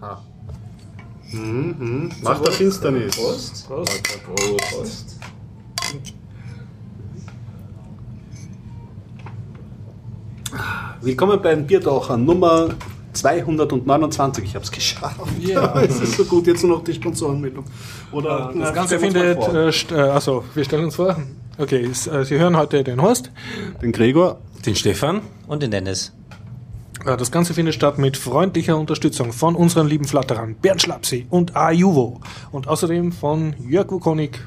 Ha. Mhm, Macht der Finsternis. Prost. Prost. Prost. Prost. Willkommen beim Biertaucher Nummer 229. Ich habe es geschafft. Ja. es ist so gut, jetzt nur noch die Sponsorenmeldung. Oder Das na, Ganze findet, äh, also wir stellen uns vor. Okay, äh, Sie hören heute den Horst. den Gregor. Den Stefan? Und den Dennis. Das Ganze findet statt mit freundlicher Unterstützung von unseren lieben Flatterern Bernd Schlapsi und Ajuvo und außerdem von Jörg Wukonik,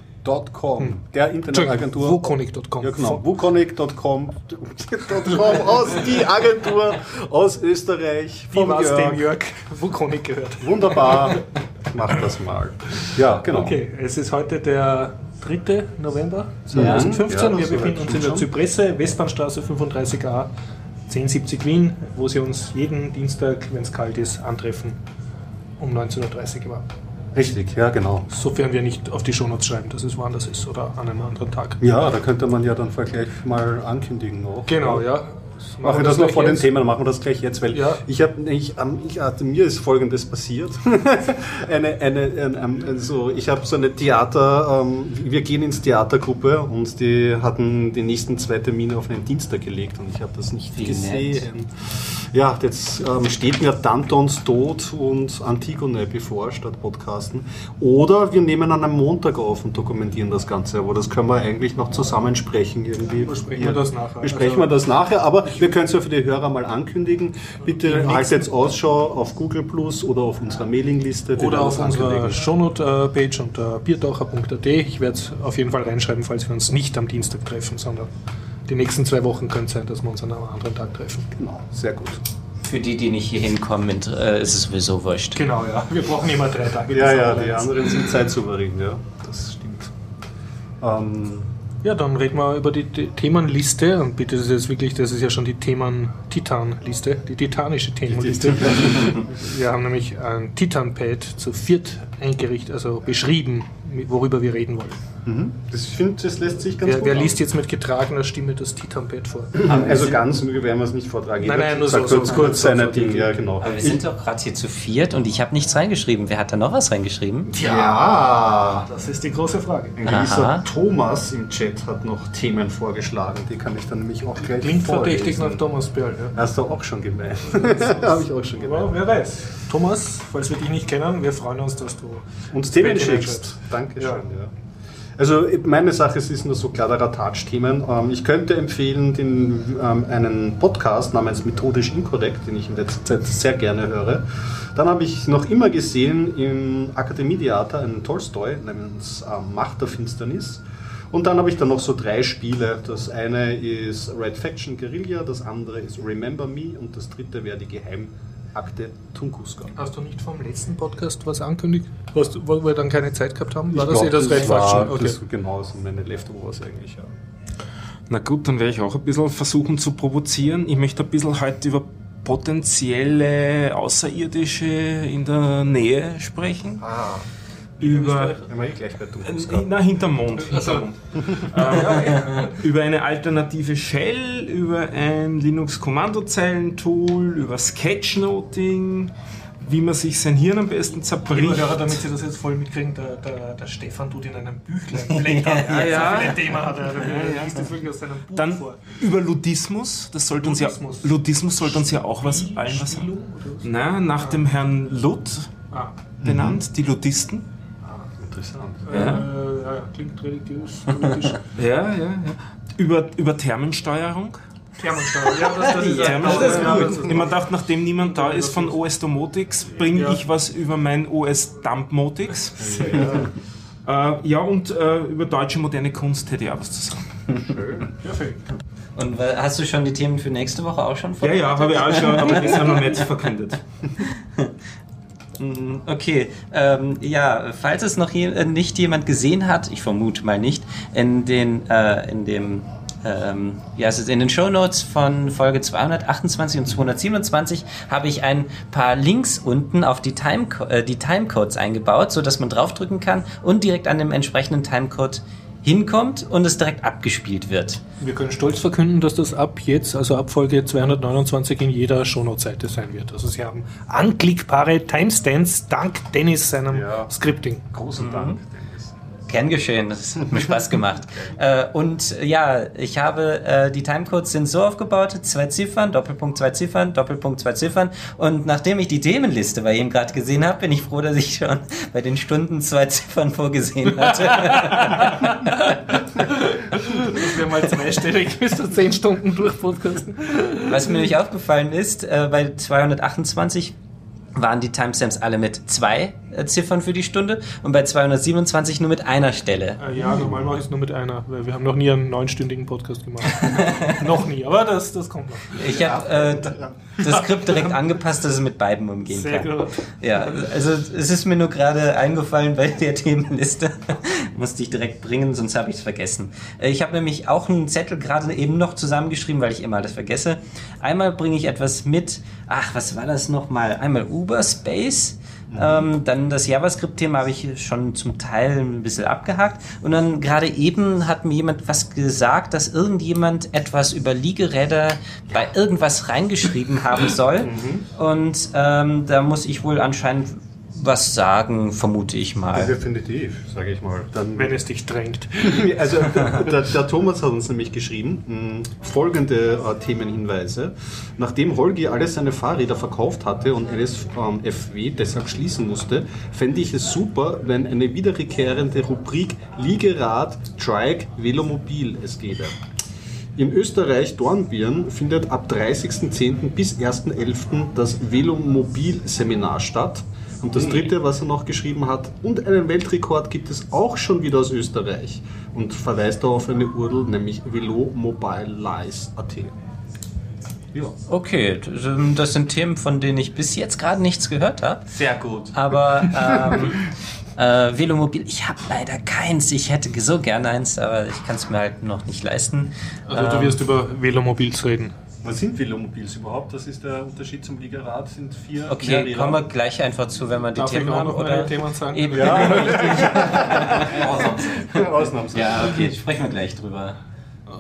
.com, der Internetagentur. Wukonik.com. Ja, genau. Wukonik.com .com aus die Agentur aus Österreich. Es Jörg. dem Jörg Wukonik gehört? Wunderbar. Mach das mal. Ja, genau. Okay, es ist heute der 3. November 2015. Ja, wir befinden uns in der. Zypresse, Westbahnstraße 35a, 1070 Wien, wo Sie uns jeden Dienstag, wenn es kalt ist, antreffen um 19.30 Uhr immer. Richtig, ja, genau. Sofern wir nicht auf die Shownotes schreiben, dass es woanders ist oder an einem anderen Tag. Ja, da könnte man ja dann vielleicht mal ankündigen auch. Genau, ja. Machen wir das noch gleich vor den. Themen, machen wir das gleich jetzt, weil Ja. ich habe, ich, ich hatte, mir ist Folgendes passiert. eine, eine, ein, ein, also ich habe so eine Theater, ähm, wir gehen ins Theatergruppe und die hatten die nächsten zwei Termine auf einen Dienstag gelegt und ich habe das nicht Wie gesehen. Ja, jetzt ähm, steht mir Dantons Tod und Antigone bevor statt Podcasten. Oder wir nehmen an einem Montag auf und dokumentieren das Ganze, aber das können wir eigentlich noch zusammensprechen irgendwie. Besprechen wir das nachher. Besprechen Also- wir das nachher, aber wir können es ja für die Hörer mal ankündigen. Bitte haltet Ausschau auf Google Plus oder auf unserer Mailingliste. Oder auf unserer. Shownote-Page unter biertaucher.at. Ich werde es auf jeden Fall reinschreiben, falls wir uns nicht am Dienstag treffen, sondern die nächsten zwei Wochen könnte es sein, dass wir uns an einem anderen Tag treffen. Genau, sehr gut. Für die, die nicht hier hinkommen, äh, ist es sowieso wurscht. Genau, ja. Wir brauchen immer drei Tage. Ja, ja, die anderen sind zeitsouverän, ja, das stimmt. Ähm, Ja, dann reden wir über die, die Themenliste und bitte, das ist jetzt wirklich, das ist ja schon die Themen-Titan-Liste, die titanische Themenliste. wir haben nämlich ein Titan-Pad zu viert eingerichtet, also beschrieben, worüber wir reden wollen. mhm. das, ich finde, das lässt sich ganz Wer, gut wer liest jetzt mit getragener Stimme das Titan-Pad vor? Also ganz werden wir es nicht vortragen. Nein, nein, nur so- kurz, so- kurz so- seine so- Dinge, ja genau. Aber wir sind doch gerade hier zu viert und ich habe nichts reingeschrieben. Wer hat da noch was reingeschrieben? Ja, Das ist die große Frage. ein gewisser Aha. Thomas im Chat hat noch Themen vorgeschlagen, die kann ich dann nämlich auch gleich Klingt verdächtig nach Thomas Berl. Ja. Hast du auch schon gemeint. Habe ich auch schon gemeint. Wer weiß. Thomas, falls wir dich nicht kennen, wir freuen uns, dass du Uns Themen schickst. Dankeschön, Ja. ja. Also meine Sache es ist nur so Kladderadatsch-Themen. Ähm, ich könnte empfehlen den, ähm, einen Podcast namens Methodisch Inkorrekt, den ich in letzter Zeit sehr gerne höre. Dann habe ich noch immer gesehen im Akademietheater einen Tolstoi namens ähm, Macht der Finsternis. Und dann habe ich dann noch so drei Spiele. Das eine ist Red Faction Guerilla, das andere ist Remember Me und das dritte wäre die Geheimakte Tunguska. Hast du nicht vom letzten Podcast was angekündigt? Was, du- wo wir dann keine Zeit gehabt haben? War Ich das eh das Red war Faction? Okay. Das, genau, so meine Leftovers eigentlich, ja. Na gut, dann werde ich auch ein bisschen versuchen zu provozieren. Ich möchte ein bisschen heute über potenzielle Außerirdische in der Nähe sprechen. Ah, Über. eh. Äh, Na, hinterm Mond. Hinterm Mond. äh, über eine alternative Shell, über ein Linux-Kommandozeilentool, über Sketchnoting, wie man sich sein Hirn am besten zerbricht. Hörer, damit Sie das jetzt voll mitkriegen, der, der, der Stefan tut in einem Büchlein blättern. Ja, ja. So viele Themen hat er. Ja. liest das wirklich aus seinem Buch Dann vor. über Ludismus, das sollte uns ja, Ludismus. Ludismus sollte uns ja auch was, allen was sagen. Na, nach dem Herrn Lud Ah, benannt, die Ludisten. Interessant. äh, ja, ja, klingt religiös, politisch. Ja, ja, ja. Über, über Thermensteuerung. Thermonsteuer. Ja, das, das ist, ja, Thermensteuerung. das ist, ja, das ist Ich mir gedacht, nachdem niemand da ist von OS Domotics, bringe Ja. ich was über mein OS Dumpmotics. Äh, ja, und äh, über deutsche moderne Kunst hätte ich auch was zu sagen. Perfekt. Und hast du schon die Themen für nächste Woche auch schon Ja, ja, habe ich auch schon, aber die sind noch nicht verkündet. Mm, Okay, ähm, ja, falls es noch je, äh, nicht jemand gesehen hat, ich vermute mal nicht, in den, äh, in dem, ähm, ja, es ist in den Shownotes von Folge 228 und 227 habe ich ein paar Links unten auf die, Time äh, die Timecodes eingebaut, so dass man draufdrücken kann und direkt an dem entsprechenden Timecode hinkommt und es direkt abgespielt wird. Wir können stolz verkünden, dass das ab jetzt, also ab Folge 229 in jeder Shownote-Seite sein wird. Also Sie haben anklickbare Timestamps dank Dennis seinem Ja. Scripting. Großen Dank. Gern geschehen, das hat mir Spaß gemacht. äh, und äh, ja, ich habe, äh, die Timecodes sind so aufgebaut, zwei Ziffern, Doppelpunkt zwei Ziffern, Doppelpunkt zwei Ziffern. Und nachdem ich die Themenliste bei ihm gerade gesehen habe, bin ich froh, dass ich schon bei den Stunden zwei Ziffern vorgesehen hatte. Das wäre mal zweistellig, bis zu 10 Stunden durchpodcasten. Was mir nämlich aufgefallen ist, äh, bei 228 waren die Timestamps alle mit zwei äh, Ziffern für die Stunde und bei 227 nur mit einer Stelle. Äh, Ja, normal mache ich es nur mit einer, weil wir haben noch nie einen neunstündigen Podcast gemacht. noch nie, aber das, das kommt noch. Ich habe äh, das Skript direkt angepasst, dass es mit beiden umgehen Sehr kann. gut. Ja, also es ist mir nur gerade eingefallen bei der Themenliste. Musste ich direkt bringen, sonst habe ich es vergessen. Äh, Ich habe nämlich auch einen Zettel gerade eben noch zusammengeschrieben, weil ich immer alles vergesse. Einmal bringe ich etwas mit. Ach, was war das nochmal? Einmal Uberspace. Ähm, dann das JavaScript-Thema habe ich schon zum Teil ein bisschen abgehakt. Und dann gerade eben hat mir jemand was gesagt, dass irgendjemand etwas über Liegeräder bei irgendwas reingeschrieben haben soll. Und ähm, da muss ich wohl anscheinend was sagen, vermute ich mal. Definitiv, sage ich mal. Dann, Wenn es dich drängt. also der, der, Thomas hat uns nämlich geschrieben, mh, folgende äh, Themenhinweise. Nachdem Holgi alle seine Fahrräder verkauft hatte und NSFW deshalb schließen musste, fände ich es super, wenn eine wiederkehrende Rubrik Liegerad, Trike, Velomobil es gäbe. In Österreich Dornbirn findet ab 30.10. bis 1.11. das Velomobil-Seminar statt. Und das dritte, was er noch geschrieben hat, und einen Weltrekord gibt es auch schon wieder aus Österreich. Und verweist da auf eine URL, nämlich velomobilize.at. Ja. Okay, das ähm, das sind Themen, von denen ich bis jetzt gerade nichts gehört habe. Sehr gut. Aber ähm, äh, Velomobil, ich habe leider keins. Ich hätte so gerne eins, aber ich kann es mir halt noch nicht leisten. Also du Ähm, wirst über Velomobils reden. Was sind Velomobils überhaupt? Das ist der Unterschied zum Liegerad, sind vier Okay, Mehrräder. kommen wir gleich einfach zu, wenn wir die Darf ich Themen auch haben. noch Oder? Themen sagen? Eben. Ausnahmsweise. Ja, okay, sprechen wir gleich drüber.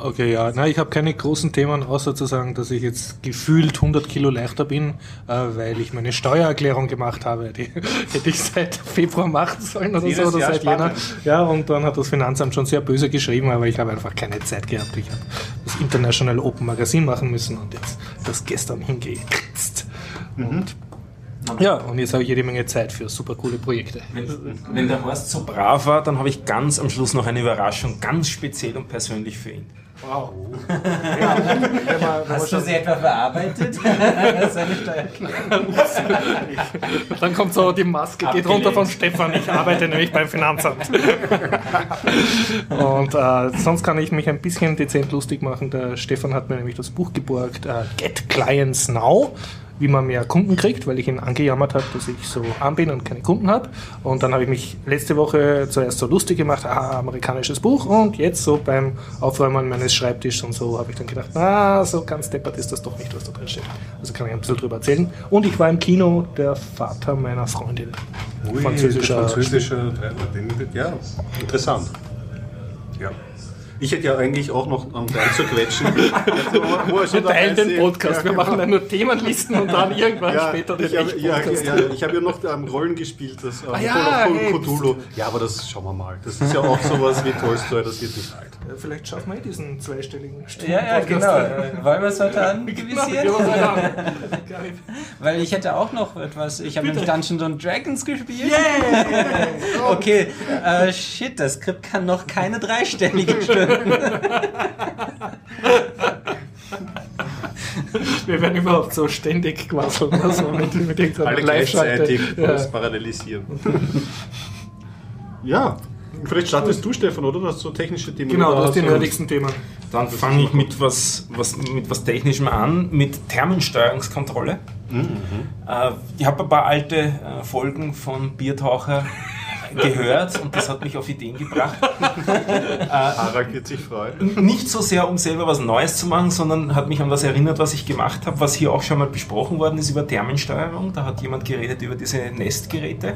Okay, ja. Nein, ich habe keine großen Themen, außer zu sagen, dass ich jetzt gefühlt 100 Kilo leichter bin, äh, weil ich meine Steuererklärung gemacht habe. Die hätte ich seit Februar machen sollen oder Jedes so, oder Jahr seit Jänner. Ja, und dann hat das Finanzamt schon sehr böse geschrieben, aber ich habe einfach keine Zeit gehabt. Ich habe das International Open Magazin machen müssen und jetzt das gestern hingekritzt. Und ja, und jetzt habe ich jede Menge Zeit für super coole Projekte. Wenn, wenn der Horst so brav war, dann habe ich ganz am Schluss noch eine Überraschung, ganz speziell und persönlich für ihn. Wow. Ja, wenn man, wenn Hast du schon- sie etwa? Seine Steuererklärung. Dann kommt so die Maske, geht Abgelehnt. runter von Stefan. Ich arbeite nämlich beim Finanzamt. Und äh, sonst kann ich mich ein bisschen dezent lustig machen. Der Stefan hat mir nämlich das Buch geborgt, äh, Get Clients Now, wie man mehr Kunden kriegt, weil ich ihn angejammert habe, dass ich so arm bin und keine Kunden habe. Und dann habe ich mich letzte Woche zuerst so lustig gemacht, ah, amerikanisches Buch. Und jetzt so beim Aufräumen meines Schreibtisches und so habe ich dann gedacht, ah, so ganz deppert ist das doch nicht, was da drin steht. Also kann ich ein bisschen drüber erzählen. Und ich war im Kino, der Vater meiner Freundin. Ui, Französischer französischer ja, interessant. Ja. Ich hätte ja eigentlich auch noch am Teil zu quetschen. Also, Wir teilen den. Podcast. Wir genau. machen dann nur Themenlisten und dann irgendwann Ja, später den ich habe echten ja, Podcast. ja, ich hab ja noch ähm, Rollen gespielt, das ähm, Ah ja. Cthulhu. Ja, aber das schauen wir mal. Das ist ja auch sowas wie Tolstoi, das wird nicht alt. Ja, Vielleicht schaffen wir eh diesen zweistelligen Stunden Ja, ja, genau. Äh, Wollen wir es heute Genau, anvisieren? Geil. Weil ich hätte auch noch etwas. Ich habe nämlich Dungeons and Dragons gespielt. Okay, äh, shit, das Skript kann noch keine dreistellige Stunden. Wir werden überhaupt so ständig quasseln. Also mit, mit irgendeiner Alle gleichzeitig Ja. das parallelisieren. ja, vielleicht startest du, Stefan, oder? Du hast so technische Themen. Genau, Oder das ist die hast du- nerdigsten Themen. Dann fange ich mit was, was, mit was Technischem an, mit Thermensteuerungskontrolle. Äh, ich habe ein paar alte äh, Folgen von Biertaucher gehört und das hat mich auf Ideen gebracht. Harald wird sich freuen. Nicht so sehr, um selber was Neues zu machen, sondern hat mich an was erinnert, was ich gemacht habe, was hier auch schon mal besprochen worden ist über Thermensteuerung. Da hat jemand geredet über diese Nestgeräte.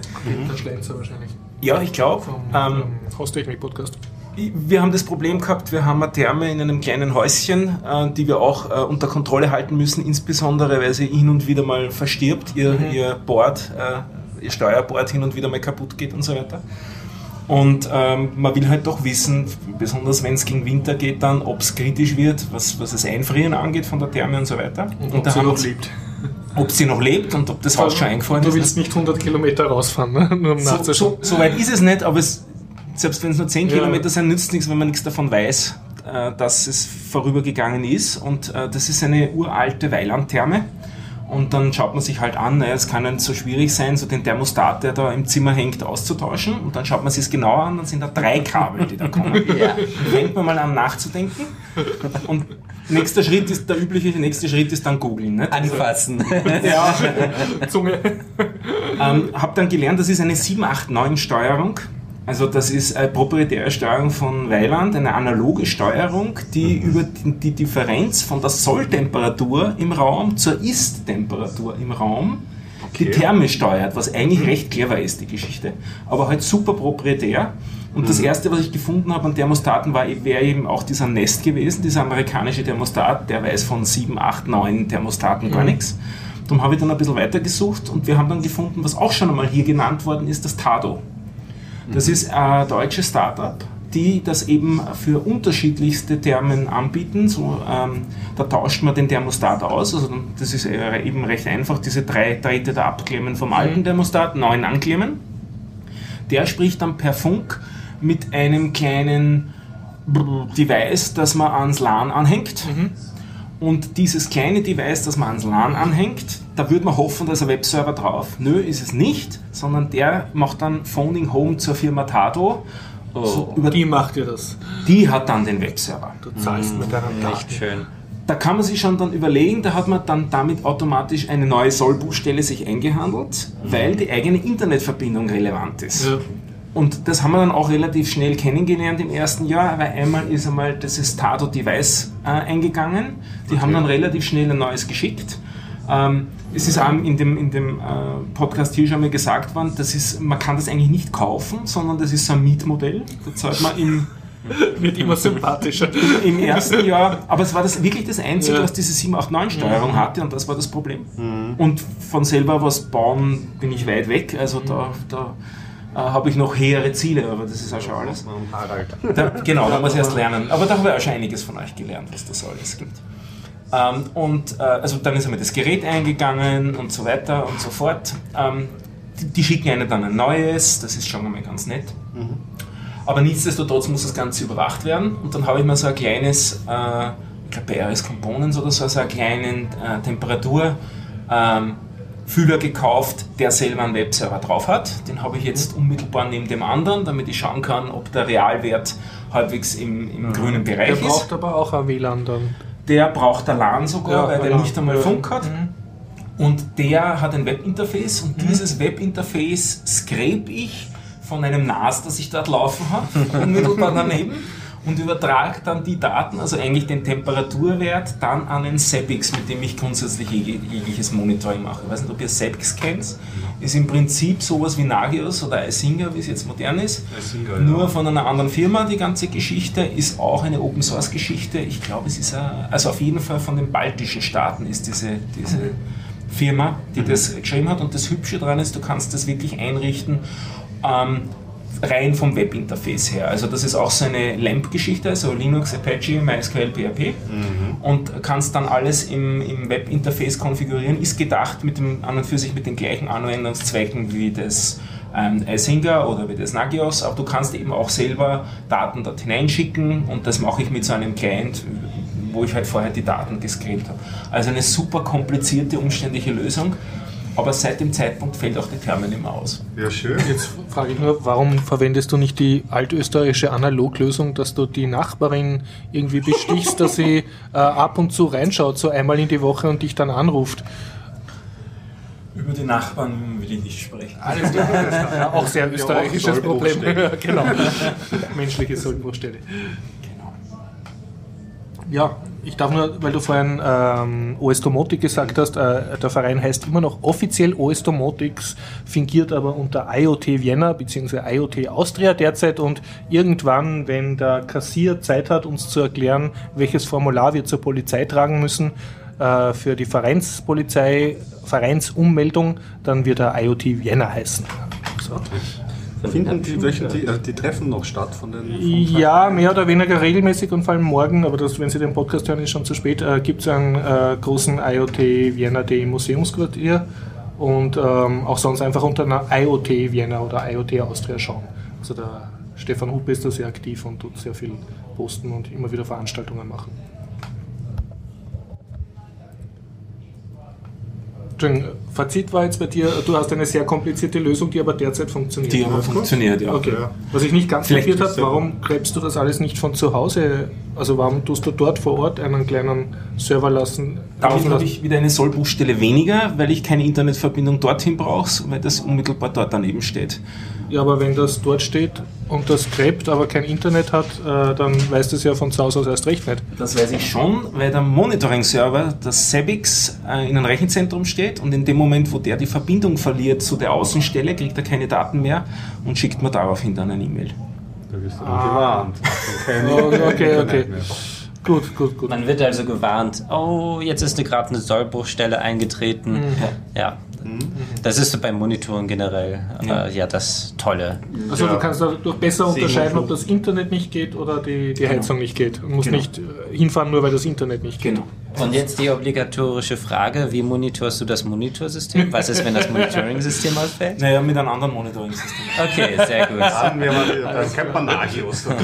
Der Schlenzer wahrscheinlich. Ja, ich glaube. Ähm, Hostechnik-Podcast. wir haben das Problem gehabt, wir haben eine Therme in einem kleinen Häuschen, äh, die wir auch äh, unter Kontrolle halten müssen, insbesondere weil sie hin und wieder mal verstirbt, ihr, mhm. ihr Board, äh, ihr Steuerboard hin und wieder mal kaputt geht und so weiter. Und ähm, man will halt doch wissen, besonders wenn es gegen Winter geht, dann, ob es kritisch wird, was, was das Einfrieren angeht von der Therme und so weiter. Und, und ob sie noch lebt. Ob sie noch lebt und ob das Haus schon eingefallen ist. Du willst nicht 100 Kilometer rausfahren, ne? nur um so, so, so weit ist es nicht, aber es, selbst wenn es nur 10 ja. Kilometer sind, nützt nichts, wenn man nichts davon weiß, äh, dass es vorübergegangen ist. Und äh, das ist eine uralte Weilandtherme. Und dann schaut man sich halt an, naja, es kann nicht so schwierig sein, so den Thermostat, der da im Zimmer hängt, auszutauschen. Und dann schaut man sich es genauer an, dann sind da drei Kabel, die da kommen. ja. Fängt man mal an nachzudenken. Und nächster Schritt ist, der übliche nächste Schritt ist dann googeln. Anfassen. ja, Zunge. ähm, hab dann gelernt, das ist eine 789 Steuerung. Also das ist eine proprietäre Steuerung von Weiland, eine analoge Steuerung, die mhm. über die Differenz von der Solltemperatur im Raum zur Ist-Temperatur im Raum okay. die Therme steuert, was eigentlich mhm. recht clever ist, die Geschichte. Aber halt super proprietär. Und mhm. das erste, was ich gefunden habe an Thermostaten, war, wäre eben auch dieser Nest gewesen, dieser amerikanische Thermostat, der weiß von 7, 8, 9 Thermostaten gar mhm. nichts. Darum habe ich dann ein bisschen weitergesucht und wir haben dann gefunden, was auch schon einmal hier genannt worden ist, das Tado. Das ist ein deutsches Startup, die das eben für unterschiedlichste Thermen anbieten. So, ähm, da tauscht man den Thermostat aus. Also das ist eben recht einfach, diese drei Drähte da abklemmen vom alten mhm. Thermostat, neuen anklemmen. Der spricht dann per Funk mit einem kleinen Device, das man ans LAN anhängt. Mhm. Und dieses kleine Device, das man ans LAN anhängt, da würde man hoffen, da ist ein Webserver drauf. Nö, ist es nicht, sondern der macht dann Phoning Home zur Firma Tado. Oh, so die macht dir das. Die hat dann den Webserver. Du zahlst mmh, mit deinem Daten. Echt schön. Da kann man sich schon dann überlegen, da hat man dann damit automatisch eine neue Sollbuchstelle sich eingehandelt, mhm. weil die eigene Internetverbindung relevant ist. Ja. Und das haben wir dann auch relativ schnell kennengelernt im ersten Jahr, weil einmal ist einmal das Tado Device äh, eingegangen. Die okay. haben dann relativ schnell ein neues geschickt. Ähm, es ist auch in dem, in dem äh, Podcast hier schon mal gesagt worden, das ist, man kann das eigentlich nicht kaufen, sondern das ist so ein Mietmodell. Da zahlt man im wird immer sympathischer. Im ersten Jahr, aber es war das wirklich das Einzige, ja. was diese 789-Steuerung mhm. hatte und das war das Problem. Mhm. Und von selber was bauen bin ich weit weg, also da, da äh, habe ich noch höhere Ziele, aber das ist auch schon alles. Da, genau, da muss ich erst lernen. Aber da habe ich auch schon einiges von euch gelernt, was das alles gibt. Ähm, und äh, also dann ist einmal das Gerät eingegangen und so weiter und so fort. Ähm, die, die, schicken einem dann ein neues, das ist schon einmal ganz nett. Mhm. Aber nichtsdestotrotz muss das Ganze überwacht werden. Und dann habe ich mir so ein kleines, äh, ich glaube bei RS Components oder so, so einen kleinen äh, Temperatur. Ähm, Fühler gekauft, der selber einen Webserver drauf hat. Den habe ich jetzt unmittelbar neben dem anderen, damit ich schauen kann, ob der Realwert halbwegs im, im mhm. grünen Bereich der ist. Der braucht aber auch ein WLAN dann. Der braucht ein LAN sogar, ja, weil der nicht einmal Funk hat. Mhm. Und der hat ein Webinterface und mhm. dieses Webinterface scrape ich von einem NAS, das ich dort laufen habe, unmittelbar daneben und übertrage dann die Daten, also eigentlich den Temperaturwert, dann an den SEPIX, mit dem ich grundsätzlich jegliches Monitoring mache. Ich weiß nicht, ob ihr SEPIX kennt. Ist im Prinzip sowas wie Nagios oder Isinger, wie es jetzt modern ist. Isinger, Nur ja. von einer anderen Firma. Die ganze Geschichte ist auch eine Open Source Geschichte. Ich glaube, es ist, a, also auf jeden Fall von den baltischen Staaten ist diese, diese Firma, die mhm. das geschrieben hat. Und das Hübsche daran ist, du kannst das wirklich einrichten. Ähm, rein vom Webinterface her. Also das ist auch so eine LAMP-Geschichte, also Linux, Apache, MySQL, PHP mhm. und kannst dann alles im, im Webinterface konfigurieren. Ist gedacht mit dem an und für sich mit den gleichen Anwendungszwecken wie das ähm, oder wie das Nagios, aber du kannst eben auch selber Daten dort hineinschicken und das mache ich mit so einem Client, wo ich halt vorher die Daten gescreept habe. Also eine super komplizierte, umständliche Lösung aber seit dem Zeitpunkt fällt auch die Therme nicht mehr aus. Ja, schön. Jetzt frage ich nur, warum verwendest du nicht die altösterreichische Analoglösung, dass du die Nachbarin irgendwie bestichst, dass sie äh, ab und zu reinschaut, so einmal in die Woche und dich dann anruft? Über die Nachbarn will ich nicht sprechen. Alles klar, alles klar. auch sehr österreichisches ja, Problem. genau. Menschliche Sollbruchstelle. Genau. Ja, ich darf nur, weil du vorhin ähm, OS Domotic gesagt hast, äh, der Verein heißt immer noch offiziell OS Domotics, fingiert aber unter IoT Vienna bzw. IoT Austria derzeit und irgendwann, wenn der Kassier Zeit hat, uns zu erklären, welches Formular wir zur Polizei tragen müssen, äh, für die Vereinspolizei, Vereinsummeldung, dann wird er IoT Vienna heißen. So. Finden die, wöchentlich, also die Treffen noch statt von den Ja, mehr oder weniger regelmäßig und vor allem morgen, aber das, wenn Sie den Podcast hören, ist schon zu spät, äh, gibt es einen äh, großen IoT Vienna Day Museumsquartier und ähm, auch sonst einfach unter einer IoT Vienna oder IoT Austria schauen. Also der Stefan Huppe ist da sehr aktiv und tut sehr viel posten und immer wieder Veranstaltungen machen. Fazit war jetzt bei dir, du hast eine sehr komplizierte Lösung, die aber derzeit funktioniert. Die aber funktioniert, ja. Okay. Was ich nicht ganz Vielleicht kapiert habe, warum gräbst du das alles nicht von zu Hause? Also warum tust du dort vor Ort einen kleinen Server lassen? Laufen habe ich wieder eine Sollbuchstelle weniger, weil ich keine Internetverbindung dorthin brauche, weil das unmittelbar dort daneben steht. Ja, aber wenn das dort steht und das gräbt, aber kein Internet hat, äh, dann weiß das ja von zu Hause aus erst recht nicht. Das weiß ich schon, weil der Monitoring-Server, das Sebix, äh, in einem Rechenzentrum steht und in dem Moment, wo der die Verbindung verliert zu der Außenstelle, kriegt er keine Daten mehr und schickt mir daraufhin dann eine E-Mail. Da wirst du dann gewarnt. Kein Oh, okay, okay. mehr. Gut, gut, gut. Man wird also gewarnt, oh, jetzt ist gerade eine Sollbruchstelle eingetreten. Ja. Das ist so beim Monitoren generell Ja. äh, ja das Tolle. Also Ja. du kannst dadurch besser Segen unterscheiden, ob das Internet nicht geht oder die, die Genau. Heizung nicht geht. Du musst Genau. nicht äh, hinfahren, nur weil das Internet nicht geht. Genau. Und jetzt die obligatorische Frage, wie monitorst du das Monitorsystem? Was ist, wenn das Monitoring-System ausfällt? Naja, mit einem anderen Monitoring-System. Okay, sehr gut. Dann, wäre man, dann kennt man Nagios.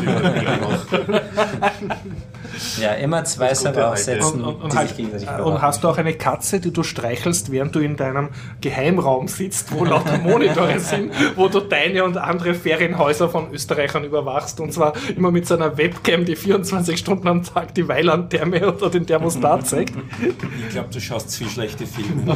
Ja, immer zwei aufsetzen, Und, und, die halt, sich gegenseitig und hast du auch eine Katze, die du streichelst, während du in deinem Geheimraum sitzt, wo lauter Monitore sind, wo du deine und andere Ferienhäuser von Österreichern überwachst und zwar immer mit so einer Webcam, die 24 Stunden am Tag die Weilandtherme oder den Thermostat zeigt. Ich glaube, du schaust zu viel schlechte Filme.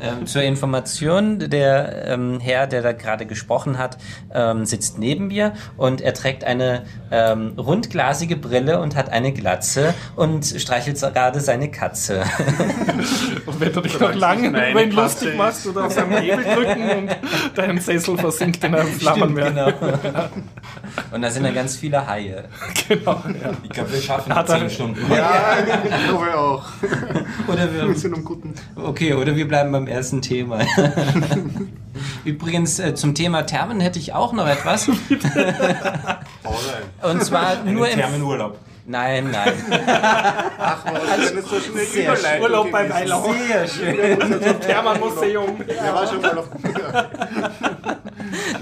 Ähm, zur Information, der ähm, Herr, der da gerade gesprochen hat, ähm, sitzt neben mir und er trägt eine ähm, rundglasige Brille und hat eine Glatze und streichelt gerade seine Katze. Und wenn du dich noch lange über ihn lustig ist. machst oder auf seinem Hebel drücken und dein Sessel versinkt in einem Flammenmeer. genau. Und da sind dann ganz viele Haie. Genau, ja. Ich glaube, wir schaffen Hat das er- 10 Stunden. Ja, ich glaube auch. Oder Wir wir, sind am guten. okay, oder wir bleiben beim ersten Thema. Übrigens, äh, zum Thema Thermen hätte ich auch noch etwas. Und zwar nur im. Thermenurlaub. Nein, nein. Ach, was ist so schnell Sehr Überleitung Urlaub bei gewesen. Weilau. Sehr schön. Thermenmuseum. Der war schon mal auf.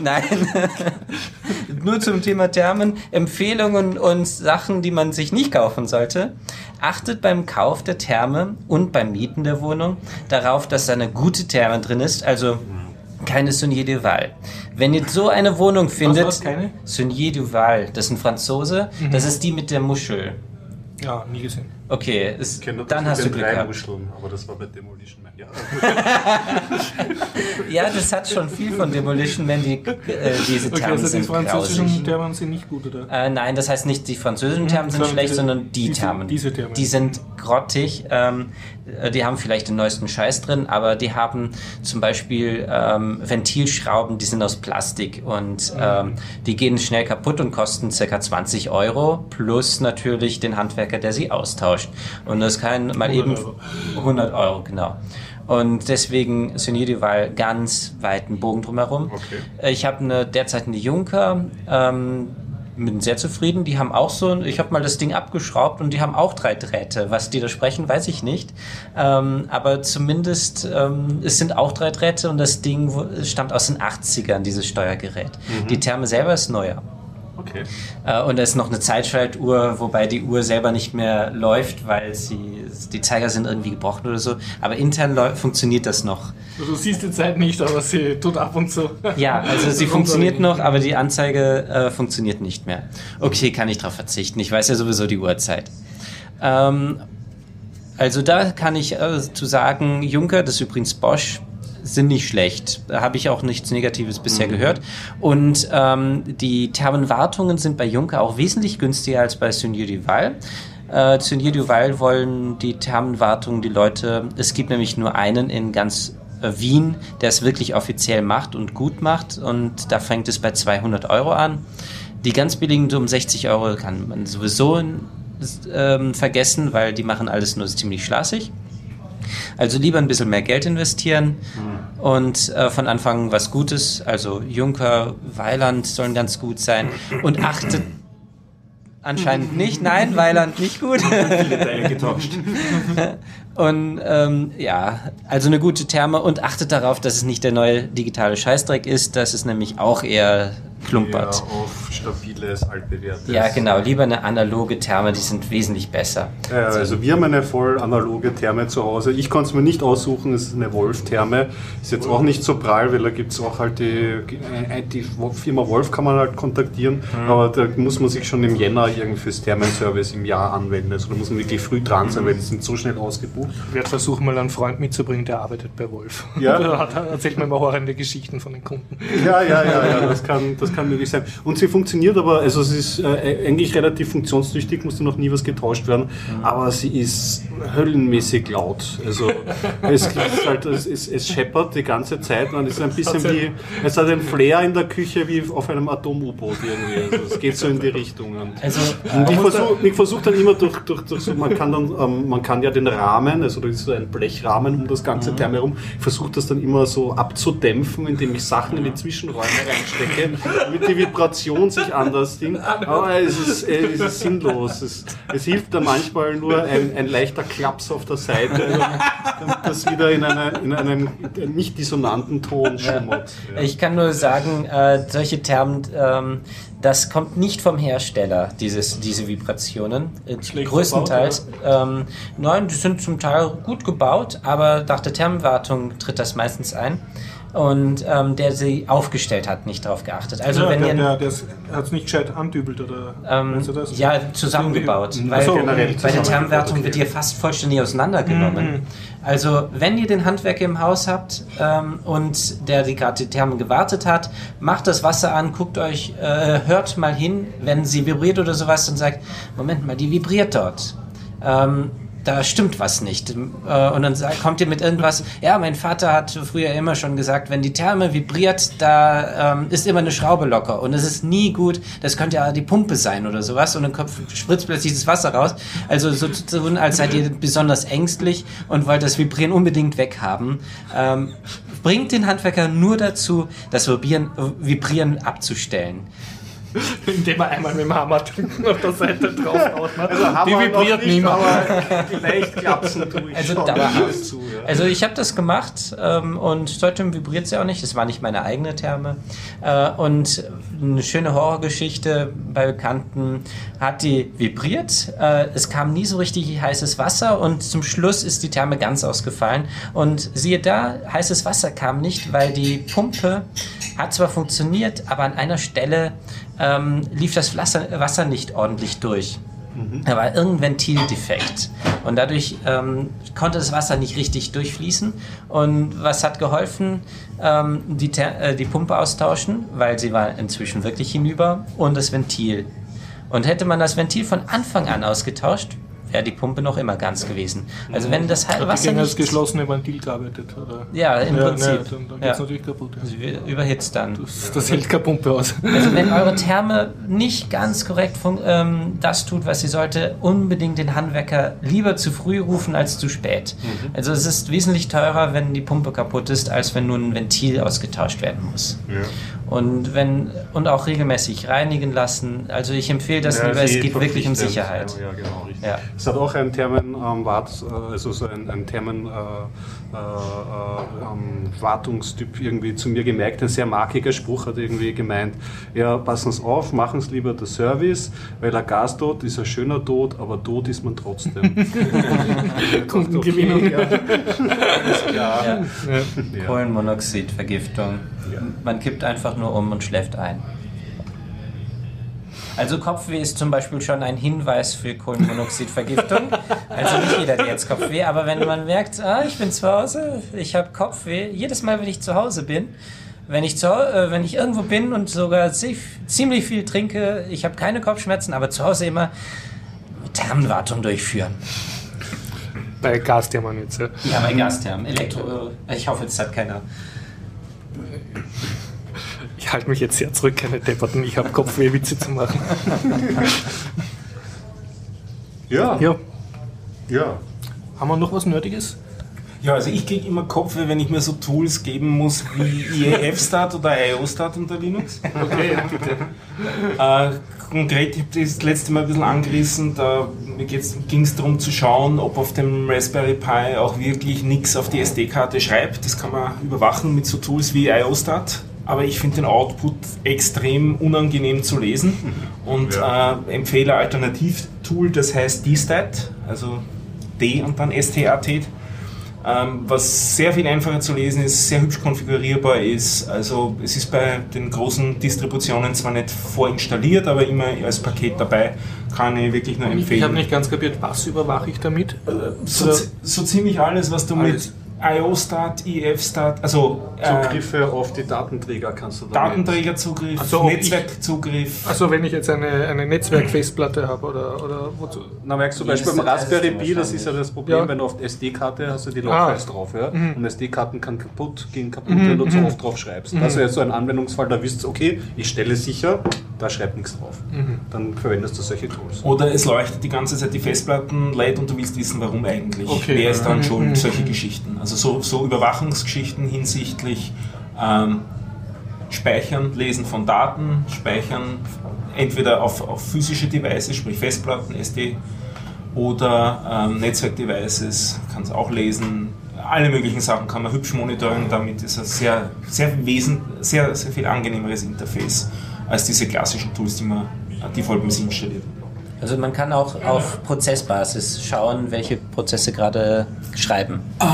Nein. Nur zum Thema Thermen, Empfehlungen und Sachen, die man sich nicht kaufen sollte. Achtet beim Kauf der Therme und beim Mieten der Wohnung darauf, dass da eine gute Therme drin ist, also keine Saunier Duval. Wenn ihr so eine Wohnung findet, was? Keine? Saunier Duval, das ist ein Franzose, das ist die mit der Muschel. Ja, nie gesehen. Okay, ist, dann hast du Glück drei gehabt. Muscheln, aber das war bei Demolition Man. Ja, Ja, das hat schon viel von Demolition Man, die, äh, diese Okay, Thermen also die sind französischen grausig. Thermen sind nicht gut, oder? Äh, nein, das heißt nicht, die französischen Thermen sind sondern schlecht, diese- sondern die diese- Thermen. diese Thermen. Die sind grottig. Ähm, äh, die haben vielleicht den neuesten Scheiß drin, aber die haben zum Beispiel ähm, Ventilschrauben, die sind aus Plastik und ähm, die gehen schnell kaputt und kosten ca. 20 Euro plus natürlich den Handwerker, der sie austauscht. Und das kann mal 100 eben Euro. 100 Euro, genau. Und deswegen Sonier Duval ganz weiten Bogen drumherum. Okay. Ich habe eine derzeit eine Junker, ähm, bin sehr zufrieden. Die haben auch so, ich habe mal das Ding abgeschraubt und die haben auch drei Drähte. Was die da sprechen, weiß ich nicht. Ähm, aber zumindest ähm, es sind auch drei Drähte und das Ding stammt aus den 80ern, dieses Steuergerät. Die Therme selber ist neuer. Okay. Äh, und da ist noch eine Zeitschaltuhr, wobei die Uhr selber nicht mehr läuft, weil sie, die Zeiger sind irgendwie gebrochen oder so. Aber intern funktioniert das noch. Du siehst die Zeit nicht, aber sie tut ab und zu. Ja, also sie funktioniert noch, aber die Anzeige äh, funktioniert nicht mehr. Okay, kann ich darauf verzichten. Ich weiß ja sowieso die Uhrzeit. Ähm, also da kann ich äh, zu sagen, Juncker, das ist übrigens Bosch, sind nicht schlecht. Da habe ich auch nichts Negatives bisher gehört. Und ähm, die Thermenwartungen sind bei Juncker auch wesentlich günstiger als bei Senior Duval. Äh, Senior Duval wollen die Thermenwartungen die Leute, es gibt nämlich nur einen in ganz äh, Wien, der es wirklich offiziell macht und gut macht und da fängt es bei 200 Euro an. Die ganz billigen um 60 Euro kann man sowieso ähm, vergessen, weil die machen alles nur ziemlich schlaßig. Also lieber ein bisschen mehr Geld investieren und äh, von Anfang was Gutes. Also Juncker, Weiland sollen ganz gut sein. Und achtet anscheinend nicht. Nein, Weiland nicht gut. Viele Teile getauscht. Und ähm, ja, also eine gute Therme und achtet darauf, dass es nicht der neue digitale Scheißdreck ist. Das ist nämlich auch eher klumpert. Ja, auf stabiles, altbewährtes. Ja, genau. Lieber eine analoge Therme, die sind wesentlich besser. Ja, also wir haben eine voll analoge Therme zu Hause. Ich konnte es mir nicht aussuchen, es ist eine Wolf-Therme. Ist jetzt auch nicht so prall, weil da gibt es auch halt die, äh, die Firma Wolf kann man halt kontaktieren, aber da muss man sich schon im Jänner irgendwie fürs Thermenservice im Jahr anwenden. Also da muss man wirklich früh dran sein, weil die sind so schnell ausgebucht. Ich werde versuchen, mal einen Freund mitzubringen, der arbeitet bei Wolf. Ja. Da hat- erzählt mir immer horrende Geschichten von den Kunden. Ja, ja, ja, ja, das kann, das kann möglich sein. Und sie funktioniert aber, also sie ist äh, eigentlich relativ funktionstüchtig, musste noch nie was getauscht werden, aber sie ist höllenmäßig laut. Also es, ist halt, es, es, es scheppert die ganze Zeit und es ist ein bisschen wie, es hat einen Flair in der Küche wie auf einem Atom-U-Boot irgendwie. Also es geht so in die Richtungen. Also Und ich versuche versuch dann immer durch, durch, durch so, man kann dann, ähm, man kann ja den Rahmen, also da ist so ein Blechrahmen um das ganze Therme herum, ich versuche das dann immer so abzudämpfen, indem ich Sachen in die Zwischenräume reinstecke, damit die Vibration sich anders ding. Aber es ist, äh, es ist sinnlos. Es, es hilft dann manchmal nur ein, ein leichter Klaps auf der Seite, damit das wieder in, eine, in einen nicht dissonanten Ton schummert. Ja. Ich kann nur sagen, äh, solche Thermen, ähm, das kommt nicht vom Hersteller, dieses, diese Vibrationen. Äh, Schlecht größtenteils. ähm, nein, die sind zum Teil gut gebaut, aber nach der Thermenwartung tritt das meistens ein. Und ähm, der sie aufgestellt hat, nicht darauf geachtet. Also ja, wenn der, ihr der, der hat es nicht gescheit andübelt oder ähm, weißt du das? ja, zusammengebaut. Weil so, generell bei der Thermenwertung okay. wird ihr fast vollständig auseinandergenommen. Also, wenn ihr den Handwerker im Haus habt ähm, und der die gerade die Therme gewartet hat, macht das Wasser an, guckt euch, äh, hört mal hin, wenn sie vibriert oder sowas und sagt, Moment mal, die vibriert dort. Ähm, da stimmt was nicht. Äh, Und dann kommt ihr mit irgendwas, ja, mein Vater hat früher immer schon gesagt, wenn die Therme vibriert, da ähm, ist immer eine Schraube locker und es ist nie gut, das könnte ja die Pumpe sein oder sowas und dann kommt, spritzt plötzlich das Wasser raus. Also so zu tun, als seid ihr besonders ängstlich und wollt das Vibrieren unbedingt weghaben. Ähm, bringt den Handwerker nur dazu, das Vibrieren, Vibrieren abzustellen. Indem er einmal mit dem Hammer drücken auf der Seite draufhaut. ne? Also Hammer die vibriert nicht, mehr. aber vielleicht klapsen tue ich Also dauerhaft. zu. Ja. Also ich habe das gemacht ähm, und seitdem vibriert sie auch nicht. Es war nicht meine eigene Therme. Äh, und eine schöne Horrorgeschichte bei Bekannten hat die vibriert. Äh, es kam nie so richtig heißes Wasser und zum Schluss ist die Therme ganz ausgefallen. Und siehe da, heißes Wasser kam nicht, weil die Pumpe hat zwar funktioniert, aber an einer Stelle ähm, lief das Wasser, nicht ordentlich durch. Da war irgendein Ventildefekt. Und dadurch ähm, konnte das Wasser nicht richtig durchfließen. Und was hat geholfen? Ähm, die, äh, die Pumpe austauschen, weil sie war inzwischen wirklich hinüber. Und das Ventil. Und hätte man das Ventil von Anfang an ausgetauscht, wäre die Pumpe noch immer ganz gewesen. Also wenn das Hat die Wasser gegen das nicht... geschlossene Ventil gearbeitet? Oder? Ja, im ja, Prinzip. Ne, dann dann geht es Ja. natürlich kaputt. Ja. Sie überhitzt dann. Das, das hält keine Pumpe aus. Also wenn eure Therme nicht ganz korrekt ähm, das tut, was sie sollte, unbedingt den Handwerker lieber zu früh rufen als zu spät. Also es ist wesentlich teurer, wenn die Pumpe kaputt ist, als wenn nun ein Ventil ausgetauscht werden muss. Und wenn und auch regelmäßig reinigen lassen. Also ich empfehle das Ja, lieber, es geht wirklich um. Sicherheit. Ja, ja, genau, richtig. Ja. Es hat auch einen Thermenwart, äh, also so ein, ein Thermen äh, äh, äh, ähm, Wartungstyp irgendwie zu mir gemerkt, ein sehr markiger Spruch hat irgendwie gemeint, ja, passen Sie auf, machen Sie lieber den Service, weil ein Gastod ist ein schöner Tod, aber tot ist man trotzdem. Kundengewinnung. Ja. Alles klar. Ja. Ja. Kohlenmonoxidvergiftung. Man kippt einfach nur um und schläft ein. Also Kopfweh ist zum Beispiel schon ein Hinweis für Kohlenmonoxidvergiftung. Also nicht jeder hat jetzt Kopfweh, aber wenn man merkt, ah, ich bin zu Hause, ich habe Kopfweh, jedes Mal, wenn ich zu Hause bin, wenn ich, zu, äh, wenn ich irgendwo bin und sogar ziemlich viel trinke, ich habe keine Kopfschmerzen, aber zu Hause immer Thermenwartung durchführen. Bei Gasthermen jetzt, ja? Ja, bei Gasthermen. Elektro. Äh, ich hoffe, es hat keiner. Ich halte mich jetzt sehr zurück, keine Depperten. Ich habe Kopfweh-Witze zu machen. ja. Ja. Ja. Haben wir noch was Nerdiges? Ja, also ich kriege immer Kopfweh, wenn ich mir so Tools geben muss wie IEF-Start oder IO-Start unter Linux. Okay, bitte. Äh, konkret, ich habe das letzte Mal ein bisschen angerissen, da ging es darum zu schauen, ob auf dem Raspberry Pi auch wirklich nichts auf die SD-Karte schreibt. Das kann man überwachen mit so Tools wie IO-Start. Aber ich finde den Output extrem unangenehm zu lesen und ja. äh, empfehle ein Alternativtool, das heißt DStat, also D und dann STAT ähm, was sehr viel einfacher zu lesen ist, sehr hübsch konfigurierbar ist. Also es ist bei den großen Distributionen zwar nicht vorinstalliert, aber immer als Paket dabei. Kann ich wirklich nur empfehlen. Ich habe nicht ganz kapiert, was überwache ich damit? So, so ziemlich alles, was du alles. mit IO-Start, IF-Start, also äh, Zugriffe auf die Datenträger kannst du damit. Datenträgerzugriff, also Netzwerkzugriff. Also wenn ich jetzt eine, eine Netzwerkfestplatte habe oder, oder wozu? Na merkst du, Beispiel beim Raspberry Pi, das ist ja das Problem, ja. wenn du auf SD-Karte hast du die Logfiles ah. drauf, ja? Mhm. Und SD-Karten kann kaputt gehen kaputt, mhm. wenn du zu mhm. oft drauf schreibst. Mhm. Das wäre so ein Anwendungsfall, da wisst ihr, okay, ich stelle sicher, da schreibt nichts drauf. Mhm. Dann verwendest du solche Tools. Oder es leuchtet die ganze Zeit die Festplatten leid und du willst wissen, warum eigentlich. Okay. Wer ist dann mhm. schuld? Solche Geschichten. Also so, so Überwachungsgeschichten hinsichtlich ähm, Speichern, Lesen von Daten, Speichern entweder auf, auf physische Devices, sprich Festplatten, SD oder ähm, Netzwerkdevices, kann es auch lesen. Alle möglichen Sachen kann man hübsch monitoren, damit ist ein sehr, sehr, wesen, sehr, sehr viel angenehmeres Interface als diese klassischen Tools, die man default installiert. Also man kann auch auf Prozessbasis schauen, welche Prozesse gerade schreiben. Ähm,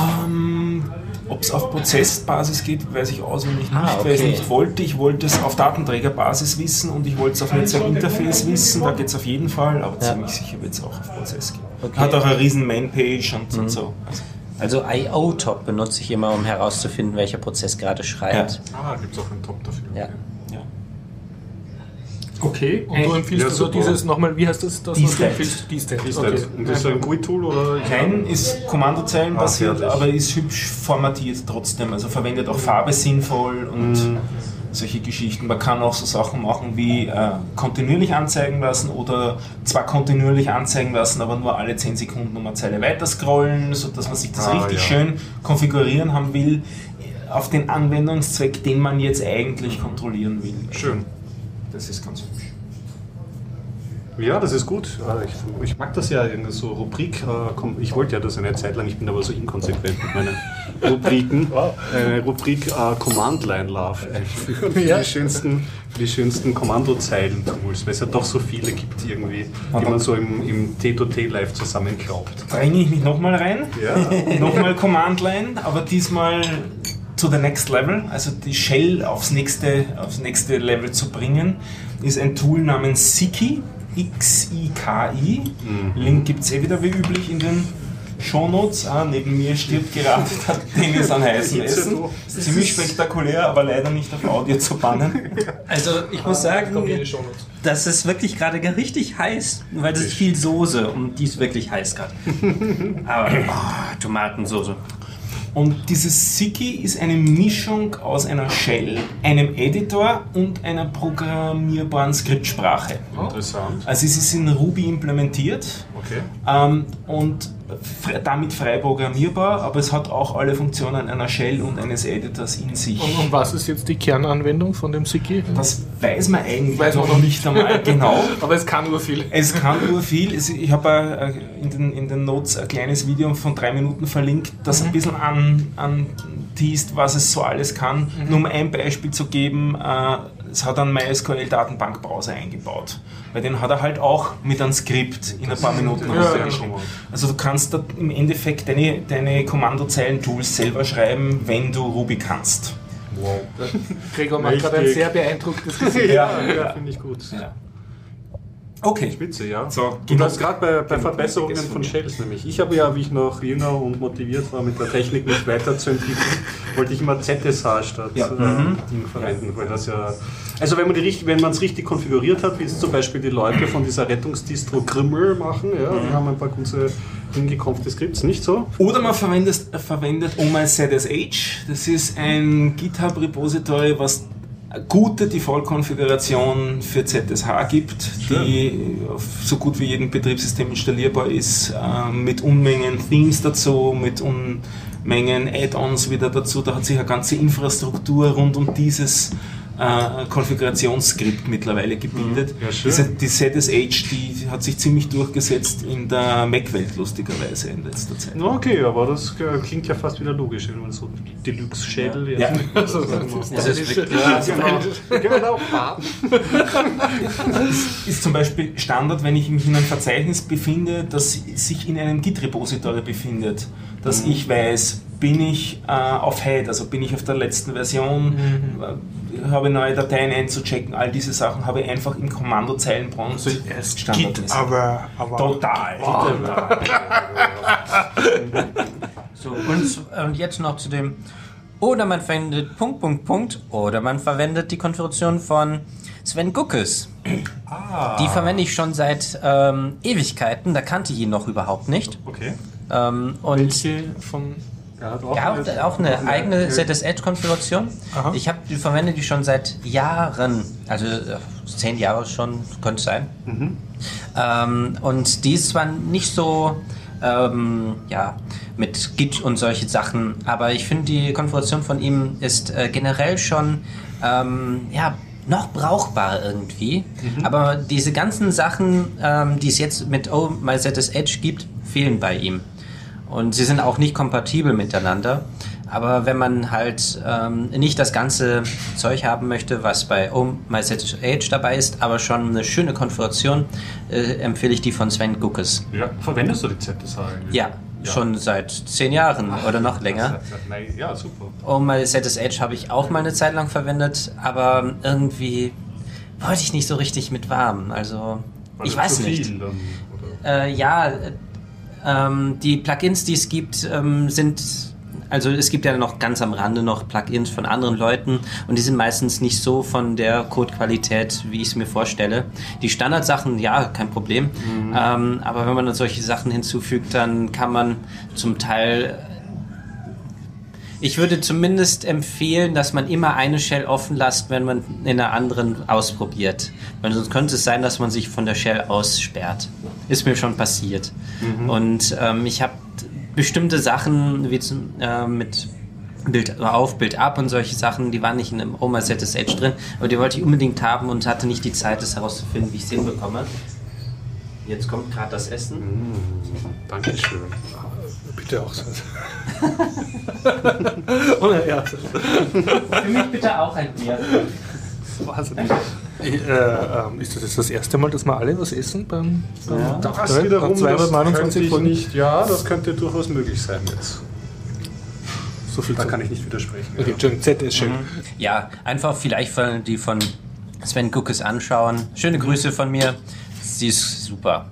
Ob es auf Prozessbasis geht, weiß ich auswendig ah, nicht, okay. weil ich es nicht wollte. Ich wollte es auf Datenträgerbasis wissen und ich wollte es auf Netzwerkinterface wissen. Da geht es auf jeden Fall, aber ja. ziemlich sicher wird es auch auf Prozess gehen. Okay. Hat auch eine riesen Mainpage und, mhm. und so. Also, also IO-Top benutze ich immer, um herauszufinden, welcher Prozess gerade schreibt. Ja. Ah, gibt es auch einen Top dafür. Ja. Okay, und du empfiehlst ja, so dieses nochmal, wie heißt das? das D-Stat. D-Stat. Okay. Und das ist ein GUI-Tool oder? Kein ist Kommandozeilenbasiert, ah, aber ist hübsch formatiert trotzdem. Also verwendet auch Farbe sinnvoll und mhm. solche Geschichten. Man kann auch so Sachen machen wie äh, kontinuierlich anzeigen lassen oder zwar kontinuierlich anzeigen lassen, aber nur alle 10 Sekunden um eine Zeile weiter scrollen, sodass man sich das ah, richtig ja. schön konfigurieren haben will auf den Anwendungszweck, den man jetzt eigentlich kontrollieren will. Schön. Das ist ganz hübsch. Ja, das ist gut. Äh, ich, ich mag das ja, so Rubrik. Äh, ich wollte ja das eine Zeit lang, ich bin aber so inkonsequent mit meinen Rubriken. Eine Rubrik uh, Command Line Love einführen. Für, ja. die schönsten, für die schönsten Kommandozeilen-Tools, weil es ja doch so viele gibt irgendwie, die man so im, im T2T Live zusammenklaubt. Bringe ich mich nochmal rein. Ja. nochmal Command Line, aber diesmal to the next level, also die Shell aufs nächste, aufs nächste Level zu bringen, ist ein Tool namens Xiki, X-I-K-I. Mhm. Link gibt es eh wieder wie üblich in den Shownotes. Ah, neben mir stirbt gerade der Dennis an heißem Essen. Ziemlich spektakulär, aber leider nicht auf Audio zu bannen. Also ich muss sagen, das ist wirklich gerade richtig heiß, weil das ist viel Soße und die ist wirklich heiß gerade. Aber oh, Tomatensoße. Und dieses Siki ist eine Mischung aus einer Shell, einem Editor und einer programmierbaren Skriptsprache. Interessant. Also es ist in Ruby implementiert. Okay. Ähm, und damit frei programmierbar, aber es hat auch alle Funktionen einer Shell und eines Editors in sich. Und, und was ist jetzt die Kernanwendung von dem Siki? Das weiß man eigentlich weiß noch nicht einmal genau. aber es kann nur viel. Es kann nur viel. Ich habe in den, in den Notes ein kleines Video von drei Minuten verlinkt, das mhm. ein bisschen an, an teast, was es so alles kann. Mhm. Nur um ein Beispiel zu geben, es hat einen MySQL-Datenbankbrowser eingebaut. Weil den hat er halt auch mit einem Skript in ein paar Minuten ja, geschrieben. Also du kannst da im Endeffekt deine, deine Kommandozeilen-Tools selber schreiben, wenn du Ruby kannst. Wow. Gregor macht gerade ein sehr beeindrucktes Gesicht. ja, ja, finde ich gut. Okay. Spitze, ja. So, und genau. das gerade bei, bei Genau. Verbesserungen Genau. von Shells nämlich. Ich habe ja, wie ich noch jünger und motiviert war, mit der Technik mich weiterzuentwickeln, wollte ich immer ZSH statt Ja. äh, Mhm. Ding verwenden, weil das ja... Also wenn man die richtig, es richtig konfiguriert hat, wie es zum Beispiel die Leute von dieser Rettungsdistro Grimmel machen, ja, Mhm. die haben ein paar gute hingekommte Skripts, nicht so? Oder man verwendet, verwendet OMyZSH. Das ist ein GitHub-Repository, was gute Default-Konfiguration für ZSH gibt, die auf so gut wie jedem Betriebssystem installierbar ist, äh, mit Unmengen Themes dazu, mit Unmengen Add-ons wieder dazu. Da hat sich eine ganze Infrastruktur rund um dieses äh, Konfigurationsskript mittlerweile gebildet. Ja, schön. Diese, die ZSH, die hat sich ziemlich durchgesetzt in der Mac-Welt, lustigerweise in letzter Zeit. Okay, aber das äh, klingt ja fast wieder logisch, wenn man so Deluxe-Schädel Ja. Das ist wirklich, ja, genau. genau. ist zum Beispiel Standard, wenn ich mich in einem Verzeichnis befinde, das sich in einem Git-Repository befindet, dass ich weiß, bin ich äh, auf Head, also bin ich auf der letzten Version, äh, habe neue Dateien einzuchecken, all diese Sachen habe ich einfach im Kommandozeilenprompt Also es standardmäßig. gibt aber, aber Total. So, und, und jetzt noch zu dem. Oder man verwendet Punkt, Punkt, Punkt. Oder man verwendet die Konfiguration von Sven Guckes. Die verwende ich schon seit ähm, Ewigkeiten. Da kannte ich ihn noch überhaupt nicht. Okay. Ähm, und welche von Er hat auch, er hat auch eine eigene ZSH-Konfiguration. Ich habe die verwende die schon seit Jahren, also äh, zehn Jahre schon, könnte sein. Ähm, und die ist zwar nicht so ähm, ja, mit Git und solche Sachen, aber ich finde die Konfiguration von ihm ist äh, generell schon ähm, ja, noch brauchbar irgendwie. Aber diese ganzen Sachen, ähm, die es jetzt mit Oh My ZSH gibt, fehlen bei ihm. Und sie sind auch nicht kompatibel miteinander. Aber wenn man halt ähm, nicht das ganze Zeug haben möchte, was bei Oh My ZSH dabei ist, aber schon eine schöne Konfiguration, äh, empfehle ich die von Sven Guckes. Ja, verwendest du die ZSH eigentlich? Ja, schon seit zehn Jahren oder noch länger. Nein, ja, super. Oh My ZSH habe ich auch mal eine Zeit lang verwendet, aber irgendwie wollte ich nicht so richtig mit warm. Also, War ich das weiß nicht. viel dann? Äh, ja, ähm, die Plugins, die es gibt, ähm, sind. Also es gibt ja noch ganz am Rande noch Plugins von anderen Leuten und die sind meistens nicht so von der Codequalität, wie ich es mir vorstelle. Die Standardsachen, ja, kein Problem. Ähm, aber wenn man dann solche Sachen hinzufügt, dann kann man zum Teil ich würde zumindest empfehlen, dass man immer eine Shell offen lässt, wenn man in einer anderen ausprobiert. Weil sonst könnte es sein, dass man sich von der Shell aussperrt. Ist mir schon passiert. Und ähm, ich habe bestimmte Sachen wie zum, äh, mit Bild auf, Bild ab und solche Sachen, die waren nicht in einem Oma ZSH drin, aber die wollte ich unbedingt haben und hatte nicht die Zeit, das herauszufinden, wie ich es hinbekomme. Jetzt kommt gerade das Essen. Dankeschön. bitte auch so. Oh, ja, Für mich bitte auch ein Bier. wahnsinnig. Ich, äh, ähm, ist das jetzt das erste Mal, dass wir alle was essen beim, beim Ja. Tag Das wiederum, das könnte 229 ich nicht, ja, das könnte durchaus möglich sein jetzt. So viel Da kann ich nicht widersprechen. Okay, ja. Entschuldigung, Z ist schön. Ja, einfach vielleicht von, die von Sven Guckes anschauen. Schöne Grüße von mir. Sie ist super.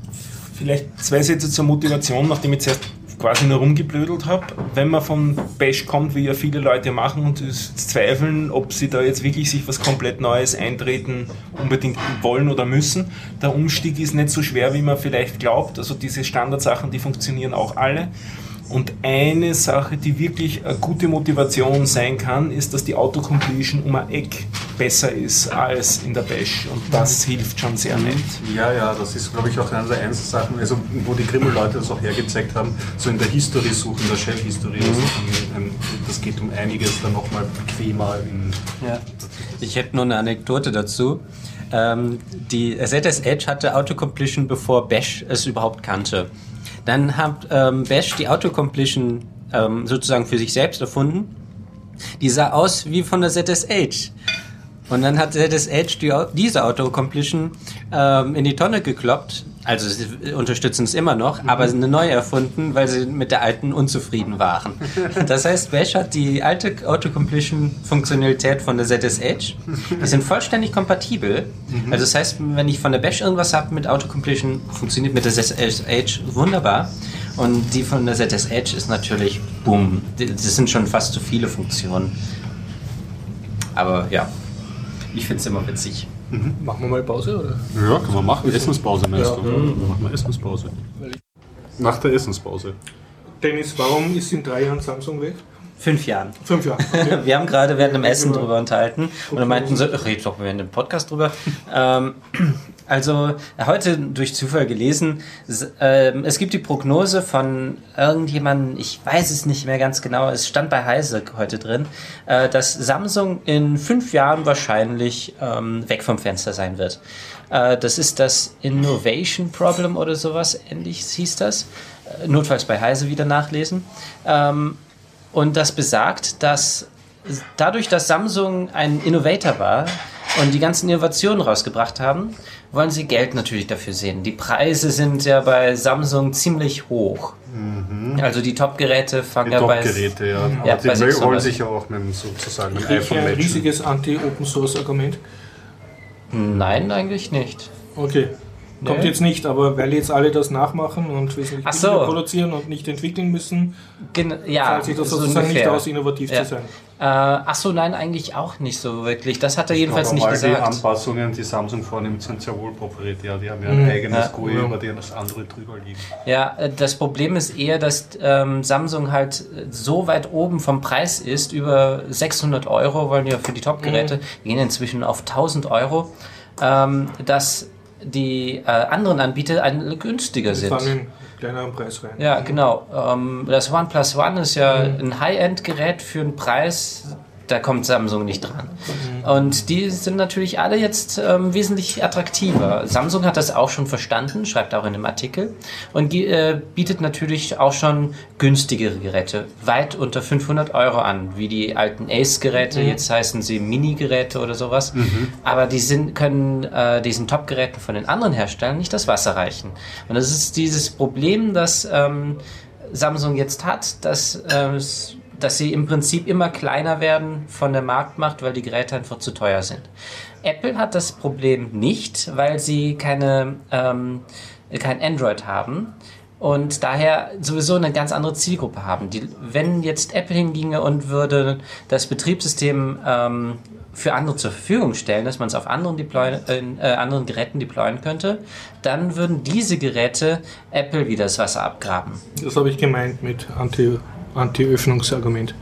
Vielleicht zwei Sätze zur Motivation, nachdem ich zuerst quasi nur rumgeblödelt habe. Wenn man von Bash kommt, wie ja viele Leute machen und zweifeln, ob sie da jetzt wirklich sich was komplett Neues eintreten unbedingt wollen oder müssen. Der Umstieg ist nicht so schwer, wie man vielleicht glaubt. Also diese Standardsachen, die funktionieren auch alle. Und eine Sache, die wirklich eine gute Motivation sein kann, ist, dass die Autocompletion um ein Eck besser ist als in der Bash. Und das hilft schon sehr nett. Ja, ja, das ist, glaube ich, auch eine der einzigen Sachen, also, wo die Grimmel-Leute das auch hergezeigt haben, so in der History suchen, in der Shell-History. Ein- ein- das geht um einiges dann nochmal bequemer. In, Ja. Ich hätte nur eine Anekdote dazu. Ähm, die ZSH hatte Autocompletion, bevor Bash es überhaupt kannte. Dann hat ähm, Bash die Autocompletion ähm, sozusagen für sich selbst erfunden. Die sah aus wie von der ZSH. Und dann hat ZSH die, diese Autocompletion ähm, in die Tonne gekloppt Also sie unterstützen es immer noch, aber eine neue erfunden, weil sie mit der alten unzufrieden waren. Das heißt, Bash hat die alte Autocompletion-Funktionalität von der ZS Edge. Die sind vollständig kompatibel. Also das heißt, wenn ich von der Bash irgendwas habe mit Autocompletion, funktioniert mit der ZS Edge wunderbar. Und die von der ZS Edge ist natürlich, boom, das sind schon fast zu viele Funktionen. Aber ja, ich finde es immer witzig. Machen wir mal Pause, oder? Ja, können wir machen. Essenspause meinst Ja. du? Dann machen wir Essenspause. Nach der Essenspause. Dennis, warum ist in drei Jahren Samsung weg? Fünf Jahren. Fünf Jahre. Okay. Wir haben gerade während dem Essen drüber unterhalten und dann meinten sie, red doch während dem Podcast drüber. ähm, also heute durch Zufall gelesen, ähm, es gibt die Prognose von irgendjemandem, ich weiß es nicht mehr ganz genau, es stand bei Heise heute drin, äh, dass Samsung in fünf Jahren wahrscheinlich ähm, weg vom Fenster sein wird. Äh, das ist das Innovation Problem oder sowas, ähnlich hieß das. Äh, notfalls bei Heise wieder nachlesen. Ähm, und das besagt, dass dadurch, dass Samsung ein Innovator war und die ganzen Innovationen rausgebracht haben, wollen sie Geld natürlich dafür sehen. Die Preise sind ja bei Samsung ziemlich hoch. Also die Top-Geräte fangen Mhm. Die ja bei... Top-Geräte, ja. Ja, Aber die bei wollen 600. sich ja auch einen, sozusagen ein Ich iPhone ein riesiges Anti-Open-Source-Argument. Nein, eigentlich nicht. Okay. Kommt jetzt nicht, aber weil jetzt alle das nachmachen und wesentlich so. produzieren und nicht entwickeln müssen, Gen ja, zahlt sich das so sozusagen nicht ungefähr. aus, innovativ Ja. zu sein. Äh, ach so, nein, eigentlich auch nicht so wirklich. Das hat er jedenfalls nicht mal Die gesagt. Anpassungen, die Samsung vornimmt, sind sehr wohl proprietär. Die haben ja ein eigenes Ja. GUI, über die das andere drüber liegen. Ja, äh, das Problem ist eher, dass ähm, Samsung halt äh, so weit oben vom Preis ist, über 600 Euro wollen ja für die Top-Geräte, die gehen inzwischen auf 1000 Euro, ähm, dass die äh, anderen Anbieter ein, günstiger Die sind. fangen in kleineren Preis rein. Ja, genau. Ähm, das OnePlus One ist ja ein High-End-Gerät für einen Preis, da kommt Samsung nicht dran. Und die sind natürlich alle jetzt ähm, wesentlich attraktiver. Samsung hat das auch schon verstanden, schreibt auch in dem Artikel und äh, bietet natürlich auch schon günstigere Geräte, weit unter 500 Euro an, wie die alten Ace-Geräte, jetzt heißen sie Mini-Geräte oder sowas. Aber die sind, können äh, diesen Top-Geräten von den anderen Herstellern nicht das Wasser reichen. Und das ist dieses Problem, das ähm, Samsung jetzt hat, dass, ähm, s- dass sie im Prinzip immer kleiner werden von der Marktmacht, weil die Geräte einfach zu teuer sind. Apple hat das Problem nicht, weil sie keine, ähm, kein Android haben und daher sowieso eine ganz andere Zielgruppe haben. Die, wenn jetzt Apple hinginge und würde das Betriebssystem ähm, für andere zur Verfügung stellen, dass man es auf anderen, Deploy äh, äh, anderen Geräten deployen könnte, dann würden diese Geräte Apple wieder das Wasser abgraben. Das habe ich gemeint mit Anti- Anti-Öffnungsargument.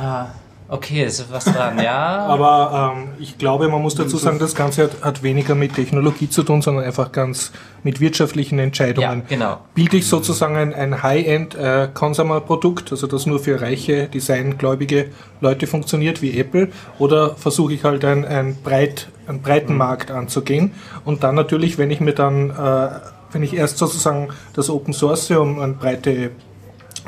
Ja, okay, ist was dran, ja. Aber ähm, ich glaube, man muss dazu sagen, das Ganze hat, hat weniger mit Technologie zu tun, sondern einfach ganz mit wirtschaftlichen ja, Entscheidungen. genau. Bilde ich sozusagen ein, ein High-End-Consumer-Produkt, also das nur für reiche, designgläubige Leute funktioniert wie Apple, oder versuche ich halt ein, ein breit, einen breiten Markt anzugehen und dann natürlich, wenn ich mir dann, äh, wenn ich erst sozusagen das Open Source, um eine breite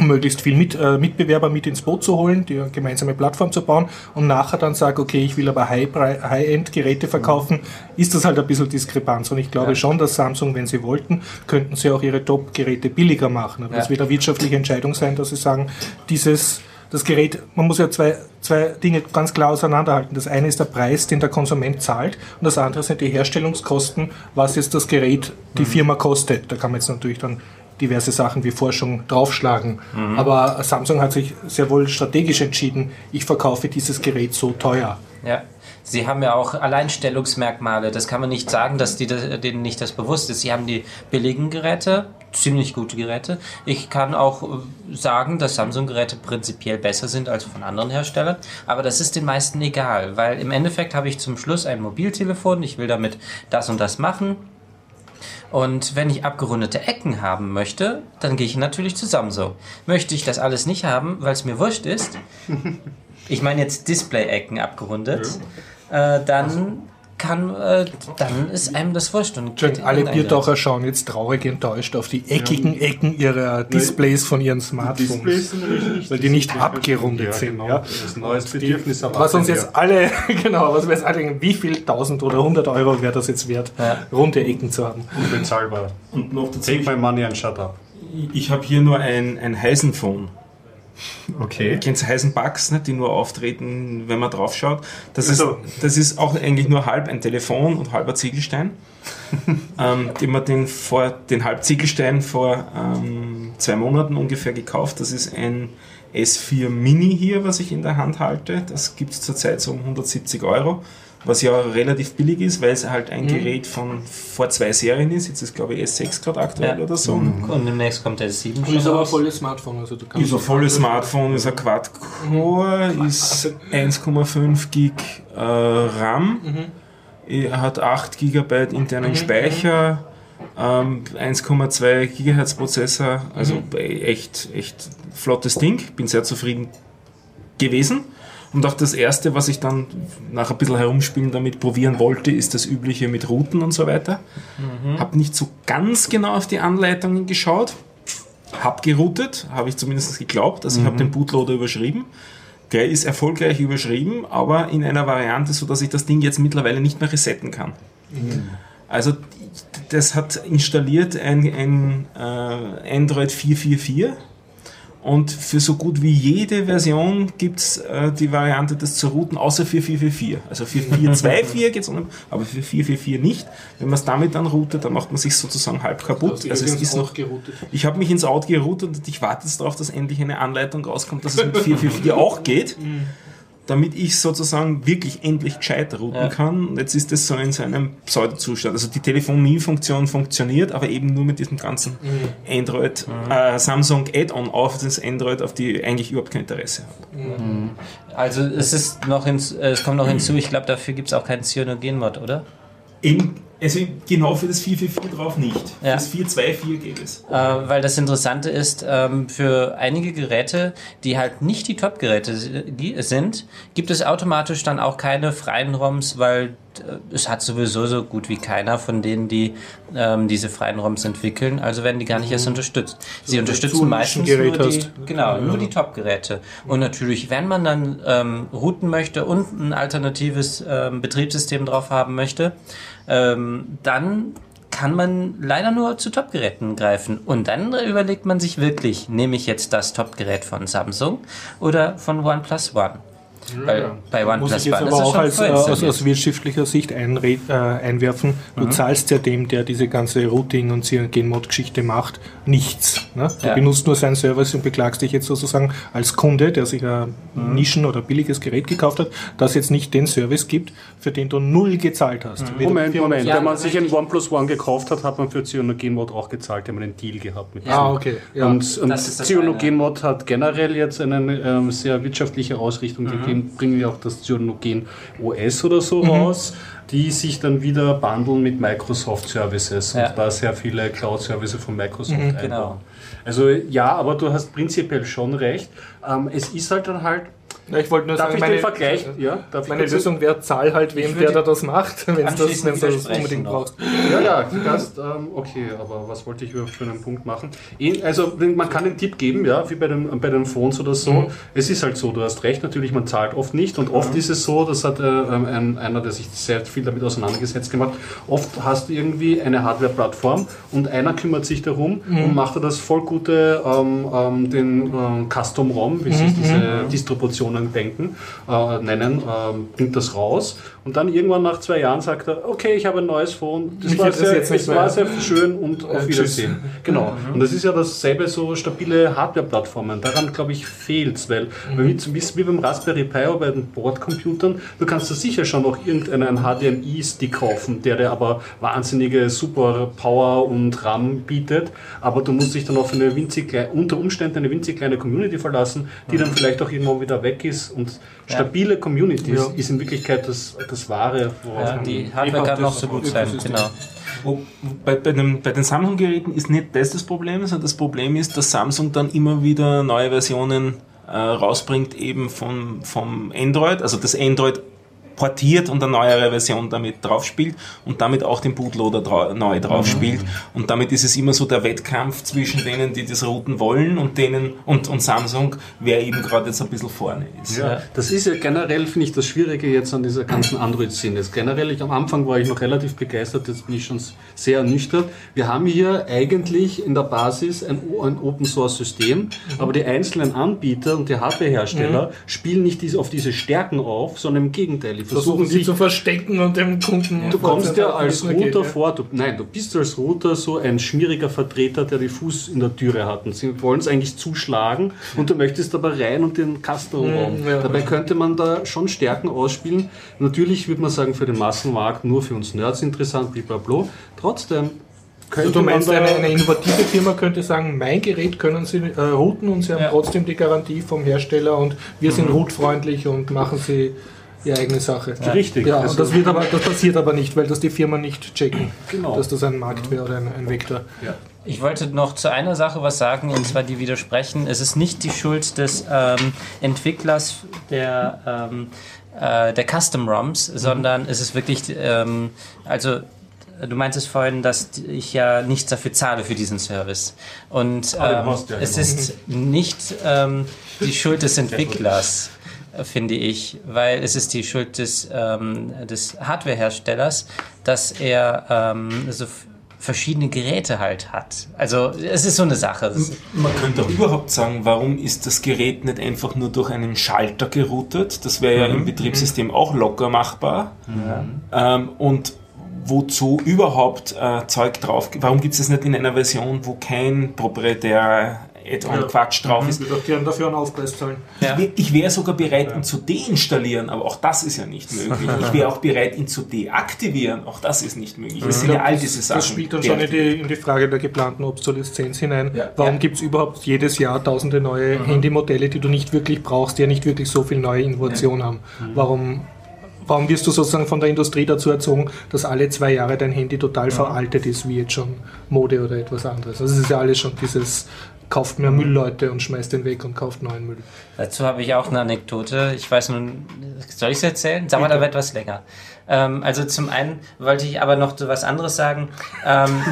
um möglichst viel mit, äh, Mitbewerber mit ins Boot zu holen, die eine gemeinsame Plattform zu bauen und nachher dann sage, okay, ich will aber High- High-End-Geräte verkaufen, ist das halt ein bisschen Diskrepanz. Und ich glaube Ja. schon, dass Samsung, wenn sie wollten, könnten sie auch ihre Top-Geräte billiger machen. Aber Ja. das wird eine wirtschaftliche Entscheidung sein, dass sie sagen, dieses das Gerät, man muss ja zwei, zwei Dinge ganz klar auseinanderhalten. Das eine ist der Preis, den der Konsument zahlt und das andere sind die Herstellungskosten, was jetzt das Gerät die Firma kostet. Da kann man jetzt natürlich dann diverse Sachen wie Forschung draufschlagen. Aber Samsung hat sich sehr wohl strategisch entschieden, ich verkaufe dieses Gerät so teuer. Ja. Sie haben ja auch Alleinstellungsmerkmale. Das kann man nicht sagen, dass die, denen nicht das bewusst ist. Sie haben die billigen Geräte, ziemlich gute Geräte. Ich kann auch äh, sagen, dass Samsung-Geräte prinzipiell besser sind als von anderen Herstellern. Aber das ist den meisten egal, weil im Endeffekt habe ich zum Schluss ein Mobiltelefon. Ich will damit das und das machen. Und wenn ich abgerundete Ecken haben möchte, dann gehe ich natürlich zu Samsung. Möchte ich das alles nicht haben, weil es mir wurscht ist, ich meine jetzt Display-Ecken abgerundet, äh, dann kann, äh, dann ist einem das wurscht. Und alle Biertaucher schauen jetzt traurig enttäuscht auf die eckigen Ecken ihrer Displays von ihren Smartphones. Nicht. Weil die nicht abgerundet ja, sind. Genau. Ja. Das ist ein neues Bedürfnis. aber Was uns ja. jetzt alle, genau, was wir jetzt alle denken, wie viel 1000 oder 100 Euro wäre das jetzt wert, Ja. runde Ecken zu haben. unbezahlbar. Und noch dazu, Take ich, my money and shut up. ich habe hier nur ein, ein Heisenphone. Okay. Kennt ihr Heisenbugs, nicht, die nur auftreten, wenn man drauf schaut? Das ist, Also- das ist auch eigentlich nur halb ein Telefon und halber Ziegelstein. ähm, den man den, vor, den Halbziegelstein vor ähm, zwei Monaten ungefähr gekauft. Das ist ein S4 Mini hier, was ich in der Hand halte. Das gibt es zurzeit so um 170 Euro. Was ja relativ billig ist, weil es halt ein Gerät von vor zwei Serien ist. Jetzt ist glaube ich S6 gerade aktuell Ja. oder so. Und demnächst kommt der 7 schon Ist aber ein volles Smartphone, also du kannst Ist ein volles Smartphone, ist ein Quad-Core, ist 1,5 Gig äh, RAM, er hat 8 GB internen Speicher, ähm, 1,2 GHz Prozessor, also echt, echt flottes Ding, bin sehr zufrieden gewesen. Und auch das erste, was ich dann nach ein bisschen herumspielen damit probieren wollte, ist das übliche mit Routen und so weiter. Habe nicht so ganz genau auf die Anleitungen geschaut, hab geroutet, habe ich zumindest geglaubt. Also ich habe den Bootloader überschrieben. Der ist erfolgreich überschrieben, aber in einer Variante, so dass ich das Ding jetzt mittlerweile nicht mehr resetten kann. Also das hat installiert ein, ein äh, Android 444 und für so gut wie jede Version gibt es äh, die Variante, das zu routen, außer für 444. Also für 424 geht es aber für 444 nicht. Wenn man es damit dann routet, dann macht man sich sozusagen halb kaputt. Also es ist noch geroutet. ich habe mich ins Out geroutet und ich warte jetzt darauf, dass endlich eine Anleitung rauskommt, dass es mit 444 auch geht, damit ich sozusagen wirklich endlich gescheit routen Ja. kann. Jetzt ist das so in so einem Pseudo-Zustand. Also die Telefonie-Funktion funktioniert, aber eben nur mit diesem ganzen Android, äh, Samsung Add-on auf das Android, auf die ich eigentlich überhaupt kein Interesse habe. Also es ist noch ins, äh, es kommt noch hinzu, ich glaube, dafür gibt es auch keinen Cyanogen-Mod, oder? Eben, also genau für das 444 drauf nicht. Ja. Für das 424 geht es. Äh, weil das Interessante ist, ähm, für einige Geräte, die halt nicht die Top-Geräte si- die sind, gibt es automatisch dann auch keine freien ROMs, weil äh, es hat sowieso so gut wie keiner von denen, die ähm, diese freien ROMs entwickeln, also werden die gar nicht erst unterstützt. Sie unterstützen so ein meistens Nischengerät nur die, hast. genau, nur die Top-Geräte. Und natürlich, wenn man dann ähm, routen möchte und ein alternatives ähm, Betriebssystem drauf haben möchte, ähm, dann kann man leider nur zu Top-Geräten greifen. Und dann überlegt man sich wirklich, nehme ich jetzt das Top-Gerät von Samsung oder von OnePlus One? Bei Muss OnePlus ich jetzt aber auch als, äh, aus, aus wirtschaftlicher Sicht einre äh, einwerfen, du Mhm. zahlst ja dem, der diese ganze Routing- und Gen-Mod-Geschichte macht, nichts. Ne? Du Ja. benutzt nur seinen Service und beklagst dich jetzt sozusagen als Kunde, der sich ein Mhm. Nischen- oder billiges Gerät gekauft hat, dass es jetzt nicht den Service gibt, für den du null gezahlt hast. Weder Moment, Moment. Ja, Wenn man sich ein. OnePlus One gekauft hat, hat man für Cyanogen-Mod auch gezahlt. Die haben einen Deal gehabt mit Ah, okay. Ja. Und, und Das das Cyanogen-Mod hat generell jetzt eine ähm, sehr wirtschaftliche Ausrichtung. Die bringen ja auch das Cyanogen OS oder so raus, die sich dann wieder bundeln mit Microsoft Services Ja. und da sehr viele Cloud-Services von Microsoft einbauen. genau. Also ja, aber du hast prinzipiell schon recht. Ähm, es ist halt dann halt. Ja, ich wollte nur Darf sagen, ich meine, den Vergleich? Ja, meine Lösung wäre, zahl halt wem, der da das macht, wenn du das, das unbedingt noch. brauchst. Ja, ja, du kannst, ähm, okay, aber was wollte ich überhaupt für einen Punkt machen? Also, man kann den Tipp geben, ja, wie bei den, bei den Phones oder so. Es ist halt so, du hast recht, natürlich, man zahlt oft nicht und oft ist es so, das hat äh, ähm, ein, einer, der sich sehr viel damit auseinandergesetzt gemacht, oft hast du irgendwie eine Hardware-Plattform und einer kümmert sich darum und macht dir das voll gute, ähm, ähm, den ähm, Custom-ROM, wie sich diese Distributionen denken, äh, nennen, ähm, bringt das raus. Und dann irgendwann nach zwei Jahren sagt er, okay, ich habe ein neues Phone, das war, interessiert sehr, es war sehr schön und auf Äh, Wiedersehen. Genau. Und das ist ja dasselbe so stabile Hardware-Plattformen. Daran, glaube ich, fehlt es, weil wie, wie, wie beim Raspberry Pi oder bei den Bordcomputern, du kannst da sicher schon noch irgendeinen HDMI-Stick kaufen, der dir aber wahnsinnige super Power und RAM bietet, aber du musst dich dann auf eine winzig unter Umständen eine winzig kleine Community verlassen, die dann vielleicht auch irgendwann wieder weg ist und stabile Communities Ja. ist in Wirklichkeit das, das Wahre, worauf Ja, man- die Hardware kann noch so gut sein, genau. Wo- Bei, bei, dem, bei den Samsung-Geräten ist nicht das das Problem, sondern das Problem ist, dass Samsung dann immer wieder neue Versionen äh, rausbringt, eben von, vom Android, also das Android portiert und eine neuere Version damit drauf spielt und damit auch den Bootloader dra neu drauf mhm. spielt. Und damit ist es immer so der Wettkampf zwischen denen, die das routen wollen und denen und, und Samsung, wer eben gerade jetzt ein bisschen vorne ist. Ja, das ist ja generell, finde ich, das Schwierige jetzt an dieser ganzen Android-Szene. Generell, ich, am Anfang war ich noch relativ begeistert, jetzt bin ich schon sehr ernüchtert. Wir haben hier eigentlich in der Basis ein, ein Open-Source-System, mhm. aber die einzelnen Anbieter und die Hardware-Hersteller mhm. spielen nicht auf diese Stärken auf, sondern im Gegenteil. Die versuchen, sie zu verstecken und dem Kunden. Du kommst ja als Router geht, vor, du, nein, du bist als Router so ein schmieriger Vertreter, der die Fuß in der Türe hat. Und sie wollen es eigentlich zuschlagen und du möchtest aber rein und den Kasten umbauen. Mhm, ja, Dabei könnte man da schon Stärken ausspielen. Natürlich würde man sagen, für den Massenmarkt nur für uns Nerds interessant, blablabla. Trotzdem also du meinst, eine, eine, innovative Firma könnte sagen, mein Gerät können Sie äh, routen und Sie haben ja. trotzdem die Garantie vom Hersteller und wir sind mhm. rootfreundlich und machen Sie ihre eigene Sache. Ja. Richtig. Ja, und das, wird aber, das passiert aber nicht, weil das die Firma nicht checken, genau. dass das ein Markt wäre oder ein, ein Vektor. Ja. Ich wollte noch zu einer Sache was sagen, und zwar die widersprechen. Es ist nicht die Schuld des ähm, Entwicklers der, ähm, äh, der Custom ROMs, mhm. sondern es ist wirklich, ähm, also du meintest vorhin, dass ich ja nichts dafür zahle für diesen Service. Und ähm, ja es ist nicht ähm, die Schuld des Entwicklers finde ich, weil es ist die Schuld des, ähm, des Hardwareherstellers, dass er ähm, so verschiedene Geräte halt hat. Also es ist so eine Sache. Man könnte auch überhaupt sagen, warum ist das Gerät nicht einfach nur durch einen Schalter geroutet? Das wäre ja im mhm. Betriebssystem auch locker machbar. Mhm. Ähm, und wozu überhaupt äh, Zeug drauf? Warum gibt es das nicht in einer Version, wo kein proprietärer Add-on-Quatsch drauf ist. Ich würde dafür einen Aufpreis zahlen. Ja. Ich wäre sogar bereit, ihn zu deinstallieren, aber auch das ist ja nicht möglich. Ich wäre auch bereit, ihn zu deaktivieren, auch das ist nicht möglich. Das sind ja all diese Sachen. Das spielt dann schon in die, in die Frage der geplanten Obsoleszenz hinein. Ja. Warum ja. gibt es überhaupt jedes Jahr tausende neue mhm. Handymodelle, die du nicht wirklich brauchst, die ja nicht wirklich so viel neue Innovation haben? Mhm. Warum warum wirst du sozusagen von der Industrie dazu erzogen, dass alle zwei Jahre dein Handy total mhm. veraltet ist, wie jetzt schon Mode oder etwas anderes? Also es ist ja alles schon dieses kauft mehr Müll, Leute, und schmeißt den weg und kauft neuen Müll. Dazu habe ich auch eine Anekdote. Ich weiß nun, soll ich es erzählen? Sagen wir aber etwas länger. Ähm, also zum einen wollte ich aber noch was anderes sagen. Ähm,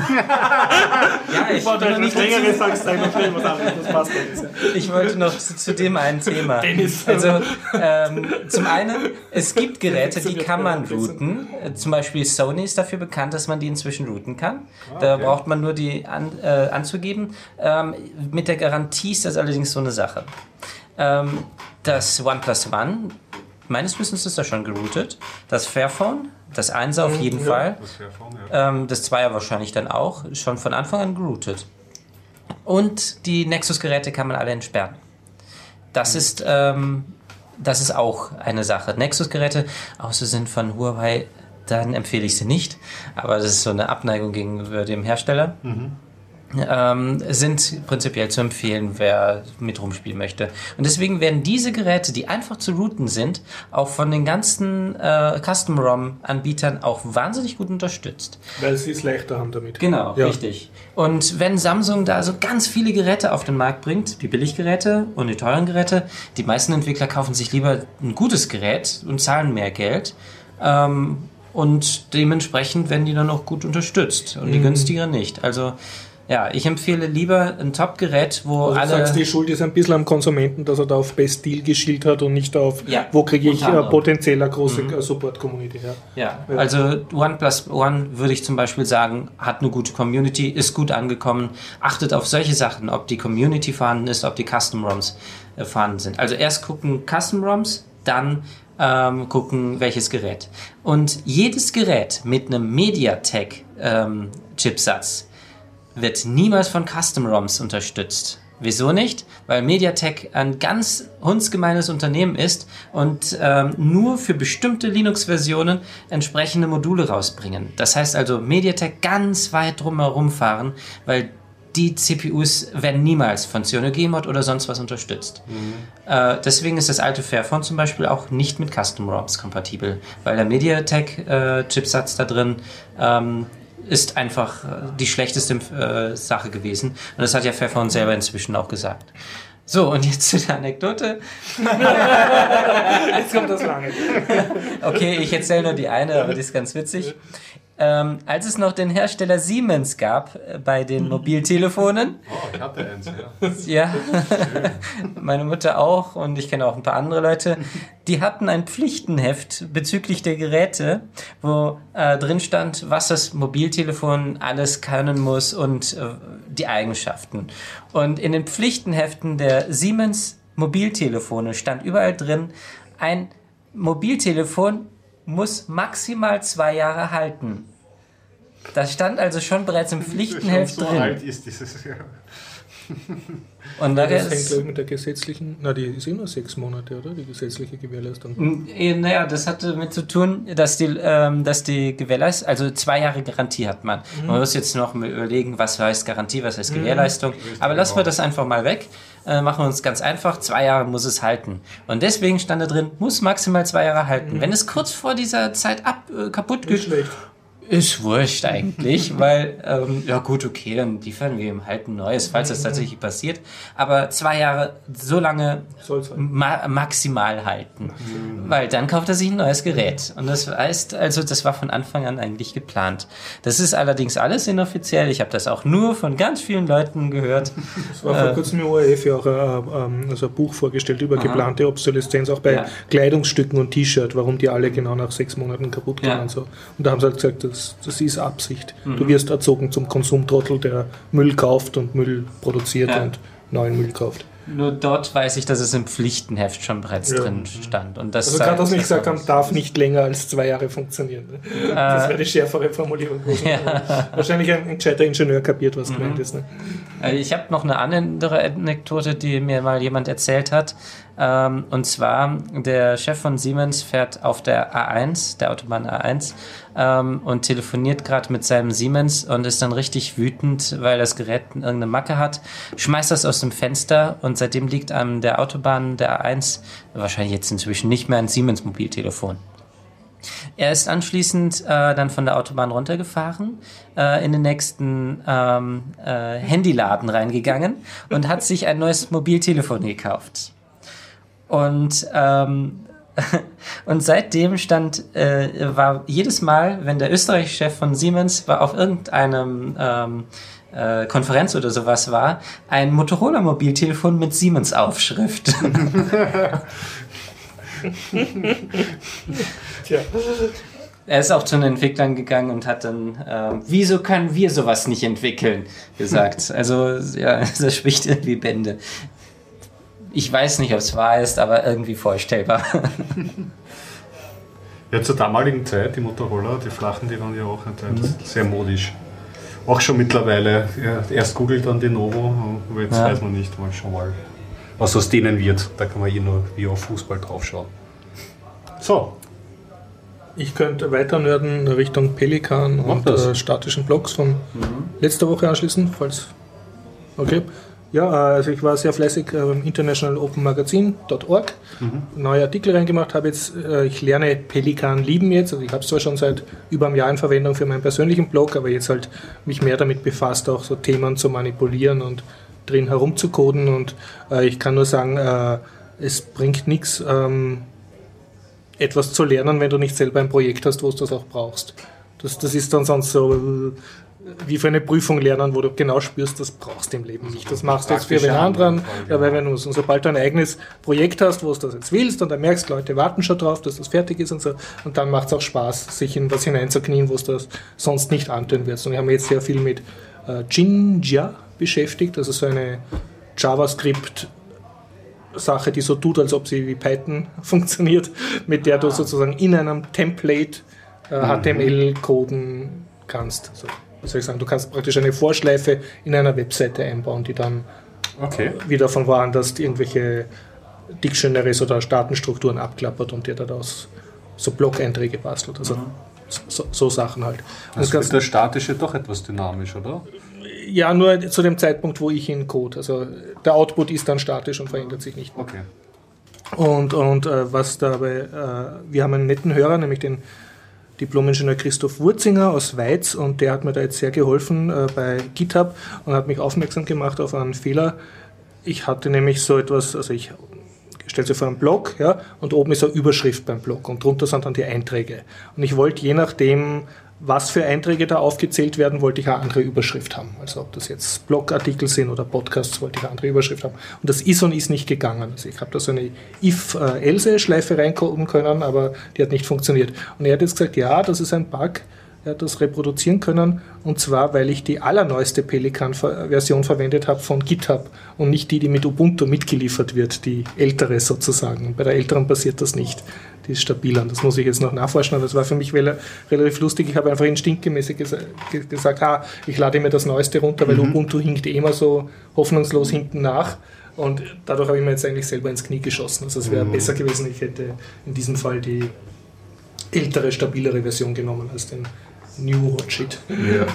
ja, ich, ich wollte noch nicht länger sagst, sag noch was anderes. Das passt. Ich wollte noch zu, zu, dem einen Thema. Dennis. Also ähm, zum einen, es gibt Geräte, die kann man routen. Zum Beispiel Sony ist dafür bekannt, dass man die inzwischen routen kann. Ah, da braucht man nur die an, äh, anzugeben. Ähm, mit der Garantie ist das allerdings so eine Sache. Ähm, das OnePlus One meines Wissens ist das schon geroutet. Das Fairphone, das 1 auf jeden ja, Fall. Das, Fairphone, ja. ähm, das 2er wahrscheinlich dann auch. Schon von Anfang an geroutet. Und die Nexus-Geräte kann man alle entsperren. Das mhm. ist, ähm, das ist auch eine Sache. Nexus-Geräte, außer sind von Huawei, dann empfehle ich sie nicht. Aber das ist so eine Abneigung gegenüber dem Hersteller. Mhm ähm, sind prinzipiell zu empfehlen, wer mit rumspielen möchte. Und deswegen werden diese Geräte, die einfach zu routen sind, auch von den ganzen äh, Custom-ROM-Anbietern auch wahnsinnig gut unterstützt. Weil sie es leichter haben damit. Genau, ja. richtig. Und wenn Samsung da so ganz viele Geräte auf den Markt bringt, die Billiggeräte und die teuren Geräte, die meisten Entwickler kaufen sich lieber ein gutes Gerät und zahlen mehr Geld. Ähm, und dementsprechend werden die dann auch gut unterstützt und die mhm. günstigeren nicht. Also ja, ich empfehle lieber ein Top-Gerät, wo also alle. Du sagst, die Schuld ist ein bisschen am Konsumenten, dass er da auf Best Deal geschielt hat und nicht auf, ja, wo kriege ich äh, potenziell eine große mhm. Support-Community. Ja. Ja, ja. also OnePlus One würde ich zum Beispiel sagen, hat eine gute Community, ist gut angekommen. Achtet auf solche Sachen, ob die Community vorhanden ist, ob die Custom-ROMs äh, vorhanden sind. Also erst gucken Custom-ROMs, dann ähm, gucken, welches Gerät. Und jedes Gerät mit einem MediaTek-Chipsatz ähm, wird niemals von Custom ROMs unterstützt. Wieso nicht? Weil MediaTek ein ganz hundsgemeines Unternehmen ist und ähm, nur für bestimmte Linux-Versionen entsprechende Module rausbringen. Das heißt also, MediaTek ganz weit drumherum fahren, weil die CPUs werden niemals von CyanogenMod oder sonst was unterstützt. Mhm. Äh, deswegen ist das alte Fairphone zum Beispiel auch nicht mit Custom ROMs kompatibel, weil der MediaTek-Chipsatz äh, da drin ähm, ist einfach äh, die schlechteste äh, Sache gewesen. Und das hat ja Fairphone selber inzwischen auch gesagt. So, und jetzt zu der Anekdote. Jetzt kommt das lange. Okay, ich erzähle nur die eine, aber die ist ganz witzig. Ähm, als es noch den Hersteller Siemens gab äh, bei den Mobiltelefonen, Oh, ich hatte eins, ja. ja, meine Mutter auch und ich kenne auch ein paar andere Leute, die hatten ein Pflichtenheft bezüglich der Geräte, wo äh, drin stand, was das Mobiltelefon alles können muss und äh, die Eigenschaften. Und in den Pflichtenheften der Siemens Mobiltelefone stand überall drin, ein Mobiltelefon muss maximal zwei Jahre halten. Das stand also schon bereits im Pflichtenheft so drin. alt ist dieses. Ja. Und da Das hängt, glaube ich, mit der gesetzlichen, na, die ist immer sechs Monate, oder? Die gesetzliche Gewährleistung. Eh, Naja, das hatte damit zu tun, dass die, ähm, dass die Gewährleistung, also zwei Jahre Garantie hat man. Man muss jetzt noch mal überlegen, was heißt Garantie, was heißt Gewährleistung. Aber lassen wir das einfach mal weg. Äh, machen wir uns ganz einfach. Zwei Jahre muss es halten. Und deswegen stand da drin, muss maximal zwei Jahre halten. Wenn es kurz vor dieser Zeit ab, äh, kaputt geht. Ist wurscht eigentlich, weil, ähm, ja gut, okay, dann liefern wir ihm halt ein neues, falls das tatsächlich passiert. Aber zwei Jahre, so lange ma maximal halten. Weil dann kauft er sich ein neues Gerät. Und das heißt, also das war von Anfang an eigentlich geplant. Das ist allerdings alles inoffiziell. Ich habe das auch nur von ganz vielen Leuten gehört. Es war vor kurzem im ORF ja auch ein, ähm, also ein Buch vorgestellt über geplante Obsoleszenz, auch bei Ja. Kleidungsstücken und T-Shirt, warum die alle genau nach sechs Monaten kaputt gehen Ja. und so. Und da haben sie halt gesagt, das, das ist Absicht. Du wirst erzogen zum Konsumtrottel, der Müll kauft und Müll produziert Ja. und neuen Müll kauft. Nur dort weiß ich, dass es im Pflichtenheft schon bereits Ja. drin stand. Und das Also gerade das nicht gesagt haben, darf nicht länger als zwei Jahre funktionieren. Ne? Das wäre die schärfere Formulierung. gewesen. Wahrscheinlich ein, gescheiter Ingenieur kapiert, was gemeint ist. Ne? Äh, Ich habe noch eine andere Anekdote, die mir mal jemand erzählt hat. Ähm, und zwar, der Chef von Siemens fährt auf der A1, der Autobahn A1, ähm, und telefoniert gerade mit seinem Siemens und ist dann richtig wütend, weil das Gerät irgendeine Macke hat, schmeißt das aus dem Fenster und seitdem liegt an der Autobahn der A1 wahrscheinlich jetzt inzwischen nicht mehr ein Siemens Mobiltelefon. Er ist anschließend äh, dann von der Autobahn runtergefahren, äh, in den nächsten ähm, äh, Handyladen reingegangen und hat sich ein neues Mobiltelefon gekauft. Und ähm, und seitdem stand, äh, war jedes Mal, wenn der österreichische Chef von Siemens war auf irgendeinem ähm, äh, Konferenz oder sowas war, ein Motorola-Mobiltelefon mit Siemens-Aufschrift. Tja. Er ist auch zu den Entwicklern gegangen und hat dann, ähm, wieso können wir sowas nicht entwickeln, gesagt. Also, ja, das spricht irgendwie Bände. Ich weiß nicht, ob es wahr ist, aber irgendwie vorstellbar. Ja, zur damaligen Zeit, die Motorola, die flachen, die waren ja auch Zeit sehr modisch. Auch schon mittlerweile. Erst googelt dann die Novo, aber jetzt Ja. weiß man nicht. Mal schon mal, was aus denen wird. Da kann man eh nur wie auf Fußball draufschauen. So, Ich könnte weiter nörden Richtung Pelikan Mach und das. äh, statischen Blogs von letzter Woche anschließen, falls. Okay. Ja, also ich war sehr fleißig äh, beim internationalopenmagazin.org, neue Artikel reingemacht, habe jetzt, äh, ich lerne Pelikan lieben jetzt, also ich habe es zwar schon seit über einem Jahr in Verwendung für meinen persönlichen Blog, aber jetzt halt mich mehr damit befasst, auch so Themen zu manipulieren und drin herumzucoden. Und äh, ich kann nur sagen, äh, es bringt nichts, ähm, etwas zu lernen, wenn du nicht selber ein Projekt hast, wo du das auch brauchst. Das, das ist dann sonst so wie für eine Prüfung lernen, wo du genau spürst, das brauchst du im Leben nicht. Das machst du jetzt für den anderen, weil wenn du und sobald du ein eigenes Projekt hast, wo du das jetzt willst und dann merkst, Leute warten schon drauf, dass das fertig ist und so, und dann macht es auch Spaß, sich in was hineinzuknien, wo du das sonst nicht antun wirst. Und ich habe mich jetzt sehr viel mit äh, Jinja beschäftigt, also so eine JavaScript Sache, die so tut, als ob sie wie Python funktioniert, mit der du sozusagen in einem Template äh, HTML coden kannst. Also, wie soll ich sagen, du kannst praktisch eine Vorschleife in einer Webseite einbauen, die dann okay. wieder von woanders irgendwelche Dictionaries oder Datenstrukturen abklappert und dir daraus so Blog-Einträge bastelt. Also so, so Sachen halt. Das Also Ganze- ist der statische doch etwas dynamisch, oder? ja, nur zu dem Zeitpunkt, wo ich ihn code. Also der Output ist dann statisch und verändert sich nicht. Okay. Und, und äh, was dabei, äh, wir haben einen netten Hörer, nämlich den Diplom-Ingenieur Christoph Wurzinger aus Weiz und der hat mir da jetzt sehr geholfen äh, bei GitHub und hat mich aufmerksam gemacht auf einen Fehler. ich hatte nämlich so etwas, also ich stelle sie vor einen Blog, ja, und oben ist eine Überschrift beim Blog und drunter sind dann die Einträge. Und ich wollte je nachdem, was für Einträge da aufgezählt werden, wollte ich eine andere Überschrift haben. Also ob das jetzt Blogartikel sind oder Podcasts, wollte ich eine andere Überschrift haben. Und das ist und ist nicht gegangen. Also ich habe da so eine if-else-Schleife reinkommen können, aber die hat nicht funktioniert. Und er hat jetzt gesagt, ja, das ist ein Bug, er hat das reproduzieren können. Und zwar, weil ich die allerneueste Pelican-Version verwendet habe von GitHub und nicht die, die mit Ubuntu mitgeliefert wird, die ältere sozusagen. Bei der älteren passiert das nicht die ist stabiler. Und das muss ich jetzt noch nachforschen, aber das war für mich relativ lustig. Ich habe einfach instinktgemäß gesagt, ah, ich lade mir das Neueste runter, weil mhm. Ubuntu hinkt eh immer so hoffnungslos hinten nach. Und dadurch habe ich mir jetzt eigentlich selber ins Knie geschossen. Also es wäre mhm. besser gewesen, ich hätte in diesem Fall die ältere, stabilere Version genommen als den New Hot Shit. Ja.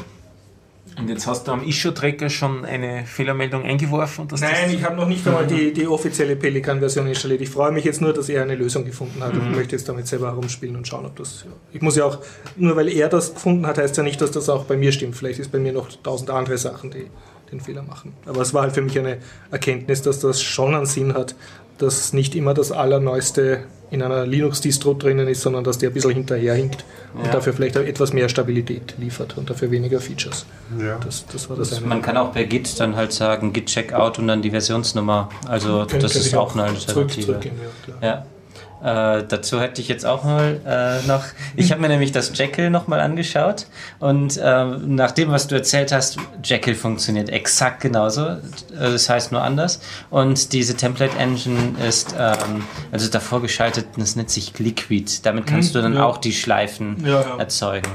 Und jetzt hast du am Issue-Tracker schon eine Fehlermeldung eingeworfen? Nein, ich habe noch nicht einmal die, die offizielle Pelican-Version installiert. Ich freue mich jetzt nur, dass er eine Lösung gefunden hat mhm. und möchte jetzt damit selber herumspielen und schauen, ob das. Ja. Ich muss ja auch, nur weil er das gefunden hat, heißt ja nicht, dass das auch bei mir stimmt. Vielleicht ist bei mir noch tausend andere Sachen, die den Fehler machen. Aber es war halt für mich eine Erkenntnis, dass das schon einen Sinn hat, dass nicht immer das Allerneueste in einer Linux-Distro drinnen ist, sondern dass der ein bisschen hinterherhinkt und ja. dafür vielleicht etwas mehr Stabilität liefert und dafür weniger Features. Ja. Das, das war das, das Man kann auch per Git dann halt sagen, Git Checkout und dann die Versionsnummer. Also das ist auch eine Alternative. Zurück, zurück, ja, ja. Äh, dazu hätte ich jetzt auch mal äh, noch. Ich habe mir nämlich das Jekyll nochmal angeschaut und äh, nach dem, was du erzählt hast, Jekyll funktioniert exakt genauso. Äh, das heißt nur anders. Und diese Template Engine ist ähm, also davor geschaltet, das nennt sich Liquid. Damit kannst hm, du dann ja. auch die Schleifen ja, ja. erzeugen.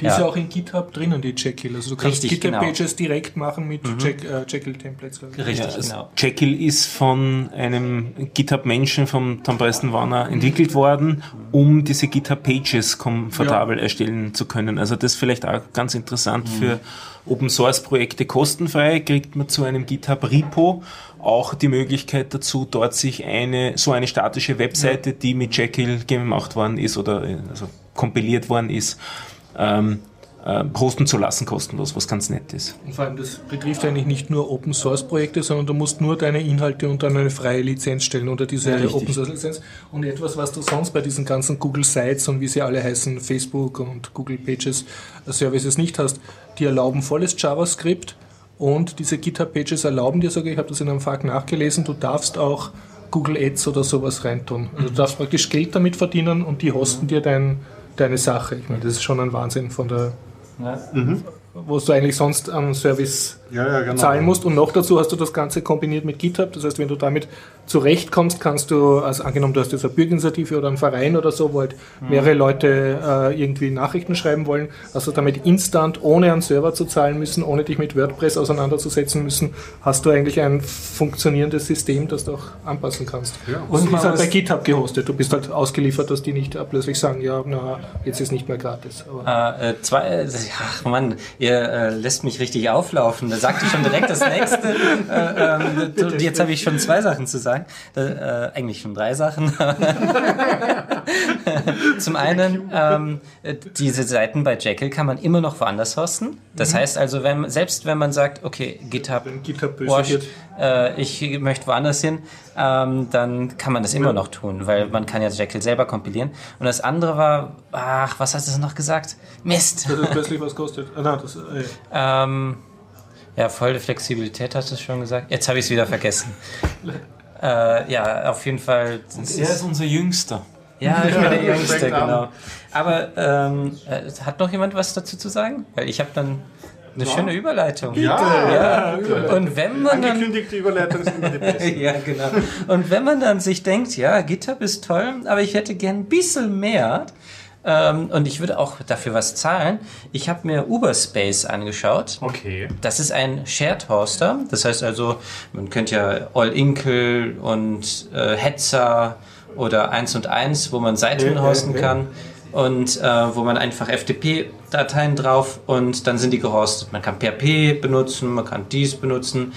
Die ja. ist ja auch in GitHub drinnen, die Jekyll. Also du kannst GitHub-Pages genau. direkt machen mit mhm. Jack, äh, Jekyll-Templates. Richtig, ja, also genau. Jekyll ist von einem GitHub-Menschen, von Tom Preston Warner, entwickelt worden, um diese GitHub-Pages komfortabel ja. erstellen zu können. Also das ist vielleicht auch ganz interessant mhm. für Open-Source-Projekte kostenfrei, kriegt man zu einem GitHub-Repo auch die Möglichkeit dazu, dort sich eine, so eine statische Webseite, die mit Jekyll gemacht worden ist oder also kompiliert worden ist, ähm, äh, hosten zu lassen, kostenlos, was ganz nett ist. Und vor allem, das betrifft eigentlich nicht nur Open Source Projekte, sondern du musst nur deine Inhalte unter eine freie Lizenz stellen, unter diese ja, Open Source Lizenz. Und etwas, was du sonst bei diesen ganzen Google Sites und wie sie alle heißen, Facebook und Google Pages äh, Services nicht hast, die erlauben volles JavaScript und diese GitHub Pages erlauben dir sogar, ich habe das in einem FAQ nachgelesen, du darfst auch Google Ads oder sowas reintun. Also du darfst praktisch Geld damit verdienen und die hosten dir dein deine Sache. Ich meine, das ist schon ein Wahnsinn von der, ja. mhm. wo du eigentlich sonst am Service ja, ja, genau. zahlen musst. Und noch dazu hast du das Ganze kombiniert mit GitHub. Das heißt, wenn du damit zurechtkommst, kannst du, also angenommen, du hast jetzt eine Bürgerinitiative oder einen Verein oder so, wo halt mhm. mehrere Leute äh, irgendwie Nachrichten schreiben wollen, hast du damit instant, ohne einen Server zu zahlen müssen, ohne dich mit WordPress auseinanderzusetzen müssen, hast du eigentlich ein funktionierendes System, das du auch anpassen kannst. Ja. Und ist halt bei GitHub gehostet. Du bist halt ausgeliefert, dass die nicht plötzlich sagen, ja, na, jetzt ist nicht mehr gratis. Äh, äh, zwei, äh, ach Mann, ihr äh, lässt mich richtig auflaufen sagte schon direkt das nächste. Äh, ähm, jetzt habe ich schon zwei Sachen zu sagen. Äh, eigentlich schon drei Sachen. Zum einen, ähm, diese Seiten bei Jekyll kann man immer noch woanders hosten. Das mhm. heißt also, wenn, selbst wenn man sagt, okay, GitHub, GitHub wash, äh, ich möchte woanders hin, ähm, dann kann man das immer ja. noch tun, weil man kann ja Jekyll selber kompilieren. Und das andere war, ach, was hast du noch gesagt? Mist. Das hat plötzlich was kostet. Ah, nein, das, äh, ähm, ja, volle Flexibilität hast du schon gesagt. Jetzt habe ich es wieder vergessen. äh, ja, auf jeden Fall. er ist unser Jüngster. Ja, ich bin der Jüngste, genau. Aber ähm, äh, hat noch jemand was dazu zu sagen? Weil ich habe dann eine ja. schöne Überleitung. Ja, ja. ja. Und wenn man dann, Angekündigte Überleitung sind immer die besten. ja, genau. Und wenn man dann sich denkt, ja, GitHub ist toll, aber ich hätte gern ein bisschen mehr, ähm, und ich würde auch dafür was zahlen. Ich habe mir Uberspace angeschaut. Okay. Das ist ein Shared Hoster. Das heißt also, man könnte ja All Inkle und äh, Hetzer oder 1 und 1, wo man Seiten okay, hosten okay. kann und äh, wo man einfach FTP-Dateien drauf und dann sind die gehostet. Man kann PHP benutzen, man kann dies benutzen.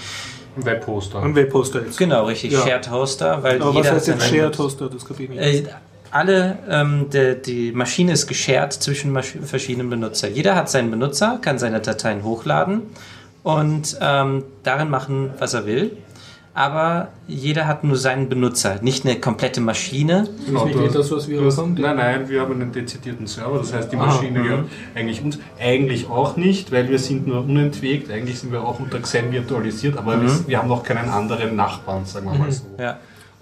Ein Webhoster. Ein Webhoster jetzt. Genau, richtig, ja. Shared Hoster. Weil Aber jeder was heißt jetzt Shared Hoster? Das kapiere ich nicht. Alle, ähm, de, die Maschine ist geshared zwischen Masch verschiedenen Benutzer. Jeder hat seinen Benutzer, kann seine Dateien hochladen und ähm, darin machen, was er will. aber jeder hat nur seinen Benutzer, nicht eine komplette Maschine. Ist nicht etwas, was wir du hast, haben? nein, nein, wir haben einen dezidierten Server, das heißt, die Ah, Maschine mhm. gehört eigentlich uns. Eigentlich auch nicht, weil wir sind nur unentwegt, eigentlich sind wir auch unter Xen virtualisiert, aber wir, wir haben noch keinen anderen Nachbarn, sagen wir mal so. Ja.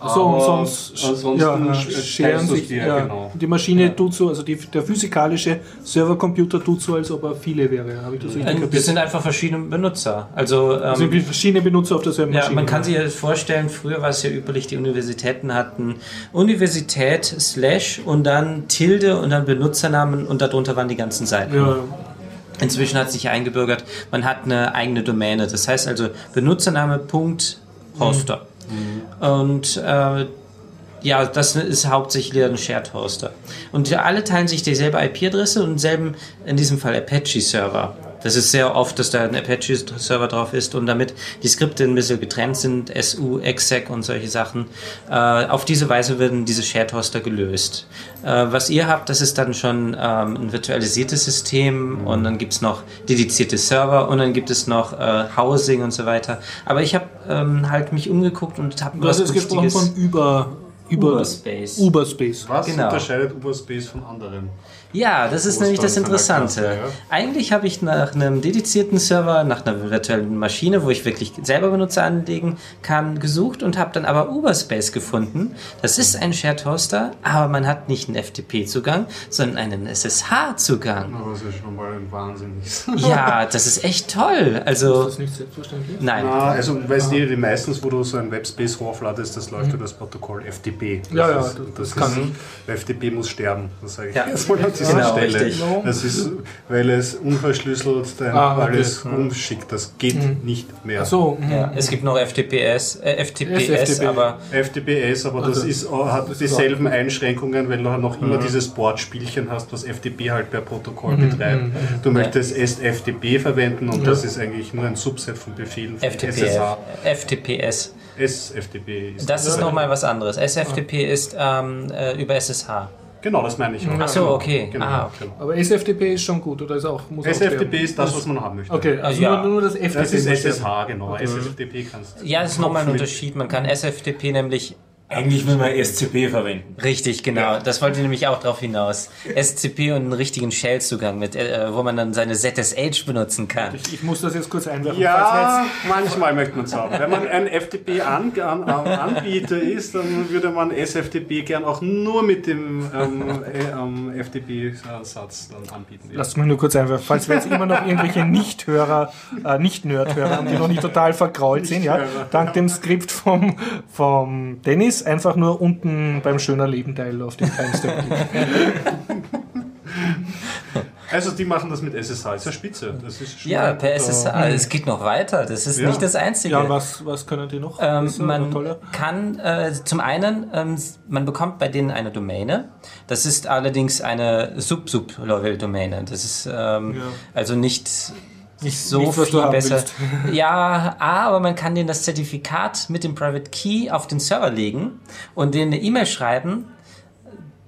So, und sonst ansonsten ja, scheren sich. dir, Ja, genau. Die Maschine tut so, also die, der physikalische Servercomputer tut so, als ob er viele wäre. Habe ich das richtig Das sind einfach verschiedene Benutzer. Also ähm, Also verschiedene Benutzer auf derselben Ja, Maschine. man kann sich ja vorstellen, früher war es ja üblich, die Universitäten hatten Universität slash und dann Tilde und dann Benutzernamen und darunter waren die ganzen Seiten. Ja, Inzwischen hat sich eingebürgert, man hat eine eigene Domäne. Das heißt also Benutzername Punkt Hoster. Und äh, ja, das ist hauptsächlich ein Shared Hoster. Und alle teilen sich dieselbe IP-Adresse und denselben, in diesem Fall Apache-Server. Das ist sehr oft, dass da ein Apache-Server drauf ist und damit die Skripte ein bisschen getrennt sind, SU, exec und solche Sachen. Äh, auf diese Weise werden diese Shared Hoster gelöst. Äh, was ihr habt, das ist dann schon ähm, ein virtualisiertes System und dann gibt es noch dedizierte Server und dann gibt es noch äh, Housing und so weiter. Aber ich habe ähm, halt mich umgeguckt und habe du hast jetzt gesprochen von über, über Uberspace. Uberspace. Was Genau. unterscheidet Uberspace von anderen? Ja, das ist nämlich das Interessante. Klasse, ja. Eigentlich habe ich nach einem dedizierten Server, nach einer virtuellen Maschine, wo ich wirklich selber Benutzer anlegen kann, gesucht und habe dann aber Uberspace gefunden. Das ist ein Shared Hoster, aber man hat nicht einen FTP-Zugang, sondern einen SSH-Zugang. Aber das ist schon mal ein Wahnsinn. Ja, das ist echt toll. Ist Also, das nicht selbstverständlich? nein. Na, also weißt du, die meistens, wo du so ein Webspace hochladest, das läuft über das Protokoll FTP. Das Ja, ja, ist, das- das, das kann ist, FTP muss sterben, das sage ich Ja. erstmal an dieser Genau, Stelle. richtig. Das ist, weil es unverschlüsselt dein Ah, okay. alles rumschickt. Das geht nicht mehr. Ach so, mhm. Ja, es gibt noch FTPS, äh, FTPS, FTP. aber FTPS, aber das Also, ist, hat ist dieselben Einschränkungen, weil du noch immer Mhm. dieses Boardspielchen hast, was FTP halt per Protokoll betreibt. Du möchtest SFTP verwenden und das ist eigentlich nur ein Subset von Befehlen von FTPS. SSH. FTPS. SFTP ist Das ist nochmal was anderes. SFTP ist ähm, äh, über SSH. Genau, das meine ich auch. Ach so, okay. Genau, Ah, okay. genau. Aber SFTP ist schon gut, oder ist auch muss auch SFTP sterben? ist das, was man haben möchte. Okay, also Ja. nur, nur das FTP. Das ist. SSH, genau. SFTP kannst du. Ja, das ist nochmal ein Unterschied. Man kann SFTP nämlich Eigentlich will man SCP verwenden. Richtig, genau. Das wollte nämlich auch darauf hinaus. SCP und einen richtigen Shell-Zugang, mit, äh, wo man dann seine ZSH benutzen kann. Ich, ich muss das jetzt kurz einwerfen. Ja, manchmal möchte man es haben. Wenn man ein FTP-Anbieter ist, dann würde man SFTP gern auch nur mit dem ähm, äh, ähm, FTP-Satz dann anbieten. Ja. Lasst mich nur kurz einwerfen, falls wir jetzt immer noch irgendwelche Nicht-Hörer, äh, Nicht-Nerd-Hörer haben, die noch nicht total vergrault sind, ja, dank dem Skript vom, vom Dennis einfach nur unten beim schöner Leben-Teil auf den Timestamp klicken. Also die machen das mit SSH, ist ja spitze. Das ist schon Ja, per SSH. äh, Es geht noch weiter. Das ist Ja. nicht das Einzige. Ja, was, was können die noch? Ähm, man kann äh, zum einen, ähm, man bekommt bei denen eine Domäne. Das ist allerdings eine Sub-Sub-Level-Domäne. Das ist ähm, Ja. also nicht nicht so nicht, viel besser. willst. Ja, aber man kann denen das Zertifikat mit dem Private Key auf den Server legen und denen eine E-Mail schreiben.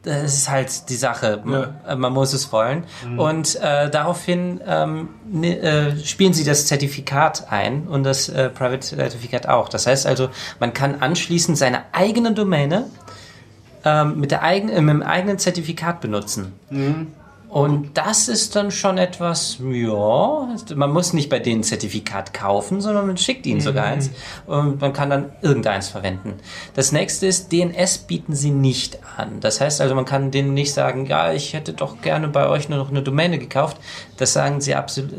Das ist halt die Sache. Man, äh, man muss es wollen. Und äh, daraufhin ähm, ne, äh, spielen sie das Zertifikat ein und das äh, Private Zertifikat auch. Das heißt also, man kann anschließend seine eigene Domäne ähm, mit, der eigen, mit dem eigenen Zertifikat benutzen. Und das ist dann schon etwas, ja, man muss nicht bei denen ein Zertifikat kaufen, sondern man schickt ihnen sogar eins und man kann dann irgendeins verwenden. Das nächste ist, DNS bieten sie nicht an. Das heißt also, man kann denen nicht sagen, ja, ich hätte doch gerne bei euch nur noch eine Domäne gekauft. Das sagen sie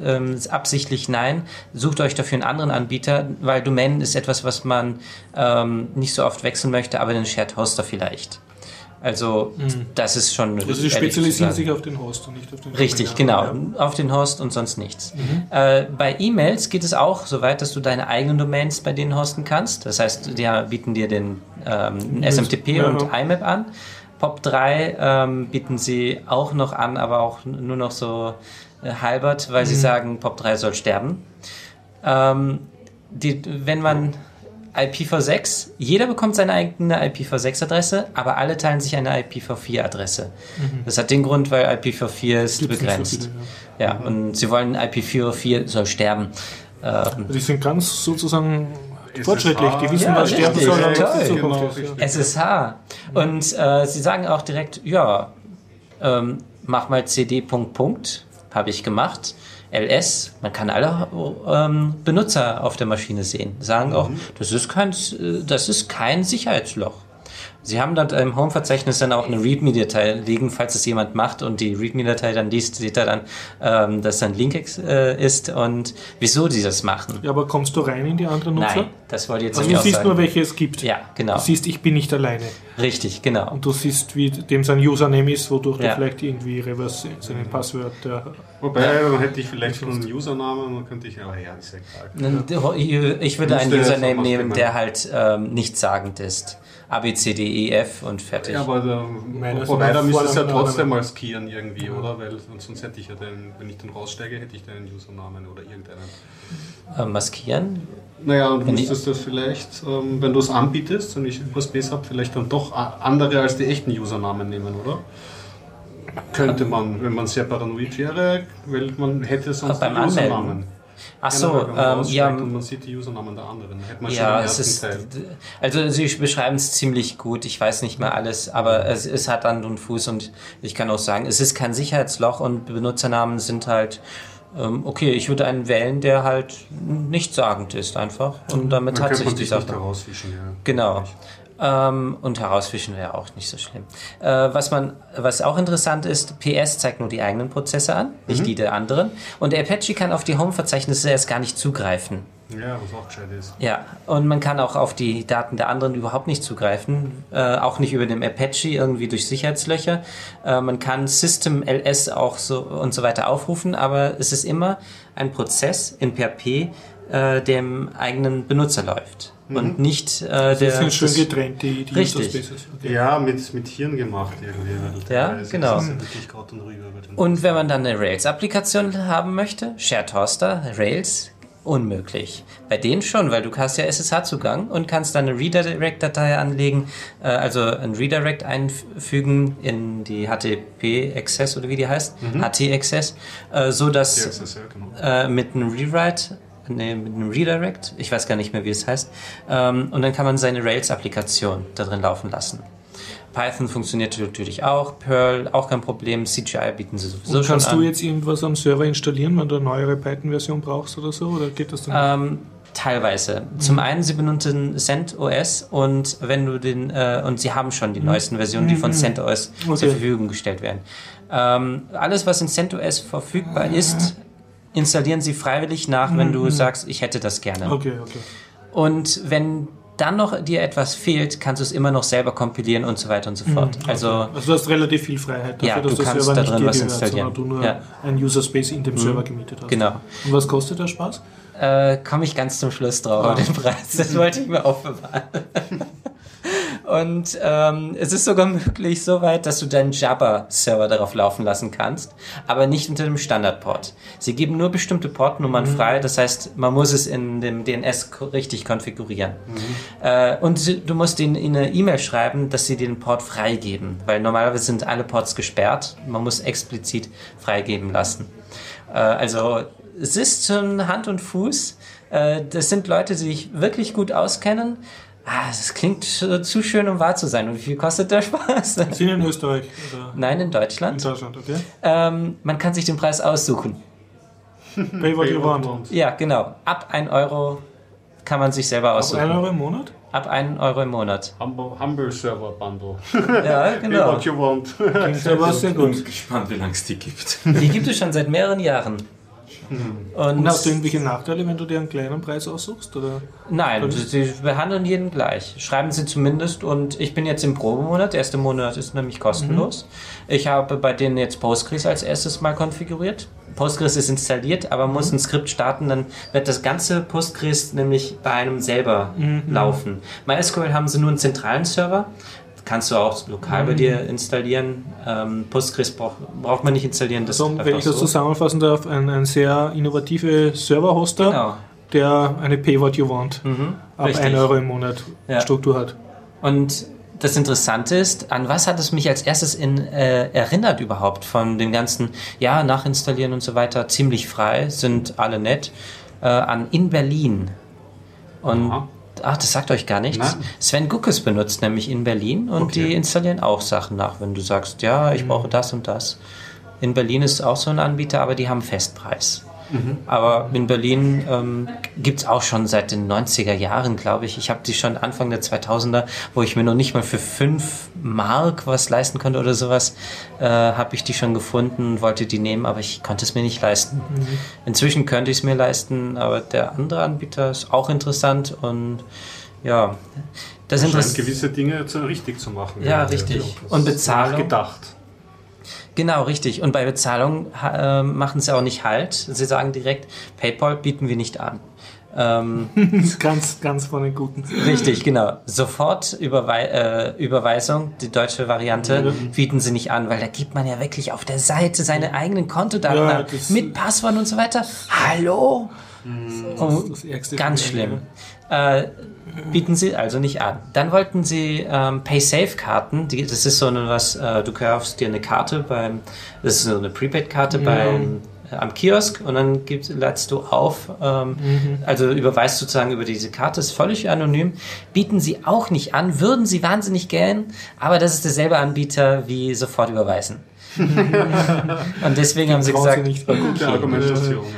ähm, absichtlich nein. Sucht euch dafür einen anderen Anbieter, weil Domänen ist etwas, was man ähm, nicht so oft wechseln möchte, aber den Shared Hoster vielleicht. Also, das ist schon Also sie spezialisieren sich auf den Host und nicht auf den Richtig, Domain. genau. Auf den Host und sonst nichts. Äh, bei E-Mails geht es auch so weit, dass du deine eigenen Domains bei denen hosten kannst. Das heißt, die bieten dir den ähm, SMTP Ja. und IMAP an. POP3 ähm, bieten sie auch noch an, aber auch nur noch so äh, halbert, weil sie sagen, POP3 soll sterben. Ähm, die, wenn man IPv6, jeder bekommt seine eigene IPv6-Adresse, aber alle teilen sich eine IPv4-Adresse. Das hat den Grund, weil IPv4 ist Gibt's nicht so begrenzt. viele, ja. und sie wollen IPv4 soll sterben. Ähm, die sind ganz sozusagen fortschrittlich. Die wissen, Ja, was sterben soll Genau. Ja. SSH. Und äh, sie sagen auch direkt, ja, ähm, mach mal CD Punkt Punkt, habe ich gemacht. LS, man kann alle ähm, Benutzer auf der Maschine sehen. Sagen auch, das ist kein, äh, das ist kein Sicherheitsloch. Sie haben dort im Home-Verzeichnis dann auch eine README-Datei liegen, falls es jemand macht und die README-Datei dann liest, sieht er dann, ähm, dass da ein Link äh, ist und wieso sie das machen. Ja, aber kommst du rein in die anderen Nutzer? Nein, das wollte ich jetzt Also nicht du siehst nur, welche es gibt. ja, genau. Du siehst, ich bin nicht alleine. Richtig, genau. Und du siehst, wie dem sein Username ist, wodurch Ja. du vielleicht irgendwie reverse seine Passwörter. Wobei, dann hätte ich vielleicht schon einen Usernamen und dann könnte ich, aber ja, ist ja egal. Ich würde einen Username nehmen, der halt ähm, nichtssagend ist. A, B, C, D, E, F und fertig. Ja, aber der Provider müsste es ja trotzdem mal skieren irgendwie, oder? Weil sonst hätte ich ja den, wenn ich dann raussteige, hätte ich den Usernamen oder irgendeinen. äh, maskieren? Naja, und Wenn müsstest das vielleicht, ähm, wenn du es anbietest und ich USBs habe, vielleicht dann doch andere als die echten Usernamen nehmen, oder? Könnte man, wenn man sehr paranoid wäre, weil man hätte sonst beim die Usernamen. Anmelden. Ach so, man ähm, ja, und man sieht die Usernamen der anderen. Man ja, es ist, Teil. also sie beschreiben es ziemlich gut. Ich weiß nicht mehr alles, aber es, es hat Hand und Fuß und ich kann auch sagen, es ist kein Sicherheitsloch und Benutzernamen sind halt ähm, okay. Ich würde einen wählen, der halt nichtssagend ist einfach und damit Dann hat sich man die Sache. nicht herausfischen, ja. Genau. Ähm, und herausfischen wäre auch nicht so schlimm. Äh, was man, was auch interessant ist, PS zeigt nur die eigenen Prozesse an, nicht die der anderen. Und der Apache kann auf die Home-Verzeichnisse erst gar nicht zugreifen. Ja, was auch gescheit ist. Ja, und man kann auch auf die Daten der anderen überhaupt nicht zugreifen, äh, auch nicht über den Apache irgendwie durch Sicherheitslöcher. Äh, man kann System LS auch so und so weiter aufrufen, aber es ist immer ein Prozess in PHP, äh, der im eigenen Benutzer läuft und nicht äh, der. Das sind schön das- getrennt, die, die Richtig. Okay. Ja, mit, mit Hirn gemacht irgendwie. Ja, genau. ja und Und wenn man dann eine Rails-Applikation haben möchte, Shared Hoster, Rails, unmöglich. Bei denen schon, weil du hast ja SSH-Zugang und kannst dann eine Redirect-Datei anlegen, äh, also ein Redirect einfügen in die HTTP-Access oder wie die heißt, HT-Access, äh, so dass ja genau. äh, mit einem Rewrite, nee, mit einem Redirect, ich weiß gar nicht mehr, wie es heißt, ähm, und dann kann man seine Rails-Applikation da drin laufen lassen. Python funktioniert natürlich auch, Perl auch kein Problem, CGI bieten sie sowieso Und schon kannst an. du jetzt irgendwas am Server installieren, wenn du eine neuere Python-Version brauchst oder so? Oder geht das dann? Ähm, teilweise. Zum einen, sie benutzen CentOS und wenn du den äh, und sie haben schon die neuesten Versionen, die von CentOS zur Okay. Verfügung gestellt werden. Ähm, alles, was in CentOS verfügbar ist, installieren sie freiwillig nach, wenn du sagst, ich hätte das gerne. okay, okay. Und wenn dann noch dir etwas fehlt, kannst du es immer noch selber kompilieren und so weiter und so fort. Also Also du hast relativ viel Freiheit dafür, Ja, dass du kannst Server da drin was gehört, installieren. sondern du nur Ja. einen User Space in dem Server gemietet hast. genau. Und was kostet der Spaß? Äh, komme ich ganz zum Schluss drauf, den Preis. Das wollte ich mir aufbewahren. Und ähm, es ist sogar möglich so weit, dass du deinen Jabber-Server darauf laufen lassen kannst, aber nicht unter dem Standardport. Sie geben nur bestimmte Portnummern frei, das heißt, man muss es in dem DNS richtig konfigurieren. Äh, und du musst ihnen in eine E-Mail schreiben, dass sie den Port freigeben, weil normalerweise sind alle Ports gesperrt. Man muss explizit freigeben lassen. Äh, also es ist schon Hand und Fuß. Äh, das sind Leute, die sich wirklich gut auskennen. Ah, das klingt äh, zu schön, um wahr zu sein. Und wie viel kostet der Spaß? Sind in Österreich oder Nein, in in Deutschland. Deutschland, okay? Ähm, man kann sich den Preis aussuchen. Pay what you want. Ja, genau. Ab 1 Euro kann man sich selber aussuchen. 1 Euro im Monat? Ab 1 Euro im Monat. Humble, Server Bundle. Ja, genau. what you want. Klingt aber sehr Ich bin gut. gespannt, wie lange es die gibt. Die gibt es schon seit mehreren Jahren. Und, Und hast du irgendwelche Nachteile, wenn du dir einen kleinen Preis aussuchst? Oder? Nein, sie behandeln jeden gleich. Schreiben sie zumindest. Und ich bin jetzt im Probemonat. Der erste Monat ist nämlich kostenlos. Ich habe bei denen jetzt Postgres als erstes mal konfiguriert. Postgres ist installiert, aber muss ein Skript starten, dann wird das ganze Postgres nämlich bei einem selber laufen. MySQL haben sie nur einen zentralen Server. Kannst du auch lokal bei dir installieren. Ähm, Postgres brauch, braucht man nicht installieren. Das So, läuft wenn ich das so. zusammenfassen darf, ein, ein sehr innovative Server-Hoster, Genau. der eine Pay what you want ab richtig. 1 Euro im Monat Ja. Struktur hat. Und das Interessante ist, an was hat es mich als erstes in, äh, erinnert überhaupt von den ganzen, ja, nachinstallieren und so weiter, ziemlich frei, sind alle nett, äh, an In Berlin. Und Aha. Ach, das sagt euch gar nichts. Nein. Sven Guckes benutzt nämlich in Berlin und Okay. die installieren auch Sachen nach, wenn du sagst, ja, ich brauche das und das. In Berlin ist auch so ein Anbieter, aber die haben Festpreis. Aber in Berlin ähm, gibt es auch schon seit den 90er Jahren, glaube ich. Ich habe die schon Anfang der 2000er, wo ich mir noch nicht mal für 5 Mark was leisten konnte oder sowas, äh, habe ich die schon gefunden, wollte die nehmen, aber ich konnte es mir nicht leisten. Inzwischen könnte ich es mir leisten, aber der andere Anbieter ist auch interessant und ja, das interessiert. gewisse Dinge jetzt richtig zu machen. Ja, richtig. Und Bezahlung? Gedacht. Genau, richtig. Und bei Bezahlung äh, machen sie auch nicht Halt. Sie sagen direkt, PayPal bieten wir nicht an. Ähm, Das ist ganz, ganz von den Guten. richtig, genau. Sofort Überwei äh, Überweisung, die deutsche Variante, bieten sie nicht an, weil da gibt man ja wirklich auf der Seite seine eigenen Kontodaten Ja, an, das- mit Passwort und so weiter. Hallo? Oh, Das Ärgste ganz von schlimm. Äh, bieten sie also nicht an. Dann wollten sie ähm, Pay-Safe-Karten. Das ist so eine was, äh, du kaufst dir eine Karte beim, das ist so eine Prepaid-Karte beim äh, am Kiosk und dann gibst, ladst du auf, ähm, also überweist sozusagen über diese Karte, ist völlig anonym. Bieten sie auch nicht an, würden sie wahnsinnig gern, aber das ist derselbe Anbieter wie sofort überweisen. und deswegen haben sie gesagt, nicht. Ja.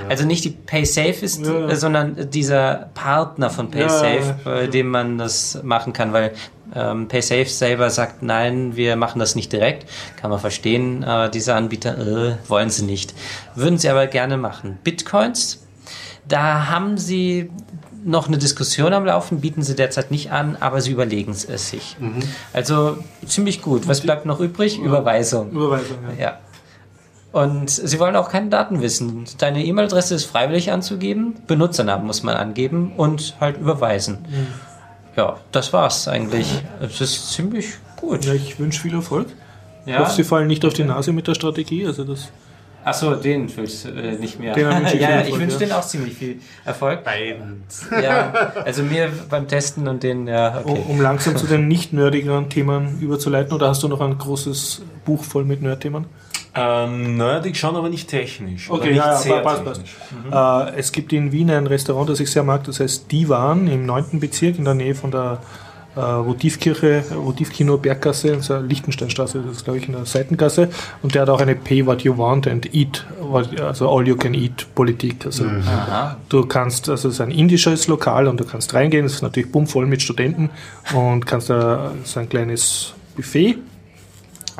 also nicht die PaySafe ist, Ja. äh, sondern dieser Partner von PaySafe, Ja, ja, bei dem man das machen kann, weil ähm, PaySafe selber sagt, nein, wir machen das nicht direkt. Kann man verstehen, aber diese Anbieter äh, wollen sie nicht. Würden sie aber gerne machen. Bitcoins, da haben sie noch eine Diskussion am Laufen, bieten sie derzeit nicht an, aber sie überlegen es sich. Also ziemlich gut. Was bleibt noch übrig? Überweisung. Überweisung, ja. Ja. Und sie wollen auch keine Daten wissen. Deine E-Mail-Adresse ist freiwillig anzugeben, Benutzernamen muss man angeben und halt überweisen. Ja, das war's eigentlich. Es ist ziemlich gut. Ja, ich wünsche viel Erfolg. Ich Ja. hoffe, Sie fallen nicht auf die Nase mit der Strategie. Also das Achso, den willst du äh, nicht mehr. Den wünsche ich ja, viel ja, Erfolg, ich wünsche ja. denen auch ziemlich viel Erfolg. Beiden. Ja, also mir beim Testen und den, ja, um, okay. um langsam zu den nicht nerdigeren Themen überzuleiten. Oder hast du noch ein großes Buch voll mit Nerd-Themen? Ähm, nerdig schon, aber nicht technisch. Okay, nicht ja, ja, sehr passt, passt. technisch. Äh, es gibt in Wien ein Restaurant, das ich sehr mag, das heißt Divan im 9. Bezirk in der Nähe von der äh, Votivkirche, Votivkino Berggasse, also Lichtensteinstraße, das ist glaube ich in der Seitengasse. Und der hat auch eine Pay What You Want and Eat, what- also All You Can Eat Politik. Also Aha. Du kannst, also es ist ein indisches Lokal und du kannst reingehen, es ist natürlich bummvoll mit Studenten und kannst da so ein kleines Buffet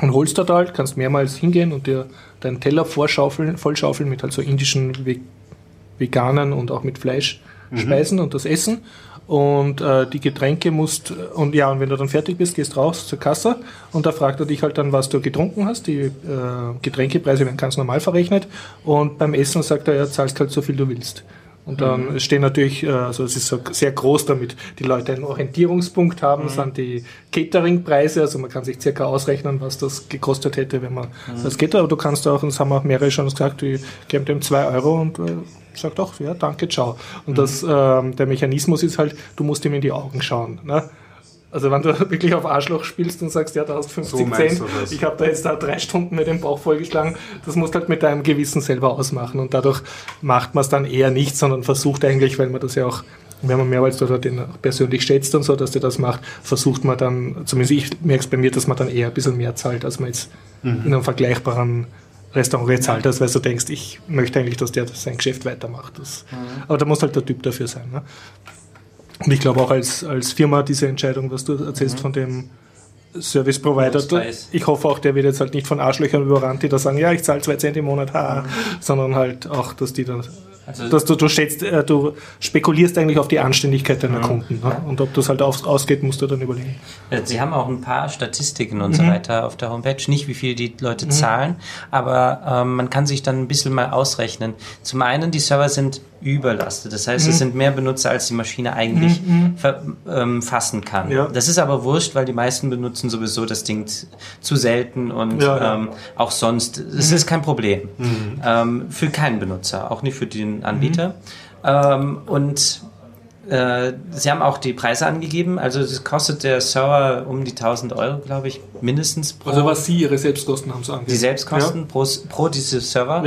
und holst dort halt, kannst mehrmals hingehen und dir deinen Teller vorschaufeln, vollschaufeln mit halt so indischen Ve veganen und auch mit Fleisch Speisen und das Essen. Und äh, die Getränke musst, und ja, und wenn du dann fertig bist, gehst raus zur Kasse und da fragt er dich halt dann, was du getrunken hast. Die äh, Getränkepreise werden ganz normal verrechnet und beim Essen sagt er, ja, zahlst halt so viel du willst. Und dann stehen natürlich, äh, also es ist so sehr groß, damit die Leute einen Orientierungspunkt haben, sind die Cateringpreise, also man kann sich circa ausrechnen, was das gekostet hätte, wenn man das geht. Aber du kannst auch, und das haben auch mehrere schon gesagt, die geben dem zwei Euro und äh, sagt auch, ja, danke, ciao. Und das, ähm, der Mechanismus ist halt, du musst ihm in die Augen schauen. Ne? Also wenn du wirklich auf Arschloch spielst und sagst, ja, da hast 50 So Cent, ich habe da jetzt da drei Stunden mit dem Bauch vollgeschlagen, das musst du halt mit deinem Gewissen selber ausmachen und dadurch macht man es dann eher nicht, sondern versucht eigentlich, weil man das ja auch, wenn man mehrmals oder den auch persönlich schätzt und so, dass der das macht, versucht man dann, zumindest ich merke es bei mir, dass man dann eher ein bisschen mehr zahlt, als man jetzt Mhm. in einem vergleichbaren Restaurant gezahlt hast, weil du denkst, ich möchte eigentlich, dass der sein Geschäft weitermacht. Das, Mhm. Aber da muss halt der Typ dafür sein. Ne? Und ich glaube auch als, als Firma diese Entscheidung, was du erzählst von dem Service Provider, ich hoffe auch, der wird jetzt halt nicht von Arschlöchern überrannt, die da sagen, ja, ich zahle zwei Cent im Monat, haha, sondern halt auch, dass die dann, Also- dass du, du schätzt, äh, du spekulierst eigentlich auf die Anständigkeit deiner Kunden. Ne? Und ob das halt auf, ausgeht, musst du dann überlegen. Äh, Sie haben auch ein paar Statistiken und Mhm. so weiter auf der Homepage. Nicht, wie viel die Leute zahlen, aber ähm, man kann sich dann ein bisschen mal ausrechnen. Zum einen, die Server sind überlastet. Das heißt, Mhm. es sind mehr Benutzer, als die Maschine eigentlich ver, ähm, fassen kann. Ja. Das ist aber wurscht, weil die meisten benutzen sowieso das Ding zu selten und Ja, ja. Ähm, auch sonst. Es ist kein Problem. Ähm, für keinen Benutzer, auch nicht für den Anbieter. Ähm, und äh, Sie haben auch die Preise angegeben. Also es kostet der Server um die 1000 Euro, glaube ich, mindestens pro Also was sie ihre Selbstkosten haben so angegeben. die Selbstkosten pro, pro diese Server.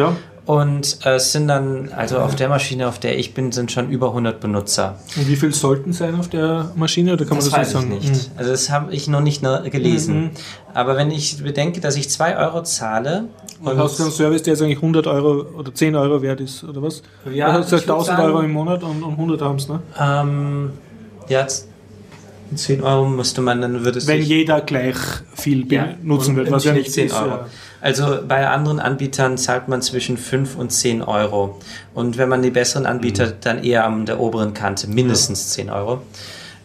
Und äh, es sind dann, also auf der Maschine, auf der ich bin, sind schon über 100 Benutzer. Und wie viel sollten sein auf der Maschine? Oder kann Das man weiß das ich nicht sagen? nicht. Also das habe ich noch nicht gelesen. Mhm. Aber wenn ich bedenke, dass ich 2 Euro zahle Und hast du einen Service, der jetzt eigentlich 100 Euro oder 10 Euro wert ist, oder was? Ja, du hast würd 1000 sagen- Euro im Monat und, und 100 haben es, ne? ähm, ja, z- 10 Euro müsste man, dann würde es Wenn jeder gleich viel Ja, benutzen und wird, was ja nicht 10 ist. Euro. Ja. Also bei anderen Anbietern zahlt man zwischen 5 und 10 Euro. Und wenn man die besseren Anbieter, Mhm. dann eher an der oberen Kante, mindestens 10 Euro.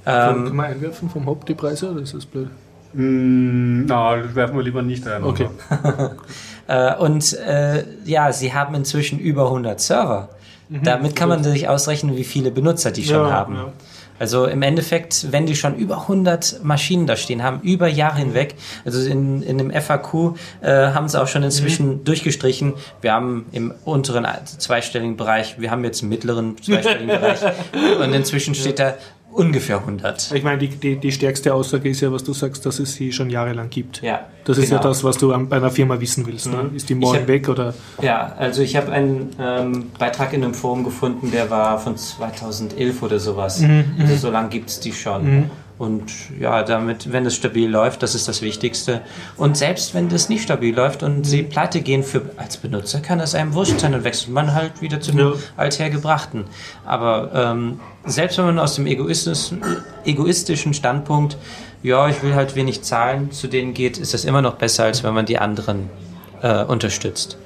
Kann, Ähm, kann man einwerfen vom Haupt die Preise oder ist das blöd? Mm, na, werfen wir lieber nicht ein. Okay. äh, und äh, ja, sie haben inzwischen über 100 Server. Damit kann man sich ausrechnen, wie viele Benutzer die schon Mhm. Ja, haben. ja. Also im Endeffekt, wenn die schon über 100 Maschinen da stehen haben, über Jahre hinweg, also in, in dem FAQ äh, haben sie auch schon inzwischen durchgestrichen, wir haben im unteren zweistelligen Bereich, wir haben jetzt im mittleren zweistelligen Bereich. Und inzwischen steht da ungefähr 100. Ich meine, die, die, die stärkste Aussage ist ja, was du sagst, dass es sie schon jahrelang gibt. Ja, Das ist ja genau. das, was du an, bei einer Firma wissen willst. Ne? Ist die morgen hab- weg oder? Ja, also ich habe einen ähm, Beitrag in einem Forum gefunden, der war von 2011 oder sowas. also so lange gibt es die schon. Und ja, damit, wenn es stabil läuft, das ist das Wichtigste. Und selbst wenn das nicht stabil läuft und sie pleite gehen für, als Benutzer, kann das einem wurscht sein, dann wechselt man halt wieder zum Ja. Althergebrachten. Aber ähm, selbst wenn man aus dem egoistischen, egoistischen Standpunkt, ja, ich will halt wenig zahlen, zu denen geht, ist das immer noch besser, als wenn man die anderen äh, unterstützt.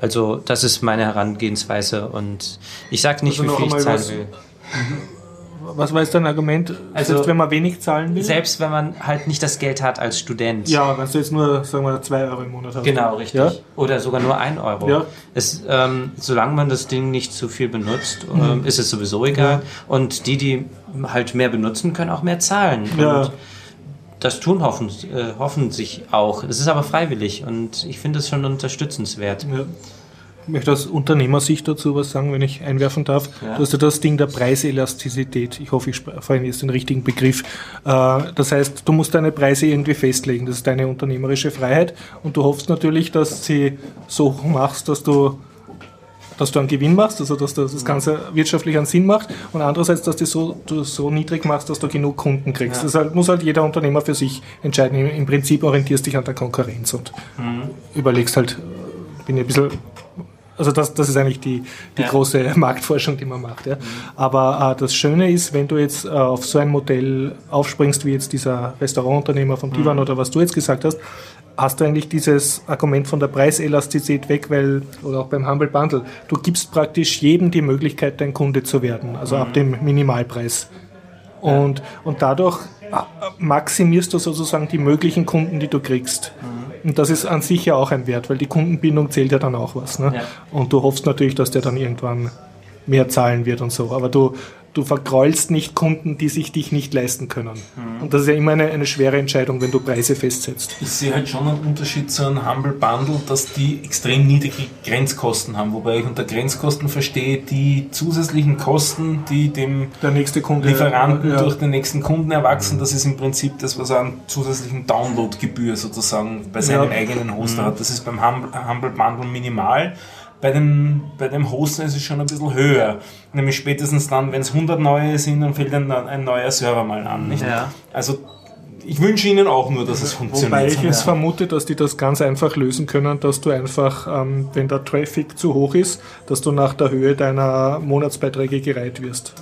Also das ist meine Herangehensweise und ich sage nicht, Also wie viel ich zahlen will. Was war jetzt dein Argument? Also- Selbst wenn man wenig zahlen will? Selbst wenn man halt nicht das Geld hat als Student. Ja, wenn du jetzt nur, sagen wir, 2 Euro im Monat hast. Genau, richtig. Ja? Oder sogar nur ein Euro. Ja. Es, ähm, solange man das Ding nicht zu viel benutzt, Mhm. ähm, ist es sowieso egal. Und die, die halt mehr benutzen, können auch mehr zahlen. Ja. Und das tun hoffen, äh, hoffen sich auch. Es ist aber freiwillig und ich finde es schon unterstützenswert. Ja. Ich möchte aus Unternehmersicht dazu was sagen, wenn ich einwerfen darf. Ja. Du hast ja das Ding der Preiselastizität. Ich hoffe, ich verwende jetzt den richtigen Begriff. Äh, Das heißt, du musst deine Preise irgendwie festlegen. Das ist deine unternehmerische Freiheit. Und du hoffst natürlich, dass sie so machst, dass du dass du einen Gewinn machst, also dass das Ganze wirtschaftlich einen Sinn macht und andererseits, dass du so, du so niedrig machst, dass du genug Kunden kriegst. Das halt, muss halt jeder Unternehmer für sich entscheiden. Im, Prinzip orientierst dich an der Konkurrenz und überlegst halt, bin ich ein bisschen also das, das ist eigentlich die, die Ja. große Marktforschung, die man macht. Ja. Aber äh, das Schöne ist, wenn du jetzt äh, auf so ein Modell aufspringst, wie jetzt dieser Restaurantunternehmer vom Divan oder was du jetzt gesagt hast, hast du eigentlich dieses Argument von der Preiselastizität weg, weil, oder auch beim Humble Bundle, du gibst praktisch jedem die Möglichkeit, dein Kunde zu werden, also ab dem Minimalpreis. Und, und dadurch äh, maximierst du sozusagen die möglichen Kunden, die du kriegst. Und das ist an sich ja auch ein Wert, weil die Kundenbindung zählt ja dann auch was. Ne? Ja. Und du hoffst natürlich, dass der dann irgendwann mehr zahlen wird und so. Aber du, du vergräulst nicht Kunden, die sich dich nicht leisten können. Und das ist ja immer eine, eine schwere Entscheidung, wenn du Preise festsetzt. Ich sehe halt schon einen Unterschied zu einem Humble Bundle, dass die extrem niedrige Grenzkosten haben. Wobei ich unter Grenzkosten verstehe die zusätzlichen Kosten, die dem Der nächste Kunde. Lieferanten ja. durch den nächsten Kunden erwachsen. Das ist im Prinzip das, was er an zusätzlichen Downloadgebühr sozusagen bei seinem Ja. eigenen Hoster hat. Das ist beim Humble, Humble Bundle minimal. Bei dem, bei dem Hosten ist es schon ein bisschen höher. Nämlich spätestens dann, wenn es 100 neue sind, dann fällt ein, ein neuer Server mal an. Nicht? Ja. Also ich wünsche Ihnen auch nur, dass es funktioniert. Wobei ich jetzt vermute, dass die das ganz einfach lösen können, dass du einfach, ähm, wenn der Traffic zu hoch ist, dass du nach der Höhe deiner Monatsbeiträge gereiht wirst.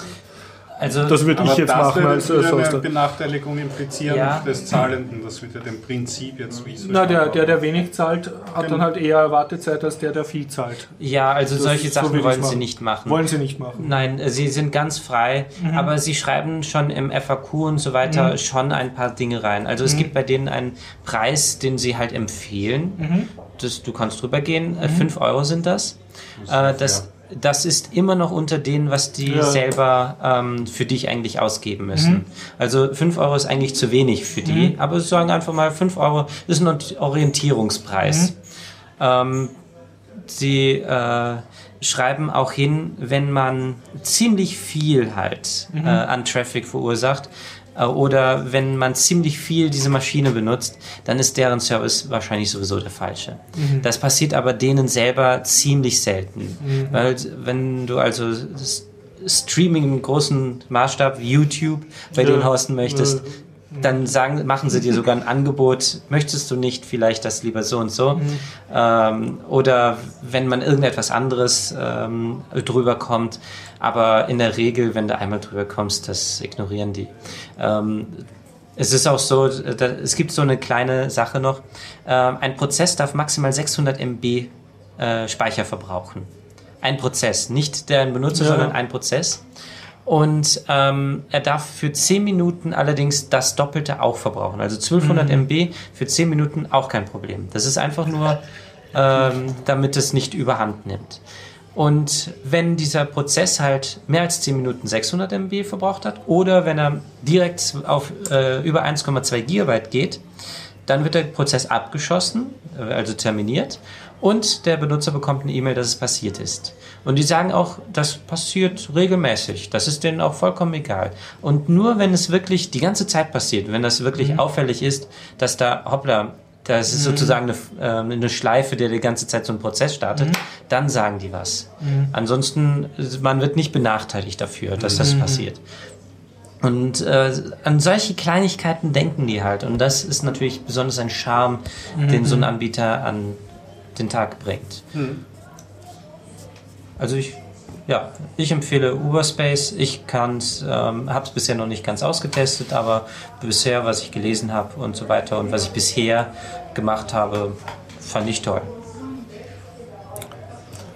Also Das würde ich jetzt das machen würde als, als eine. Benachteiligung implizieren Ja. des Zahlenden. Das wird ja dem Prinzip jetzt wie so Na, der, der, der wenig zahlt, hat dann halt eher Wartezeit als der, der viel zahlt. ja, also solche ist- so Sachen ich's wollen sie nicht machen. Wollen sie nicht machen. Nein, äh, sie sind ganz frei, Mhm. aber sie schreiben schon im FAQ und so weiter schon ein paar Dinge rein. Also Mhm. es gibt bei denen einen Preis, den sie halt empfehlen. Mhm. Das, du kannst drüber gehen. Äh, 5 Euro sind das. Äh, das, das ist immer noch unter denen, was die Ja. selber ähm, für dich eigentlich ausgeben müssen. Also 5 Euro ist eigentlich zu wenig für die, aber sie sagen einfach mal 5 Euro ist ein Orientierungspreis. Ähm, sie äh, schreiben auch hin, wenn man ziemlich viel halt äh, an Traffic verursacht, oder wenn man ziemlich viel diese Maschine benutzt, dann ist deren Service wahrscheinlich sowieso der falsche. Das passiert aber denen selber ziemlich selten. Weil wenn du also Streaming im großen Maßstab, YouTube, bei Ja. denen hosten möchtest, dann sagen, machen sie dir sogar ein Angebot, möchtest du nicht vielleicht das lieber so und so? Ähm, oder wenn man irgendetwas anderes ähm, drüber kommt, aber in der Regel, wenn du einmal drüber kommst, das ignorieren die. Ähm, es ist auch so, da, es gibt so eine kleine Sache noch. Ähm, ein Prozess darf maximal 600 MB äh, Speicher verbrauchen. Ein Prozess, nicht der Benutzer, Ja. sondern ein Prozess. Und ähm, er darf für 10 Minuten allerdings das Doppelte auch verbrauchen. Also 1200 MB für 10 Minuten auch kein Problem. Das ist einfach nur, ähm, damit es nicht überhand nimmt. Und wenn dieser Prozess halt mehr als 10 Minuten 600 MB verbraucht hat oder wenn er direkt auf äh, über 1,2 Gigabyte geht, dann wird der Prozess abgeschossen, äh, also terminiert, und der Benutzer bekommt eine E-Mail, dass es passiert ist. Und die sagen auch, das passiert regelmäßig. Das ist denen auch vollkommen egal. Und nur wenn es wirklich die ganze Zeit passiert, wenn das wirklich auffällig ist, dass da, hoppla, das ist sozusagen eine, ähm, eine Schleife, der die ganze Zeit so einen Prozess startet, dann sagen die was. Ansonsten, man wird nicht benachteiligt dafür, dass das passiert. Und äh, an solche Kleinigkeiten denken die halt. Und das ist natürlich besonders ein Charme, den so ein Anbieter an den Tag bringt. Also ich, ja, ich empfehle Uberspace. Ich kann's, ähm, habe es bisher noch nicht ganz ausgetestet, aber bisher, was ich gelesen habe und so weiter und was ich bisher gemacht habe, fand ich toll.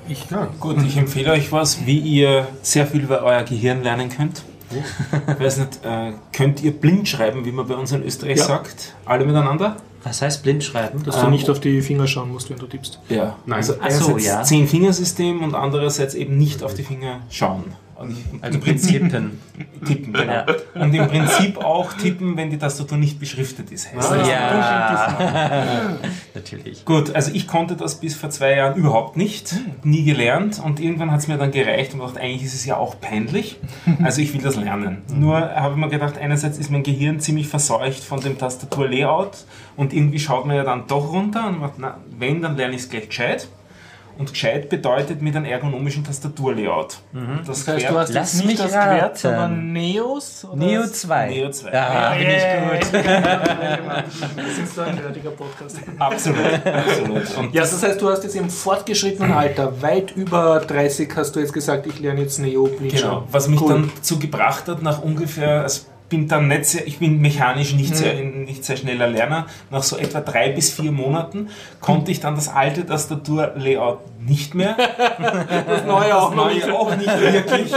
Ich, Gut, ich empfehle euch was, wie ihr sehr viel über euer Gehirn lernen könnt. Ich weiß nicht, äh, könnt ihr blind schreiben, wie man bei uns in Österreich Ja. sagt? Alle miteinander? Was heißt Blindschreiben? Dass du nicht auf die Finger schauen musst, wenn du tippst. Ja. Nein. Also so, einerseits ja. Zehn-Fingersystem und andererseits eben nicht auf die Finger schauen. Und Also im Prinzip tippen, genau. Ja. Und im Prinzip auch tippen, wenn die Tastatur nicht beschriftet ist. Heißt das. Ja, natürlich. Gut, also ich konnte das bis vor zwei Jahren überhaupt nicht, nie gelernt und irgendwann hat es mir dann gereicht und gedacht, eigentlich ist es ja auch peinlich, also ich will das lernen. Nur habe ich mir gedacht, einerseits ist mein Gehirn ziemlich verseucht von dem Tastaturlayout und irgendwie schaut man ja dann doch runter und macht, na, wenn, dann lerne ich es gleich gescheit. Und gescheit bedeutet mit einem ergonomischen Tastaturlayout. Das, Das heißt, du hast Lass jetzt mich nicht das raten. Quert, sondern Neos? Oder Neo 2. Neo 2. Ja, bin ich gut. Wir sind so ein nerdiger Podcast. Absolut, absolut. Und Ja, das heißt, du hast jetzt im fortgeschrittenen Alter, weit über 30, hast du jetzt gesagt, ich lerne jetzt Neo Blindschauen. Genau, was mich Cool. dann dazu gebracht hat, nach ungefähr, also bin dann nicht sehr, ich bin mechanisch nicht, Mhm. sehr, nicht sehr schneller Lerner, nach so etwa drei bis vier Monaten konnte ich dann das alte Tastaturlayout nicht mehr, das neue auch das nicht. neue auch nicht wirklich.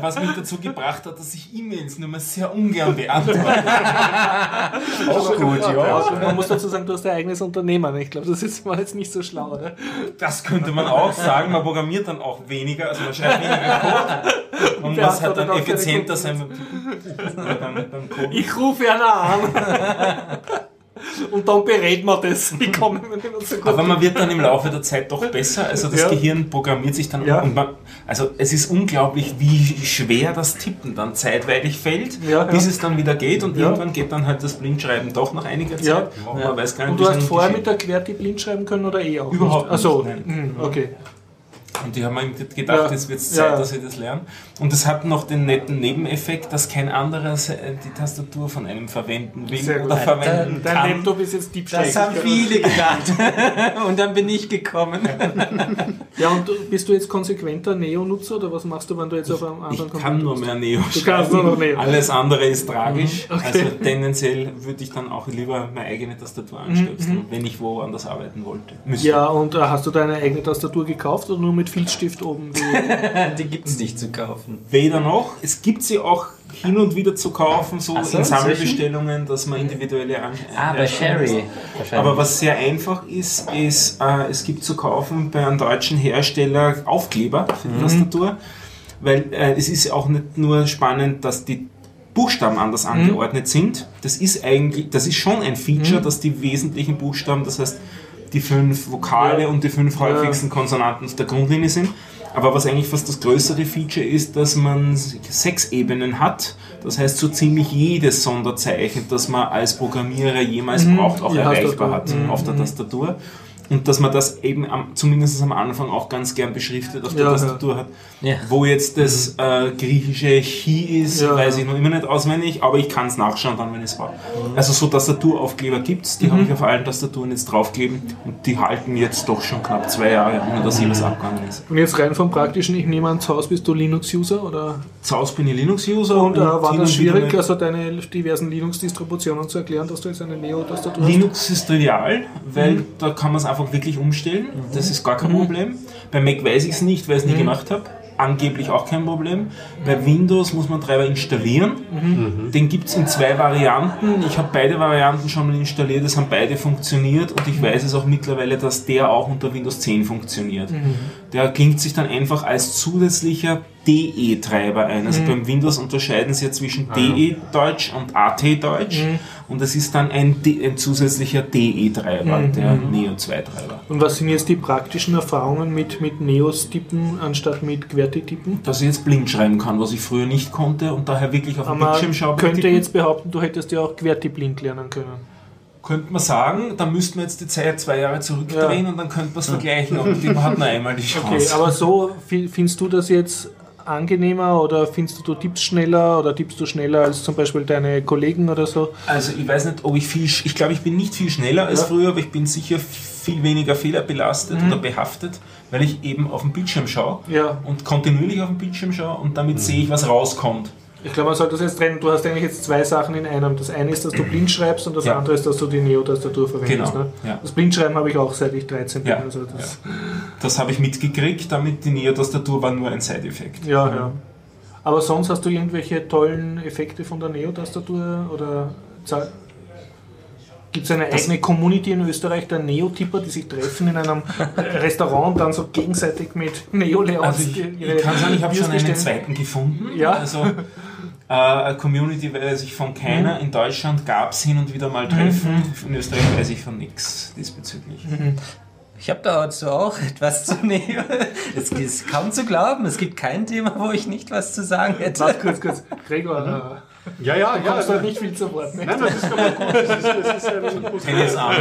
Was mich dazu gebracht hat, dass ich E-Mails nur mehr sehr ungern beantworte. Auch gut, ja. Also, man muss dazu sagen, du hast ein eigenes Unternehmen. Ich glaube, das ist mal jetzt nicht so schlau, oder? Das könnte man auch sagen, man programmiert dann auch weniger, also man schreibt weniger Code und was hat dann effizienter sein beim, beim Code. Ich rufe einer an. Und dann berät man das. Wie kommen wir denn so gut? Aber man wird dann im Laufe der Zeit doch besser. Also das Ja. Gehirn programmiert sich dann Ja. und man, also es ist unglaublich, wie schwer das Tippen dann zeitweilig fällt, Ja, bis es dann wieder geht und irgendwann geht dann halt das Blindschreiben doch nach einiger Zeit. Ja. Man weiß gar nicht, Und du hast vorher mit der QWERTY blind schreiben können oder eh auch Überhaupt nicht? Achso, nicht, mhm, okay. Und ich habe mir gedacht, Ja. jetzt wird es Zeit, Ja. dass ich das lerne. Und es hat noch den netten Nebeneffekt, dass kein anderer se- die Tastatur von einem verwenden will oder verwenden Dein kann. Laptop ist jetzt Deep Das haben viele gedacht. Und dann bin ich gekommen. Ja, und bist du jetzt konsequenter Neo-Nutzer oder was machst du, wenn du jetzt auf einem anderen Ich kann nur mehr Neo Du kannst nur noch Neo. Alles andere ist tragisch. Mhm, okay. Also tendenziell würde ich dann auch lieber meine eigene Tastatur anstöpseln, wenn ich woanders arbeiten wollte. Müsste. Mhm, Ja, und äh, hast du deine eigene Tastatur gekauft oder nur mit Filzstift oben? Wie Die gibt es nicht zu kaufen. Weder noch. Es gibt sie auch hin und wieder zu kaufen, so, so, in Sammelbestellungen, dass man individuelle an Ah, bei Sherry. Aber was sehr einfach ist, ist, äh, es gibt zu kaufen bei einem deutschen Hersteller Aufkleber für die Tastatur, weil äh, es ist auch nicht nur spannend, dass die Buchstaben anders angeordnet sind. Das ist eigentlich, das ist schon ein Feature, dass die wesentlichen Buchstaben, das heißt die fünf Vokale und die fünf häufigsten Konsonanten auf der Grundlinie sind. Aber was eigentlich fast das größere Feature ist, dass man sechs Ebenen hat. Das heißt, so ziemlich jedes Sonderzeichen, das man als Programmierer jemals braucht, auch Ja, erreichbar Tastatur. hat auf der Tastatur. Und dass man das eben am, zumindest am Anfang auch ganz gern beschriftet auf der Ja, ja. Tastatur hat. Ja. Wo jetzt das äh, griechische Chi ist, Ja, weiß ja. ich noch immer nicht auswendig, aber ich kann es nachschauen dann, wenn es habe. Also so Tastaturaufkleber gibt es, die habe ich auf allen Tastaturen jetzt draufgegeben und die halten jetzt doch schon knapp zwei Jahre, ohne dass hier was abgegangen ist. Und jetzt rein vom Praktischen, ich nehme an, zu Hause bist du Linux-User oder? Zu Hause bin ich Linux-User Und äh, war das und schwierig, also deine diversen Linux-Distributionen zu erklären, dass du jetzt eine Neo-Tastatur hast? Linux ist trivial, weil da kann man es einfach wirklich umstellen. Das ist gar kein Problem. Bei Mac weiß ich es nicht, weil ich es nie gemacht habe. Angeblich auch kein Problem. Bei Windows muss man Treiber installieren. Den gibt es in zwei Varianten. Ich habe beide Varianten schon mal installiert, es haben beide funktioniert und ich weiß es auch mittlerweile, dass der auch unter Windows 10 funktioniert. Der klingt sich dann einfach als zusätzlicher DE-Treiber ein. Also beim Windows unterscheiden sie ja zwischen DE-Deutsch und AT-Deutsch und es ist dann ein, D ein zusätzlicher DE-Treiber, der Neo-2-Treiber. Und was sind jetzt die praktischen Erfahrungen mit, mit Neos-Tippen anstatt mit QWERTY-Tippen? Dass ich jetzt blind schreiben kann, was ich früher nicht konnte und daher wirklich auf dem Man Bildschirm schaue. könnte Tippen. jetzt behaupten, du hättest ja auch QWERTY blind lernen können. Könnte man sagen, da müssten wir jetzt die Zeit zwei Jahre zurückdrehen und dann könnte man es vergleichen, aber die hat nur einmal die Chance. Okay, aber so fi- findest du das jetzt angenehmer oder findest du, du tippst schneller oder tippst du schneller als zum Beispiel deine Kollegen oder so? Also ich weiß nicht, ob ich viel, sch- ich glaube, ich bin nicht viel schneller als Ja. früher, aber ich bin sicher viel weniger fehlerbelastet oder behaftet, weil ich eben auf dem Bildschirm schaue Ja. und kontinuierlich auf dem Bildschirm schaue und damit sehe ich, was rauskommt. Ich glaube, man sollte das jetzt trennen. Du hast eigentlich jetzt zwei Sachen in einem. Das eine ist, dass du blind schreibst und das Ja. andere ist, dass du die Neo-Tastatur verwendest. Genau, Ne? ja. Das Blindschreiben habe ich auch seit ich 13 bin. Ja, Also das, Das habe ich mitgekriegt, damit die Neo-Tastatur war nur ein Side-Effekt. ja, ja. Aber sonst hast du irgendwelche tollen Effekte von der Neo-Tastatur oder Gibt es eine eigene Community in Österreich der Neotipper, die sich treffen in einem Restaurant und dann so gegenseitig mit Neo-Layouts Also ich, ich kann sagen, ich habe schon einen zweiten gefunden. Ja. Also äh, eine Community weiß ich von keiner. In Deutschland gab es hin und wieder mal Treffen. In Österreich weiß ich von nichts diesbezüglich. Ich habe dazu auch etwas zu nehmen. Es ist kaum zu glauben. Es gibt kein Thema, wo ich nicht was zu sagen hätte. Warte kurz, kurz. Gregor, Ja, ja, äh, ja. du nicht viel zu Wort. Ne? Nein, das ist doch mal gut. Das ist, das ist ein Tennisarm.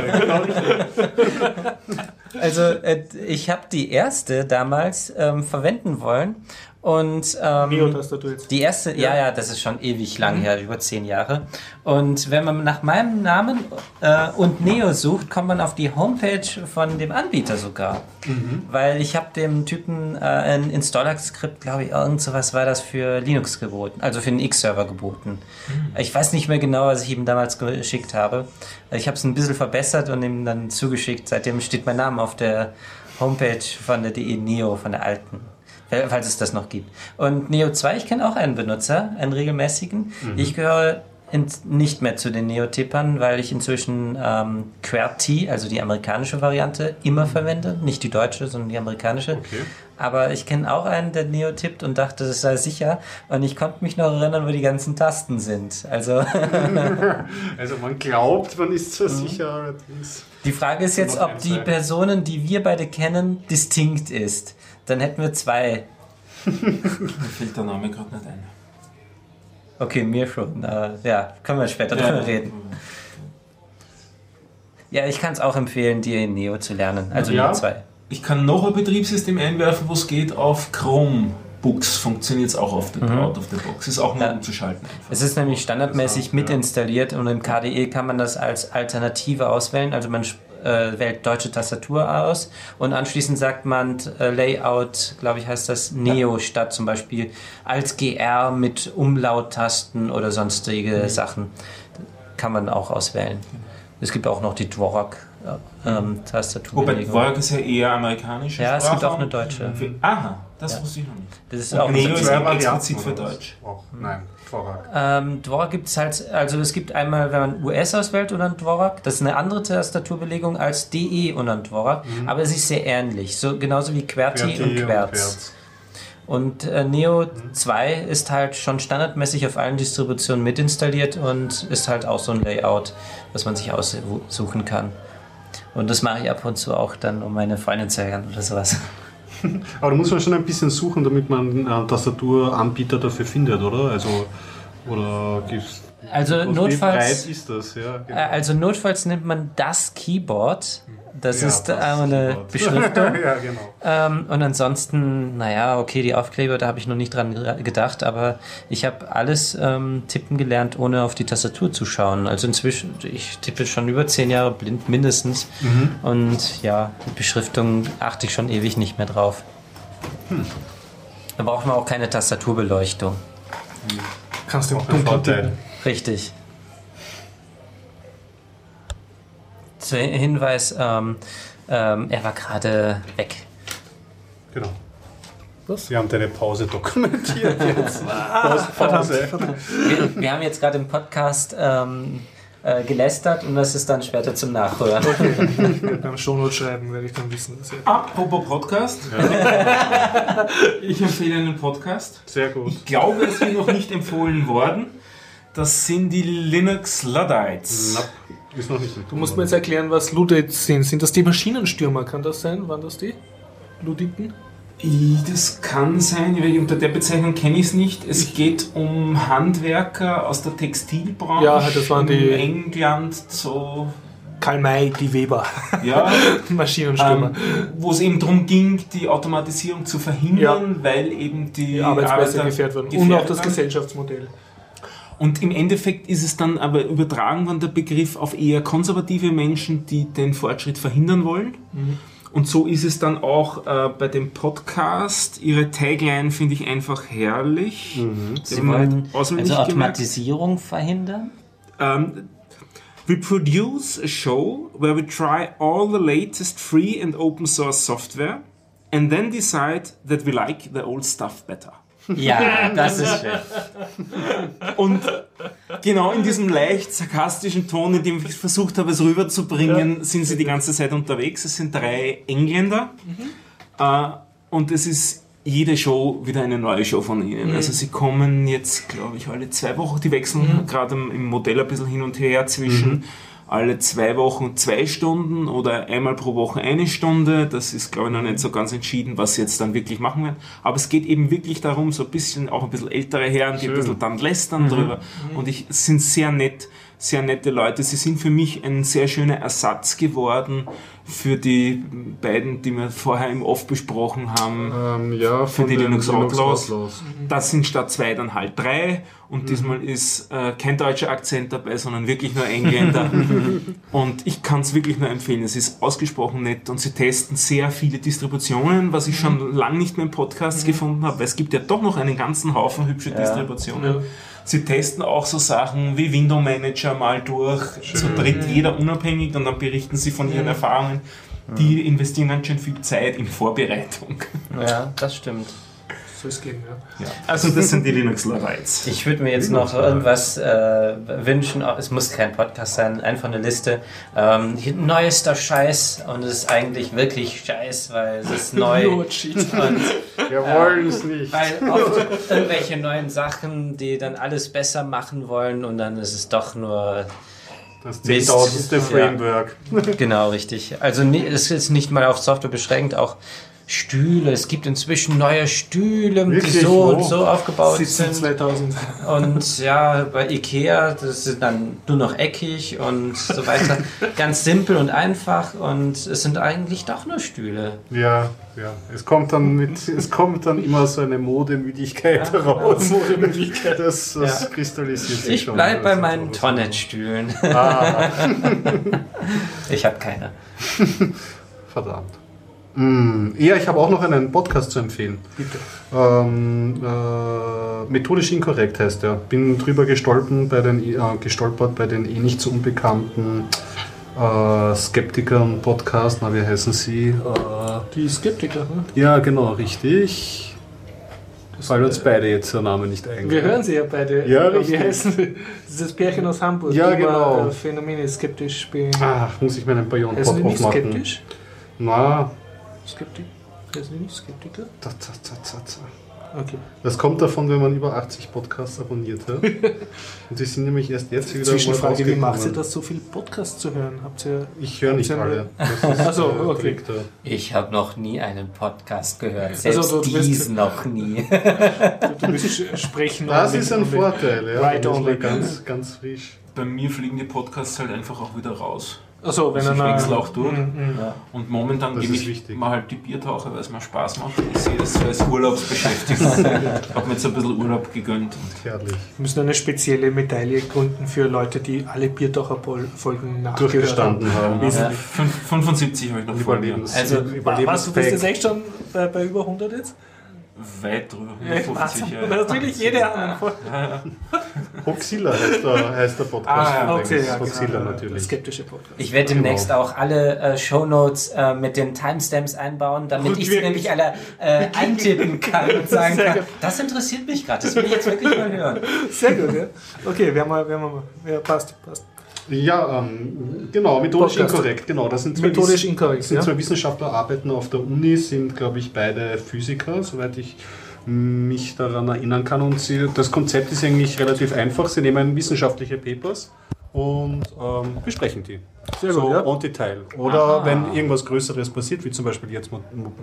Also äh, ich habe die erste damals ähm, verwenden wollen und ähm, jetzt. die erste, ja. ja, das ist schon ewig lang her, über zehn Jahre. Und wenn man nach meinem Namen äh, und Neo sucht, kommt man auf die Homepage von dem Anbieter sogar. Weil ich habe dem Typen äh, ein Installer-Skript, glaube ich, irgend sowas war das für Linux geboten, also für den X-Server geboten. Ich weiß nicht mehr genau, was ich ihm damals geschickt habe. Ich habe es ein bisschen verbessert und ihm dann zugeschickt. Seitdem steht mein Name auf der Homepage von der DE Neo, von der alten. Falls es das noch gibt. Und Neo 2, ich kenne auch einen Benutzer, einen regelmäßigen. Ich gehöre in, nicht mehr zu den Neotippern, weil ich inzwischen ähm, QWERTY, also die amerikanische Variante, immer verwende. Nicht die deutsche, sondern die amerikanische. Aber ich kenne auch einen, der Neo tippt und dachte, das sei sicher. Und ich konnte mich noch erinnern, wo die ganzen Tasten sind. Also Also man glaubt, man ist zwar sicher, allerdings. die Frage ist jetzt, ob die. Personen, die wir beide kennen, distinkt ist. Dann hätten wir zwei. Mir fällt der Name gerade nicht ein. Okay, mir schon. Äh, ja, können wir später Ja. drüber reden. Ja, ich kann es auch empfehlen, die Neo zu lernen. Also Ja. Neo 2. Ich kann noch ein Betriebssystem einwerfen, wo es geht auf Chromebooks. Funktioniert es auch auf der out of the box. Ist auch nur Ja. umzuschalten. Einfach. Es ist nämlich standardmäßig mit installiert und im KDE kann man das als Alternative auswählen. Also man äh, wählt deutsche Tastatur aus und anschließend sagt man äh, Layout, glaube ich, heißt das Neo statt zum Beispiel als GR mit Umlauttasten oder sonstige Sachen. Kann man auch auswählen. Es gibt auch noch die Dvorak äh, ähm, Wobei Tastatur. Dvorak ist ja eher amerikanisch. Ja, es gibt auch eine deutsche. Aha, das wusste ich noch nicht. Das ist Und auch Neo ist explizit für? Deutsch. Auch. Nein, Dvorak. Ähm, Dvorak gibt es halt, also es gibt einmal, wenn man US auswählt oder ein Dvorak, das ist eine andere Tastaturbelegung als DE und ein Dvorak, aber es ist sehr ähnlich, so genauso wie QWERTY, QWERTY und und Querz. Querz. Und äh, Neo 2 ist halt schon standardmäßig auf allen Distributionen mit installiert und ist halt auch so ein Layout, was man sich aussuchen kann. Und das mache ich ab und zu auch dann, um meine Freundin zu ärgern oder sowas. Aber da muss man schon ein bisschen suchen, damit man einen Tastaturanbieter dafür findet, oder? Also, oder gibt's. Also notfalls, breit ist das? Ja, genau. also notfalls nimmt man das Keyboard. Das Ja, ist das äh, eine Keyboard. Beschriftung. ja, genau. Ähm, und ansonsten, naja, okay, die Aufkleber, da habe ich noch nicht dran ge- gedacht, aber ich habe alles ähm, tippen gelernt, ohne auf die Tastatur zu schauen. Also inzwischen, ich tippe schon über zehn Jahre blind mindestens. Und ja, mit Beschriftung achte ich schon ewig nicht mehr drauf. Da braucht man auch keine Tastaturbeleuchtung. Kannst du Dunkeln Vorteil. tippen. Richtig. Zu Hinweis, ähm, ähm, er war gerade weg. Genau. Was? Wir haben deine Pause dokumentiert jetzt. Pause. Pause. Wir, wir haben jetzt gerade im Podcast ähm, äh, gelästert und das ist dann später zum Nachhören. Ich werde beim Shownote schreiben, werde ich dann wissen. Dass Apropos Podcast. ich empfehle einen Podcast. Sehr gut. Ich glaube, es ist noch nicht empfohlen worden. Das sind die Linux Luddites. Na, ist noch nicht. Du musst mir jetzt erklären, was Luddites sind. Sind das die Maschinenstürmer? Kann das sein? Waren das die? Luditen? Das kann sein, unter der Bezeichnung kenne ich es nicht. Es geht um Handwerker aus der Textilbranche Ja, das waren die- in England, so, Karl May, die Weber. ja, Maschinenstürmer. ähm, wo es eben darum ging, die Automatisierung zu verhindern, weil eben die, die Arbeitsplätze Arbeiter gefährdet wurden. Und auch das. Gesellschaftsmodell. Und im Endeffekt ist es dann aber übertragen worden, der Begriff, auf eher konservative Menschen, die den Fortschritt verhindern wollen. Und so ist es dann auch äh, bei dem Podcast. Ihre Tagline finde ich einfach herrlich. Sie Sie auswendig also gemerkt. Automatisierung verhindern? Um, we produce a show where we try all the latest free and open source software and then decide that we like the old stuff better. Ja, das ist schön. Und genau in diesem leicht sarkastischen Ton, in dem ich versucht habe, es rüberzubringen, sind sie die ganze Zeit unterwegs. Es sind drei Engländer. Äh, und es ist jede Show wieder eine neue Show von ihnen. Also sie kommen jetzt, glaube ich, alle zwei Wochen. Die wechseln gerade im, im Modell ein bisschen hin und her zwischen alle zwei Wochen zwei Stunden oder einmal pro Woche eine Stunde. Das ist, glaube ich, noch nicht so ganz entschieden, was sie jetzt dann wirklich machen werden. Aber es geht eben wirklich darum, so ein bisschen, auch ein bisschen ältere Herren, die ein bisschen dann lästern drüber. Und ich, sind sehr nett, sehr nette Leute. Sie sind für mich ein sehr schöner Ersatz geworden für die beiden, die wir vorher im Off besprochen haben. Ähm, ja, Für von die den Linux Outlaws. Outlaws. Das sind statt zwei dann halt drei. Und diesmal ist äh, kein deutscher Akzent dabei, sondern wirklich nur Engländer. und ich kann es wirklich nur empfehlen. Es ist ausgesprochen nett und sie testen sehr viele Distributionen, was ich schon lange nicht mehr im Podcast gefunden habe, weil es gibt ja doch noch einen ganzen Haufen hübsche Distributionen. Sie testen auch so Sachen wie Window Manager mal durch, so dritt jeder unabhängig und dann berichten sie von ihren Erfahrungen. Die investieren ganz schön viel Zeit in Vorbereitung. Ja, das stimmt. Es gehen, ja. Ja. Also das sind die Linux Lorites. Ich würde mir jetzt noch irgendwas äh, wünschen. Es muss kein Podcast sein, einfach eine Liste. Ähm, neuester Scheiß und es ist eigentlich wirklich Scheiß, weil es ist neu. Und cheat. Wir wollen es nicht. weil oft irgendwelche neuen Sachen, die dann alles besser machen wollen und dann ist es doch nur Das Mist. 10.000. Ja. Framework. Genau, richtig. Also es ist nicht mal auf Software beschränkt, auch Stühle. Es gibt inzwischen neue Stühle, die Wirklich? so Wo? und so aufgebaut 17 sind. 2000. Und ja, bei Ikea, das sind dann nur noch eckig und so weiter. Ganz simpel und einfach und es sind eigentlich doch nur Stühle. Ja, ja. Es kommt dann mit, es kommt dann immer so eine Modemüdigkeit heraus. Modemüdigkeit. Das, das Ja. kristallisiert sich Ich schon. bleib bei Das ist meinen. Tonnet-Stühlen. Ah, Ich habe keine. verdammt. Mm, ja, ich habe auch noch einen Podcast zu empfehlen. Bitte. Ähm, äh, methodisch inkorrekt heißt er. Bin drüber gestolpert bei den, äh, gestolpert bei den eh nicht so unbekannten äh, Skeptikern Podcast. Na, wie heißen sie? Äh, Die Skeptiker, ne? ja, genau, richtig. Fallen uns beide jetzt der Name nicht ein. Wir hören sie ja beide. Ja, Wie richtig. heißen sie? Dieses Pärchen aus Hamburg. Ja, genau. äh, Phänomene skeptisch bin. Ach, muss ich meinen Bayon Heißen die Pod nicht aufmachen? skeptisch? Na, Skeptik? Heißen die nicht Skeptiker? da, da, da, da, da. Okay. Das kommt davon, wenn man über 80 Podcasts abonniert hat. Und die sind nämlich erst jetzt wieder Zwischenfrage, wie macht ihr das, so viel Podcasts zu hören? Habt ihr Ich höre nicht alle. Das ist Ach so, der okay. Trick da. Ich habe noch nie einen Podcast gehört. Also, Selbst du bist- diesen noch nie. Du sch- sprechen. Das ist ein Vorteil, ja. Right only. ganz, ganz frisch. Bei mir fliegen die Podcasts halt einfach auch wieder raus. Wenn Also ich einer. wechsle auch durch. Mm, mm. Und momentan Das gebe ist ich wichtig. mal halt die Biertaucher, weil es mir Spaß macht. Ich sehe das so als Urlaubsbeschäftigung. ich habe mir jetzt ein bisschen Urlaub gegönnt. Herrlich. Wir müssen eine spezielle Medaille gründen für Leute, die alle Biertaucher-Folgen nachgehört haben. Durchgestanden haben. Ja. Fünf- 75 habe ich noch vor mir. Überlebens. Also, Was, du bist jetzt echt schon bei, bei über 100 jetzt? Weit drüber. Ja, 150, Wahnsinn. ja. Wirklich jede andere. Hoxilla heißt der, heißt der Podcast. Ah, ja, Okay, ja, Hoxilla genau. Der natürlich. skeptische Podcast. Ich werde demnächst Genau. auch alle äh, Shownotes äh, mit den Timestamps einbauen, damit ich sie nämlich alle äh, eintippen kann und sagen kann, das interessiert mich gerade, das will ich jetzt wirklich mal hören. Sehr gut, ja. Okay, wir, werden wir mal. Ja, passt, passt. Ja, ähm, genau, methodisch Podcast. inkorrekt, genau. Das sind zwei Methodisch inkorrekt, sind ja. zwei Wissenschaftler, arbeiten auf der Uni, sind, glaube ich, beide Physiker, soweit ich mich daran erinnern kann. Und sie, das Konzept ist eigentlich relativ einfach. Sie nehmen wissenschaftliche Papers und ähm, besprechen die. Sehr so gut, ja. en Detail. Oder wenn irgendwas Größeres passiert, wie zum Beispiel jetzt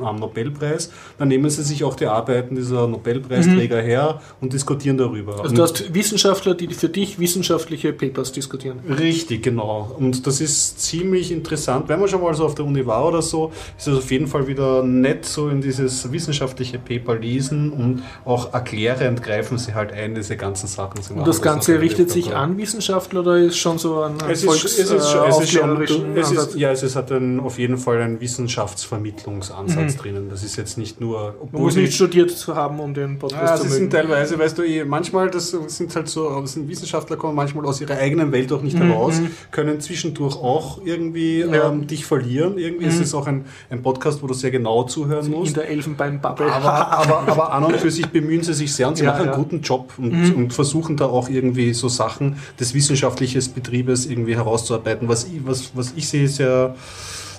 am Nobelpreis, dann nehmen sie sich auch die Arbeiten dieser Nobelpreisträger her und diskutieren darüber. Also du hast Wissenschaftler, die für dich wissenschaftliche Papers diskutieren. Richtig, genau. Und das ist ziemlich interessant. Wenn man schon mal so auf der Uni war oder so, ist es auf jeden Fall wieder nett, so in dieses wissenschaftliche Paper lesen und auch erklärend greifen sie halt ein, diese ganzen Sachen. Und das Ganze richtet sich an Wissenschaftler oder ist schon so ein Es Volks, ist, es ist schon, äh, es ist aufklärerischen es ist, ja, es ist, hat einen, auf jeden Fall einen Wissenschaftsvermittlungsansatz drinnen. Das ist jetzt nicht nur. Mhm. Man muss nicht studiert zu haben, um den Podcast Ja, zu mögen. sind teilweise, weißt du, eh, manchmal, das sind halt so, sind Wissenschaftler kommen manchmal aus ihrer eigenen Welt auch nicht heraus, können zwischendurch auch irgendwie Mhm, Ja. ähm, dich verlieren. Irgendwie ist es auch ein, ein Podcast, wo du sehr genau zuhören in musst. der Elfenbeinbubble. Aber, aber, aber an und für sich bemühen sie sich sehr und sie Ja, machen ja. Mhm. einen guten Job und, und versuchen da auch irgendwie so Sachen des wissenschaftlichen Betriebes irgendwie herauszuarbeiten. Was was, was ich sehe, ist ja,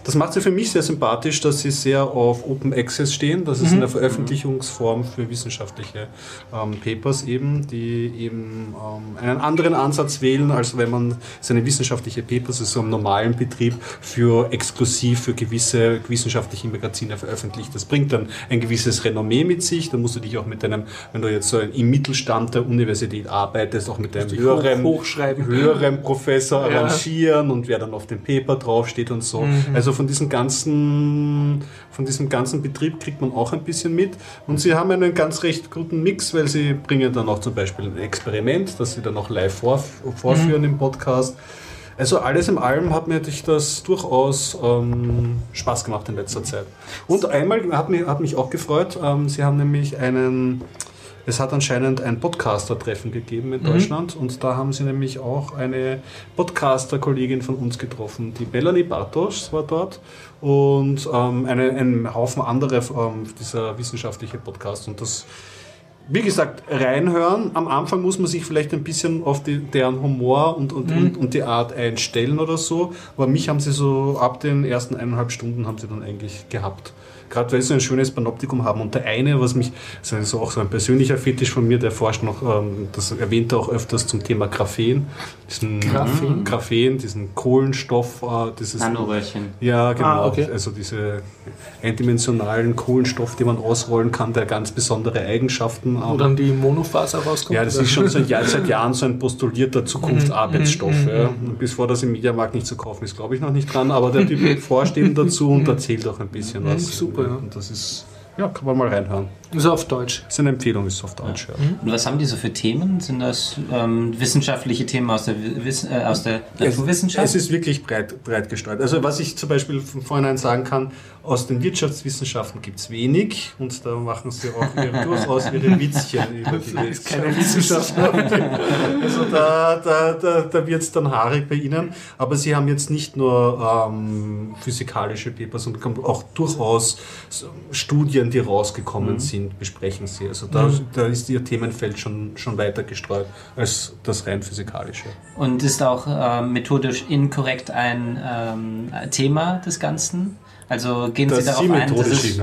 das macht sie für mich sehr sympathisch, dass sie sehr auf Open Access stehen. Das Mhm. ist eine Veröffentlichungsform für wissenschaftliche ähm, Papers eben, die eben ähm, einen anderen Ansatz wählen, als wenn man seine wissenschaftliche Papers also im normalen Betrieb für exklusiv für gewisse wissenschaftliche Magazine veröffentlicht. Das bringt dann ein gewisses Renommee mit sich. Dann musst du dich auch mit deinem, wenn du jetzt so im Mittelstand der Universität arbeitest, auch mit deinem höheren, hoch- höheren Professor Ja. arrangieren und wer dann auf dem Paper draufsteht und so. Mhm. Also von diesem ganzen, von diesem ganzen Betrieb kriegt man auch ein bisschen mit. Und sie haben einen ganz recht guten Mix, weil sie bringen dann auch zum Beispiel ein Experiment, das sie dann auch live vorf vorführen im Podcast. Also alles in allem hat mir das durchaus ähm, Spaß gemacht in letzter Zeit. Und einmal hat mich, hat mich auch gefreut, ähm, sie haben nämlich einen, es hat anscheinend ein Podcaster-Treffen gegeben in Deutschland und da haben sie nämlich auch eine Podcaster-Kollegin von uns getroffen, die Melanie Bartosch war dort und ähm, eine, ein Haufen andere ähm, dieser wissenschaftliche Podcast und das wie gesagt, reinhören. Am Anfang muss man sich vielleicht ein bisschen auf die, deren Humor und, und, und, und die Art einstellen oder so. Aber mich haben sie so ab den ersten eineinhalb Stunden haben sie dann eigentlich gehabt. Gerade weil sie ein schönes Panoptikum haben. Und der eine, was mich, das ist auch so ein persönlicher Fetisch von mir, der forscht noch, ähm, das erwähnt er auch öfters zum Thema Graphen. Diesen Graphen? Graphen, diesen Kohlenstoff, äh, dieses Nanoröhrchen. ja, genau. Ah, okay. Also diese eindimensionalen Kohlenstoff, die man ausrollen kann, der ganz besondere Eigenschaften Wo hat. dann die Monofaser rauskommt. Ja, das ist schon seit, Jahr, seit Jahren so ein postulierter Zukunftsarbeitsstoff. Mhm, ja. Und bis vor das im Mediamarkt nicht zu kaufen ist, glaube ich noch nicht dran. Aber der Typ forscht eben dazu und erzählt auch ein bisschen was. Mhm, super, ja. Und das ist, ja, kann man mal reinhören. Ist auf Deutsch. Das ist eine Empfehlung, ist auf Deutsch. Ja. Und was haben die so für Themen? Sind das ähm, wissenschaftliche Themen aus der, Wiss äh, aus der Naturwissenschaft? Es ist wirklich breit, breit gestreut. Also was ich zum Beispiel von vornherein sagen kann, aus den Wirtschaftswissenschaften gibt es wenig und da machen sie auch ihre, durchaus ihre Witzchen über die Keine Wissenschaft. Also da, da, da, da wird es dann haarig bei Ihnen. Aber Sie haben jetzt nicht nur ähm, physikalische Papers, sondern auch durchaus Studien, die rausgekommen sind, besprechen Sie. Also da, da ist Ihr Themenfeld schon, schon weiter gestreut als das rein physikalische. Und ist auch äh, methodisch inkorrekt ein ähm, Thema des Ganzen? Also gehen Sie darauf Sie ein, dass es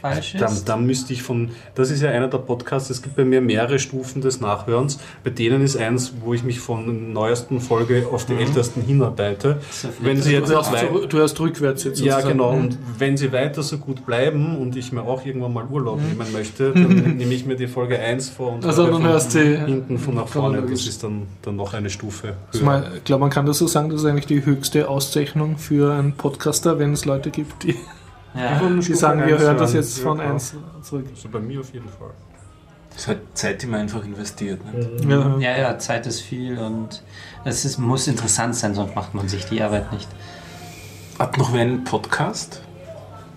falsch Dann, ist? dann müsste ich von, das ist ja einer der Podcasts, es gibt bei mir mehrere Stufen des Nachhörens. Bei denen ist eins, wo ich mich von der neuesten Folge auf die ältesten hinarbeite. Wenn Sie jetzt Du hast, wei- zurück- du hast rückwärts jetzt ja, sozusagen. genau. Mhm. Und wenn sie weiter so gut bleiben und ich mir auch irgendwann mal Urlaub nehmen möchte, dann nehme ich mir die Folge 1 vor und Also höre dann von hörst du hinten von nach vorne. Das ist dann, dann noch eine Stufe höher. ich glaube, man kann das so sagen, das ist eigentlich die höchste Auszeichnung für einen Podcaster, wenn es Leute gibt, die, Ja. die sagen, wir hören das jetzt von klar. 1 zurück. Also bei mir auf jeden Fall. Das ist halt Zeit, die man einfach investiert. Ne? Ja. ja, ja, Zeit ist viel und es ist, muss interessant sein, sonst macht man sich die Arbeit nicht. Hat noch wer einen Podcast?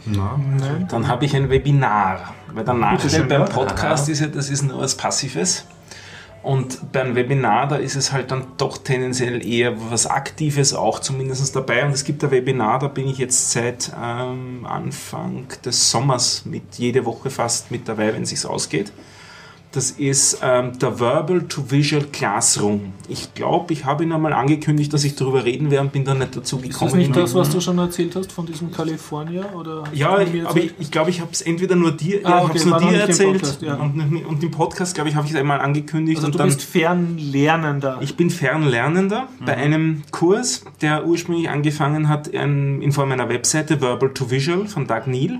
Na, Nein. Dann habe ich ein Webinar. Weil der Nachteil beim. Podcast Aha. ist ja, das ist nur was Passives. Und beim Webinar, da ist es halt dann doch tendenziell eher was Aktives auch zumindest dabei. Und es gibt ein Webinar, da bin ich jetzt seit ähm, Anfang des Sommers mit jede Woche fast mit dabei, wenn es sich ausgeht. Das ist ähm, der Verbal to Visual Classroom. Ich glaube, ich habe ihn einmal angekündigt, dass ich darüber reden werde und bin dann nicht dazu Ist gekommen. das nicht das, was du schon erzählt hast von diesem California? Oder ja, ich, aber ich, ich glaube, ich habe es entweder nur dir, Ah, ja, ich okay, nur dir erzählt Podcast, ja. und, und im Podcast, glaube ich, habe ich es einmal angekündigt. also und du dann, bist Fernlernender. ich bin Fernlernender bei einem Kurs, der ursprünglich angefangen hat in, in Form einer Webseite, Verbal to Visual von Doug Neal,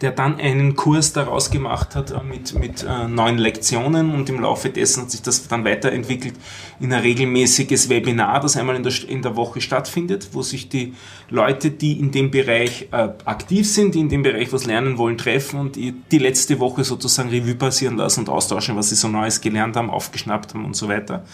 der dann einen Kurs daraus gemacht hat äh, mit, mit äh, neun Lektionen und im Laufe dessen hat sich das dann weiterentwickelt in ein regelmäßiges Webinar, das einmal in der, in der Woche stattfindet, wo sich die Leute, die in dem Bereich äh, aktiv sind, die in dem Bereich was lernen wollen, treffen und die, die letzte Woche sozusagen Revue passieren lassen und austauschen, was sie so Neues gelernt haben, aufgeschnappt haben und so weiter.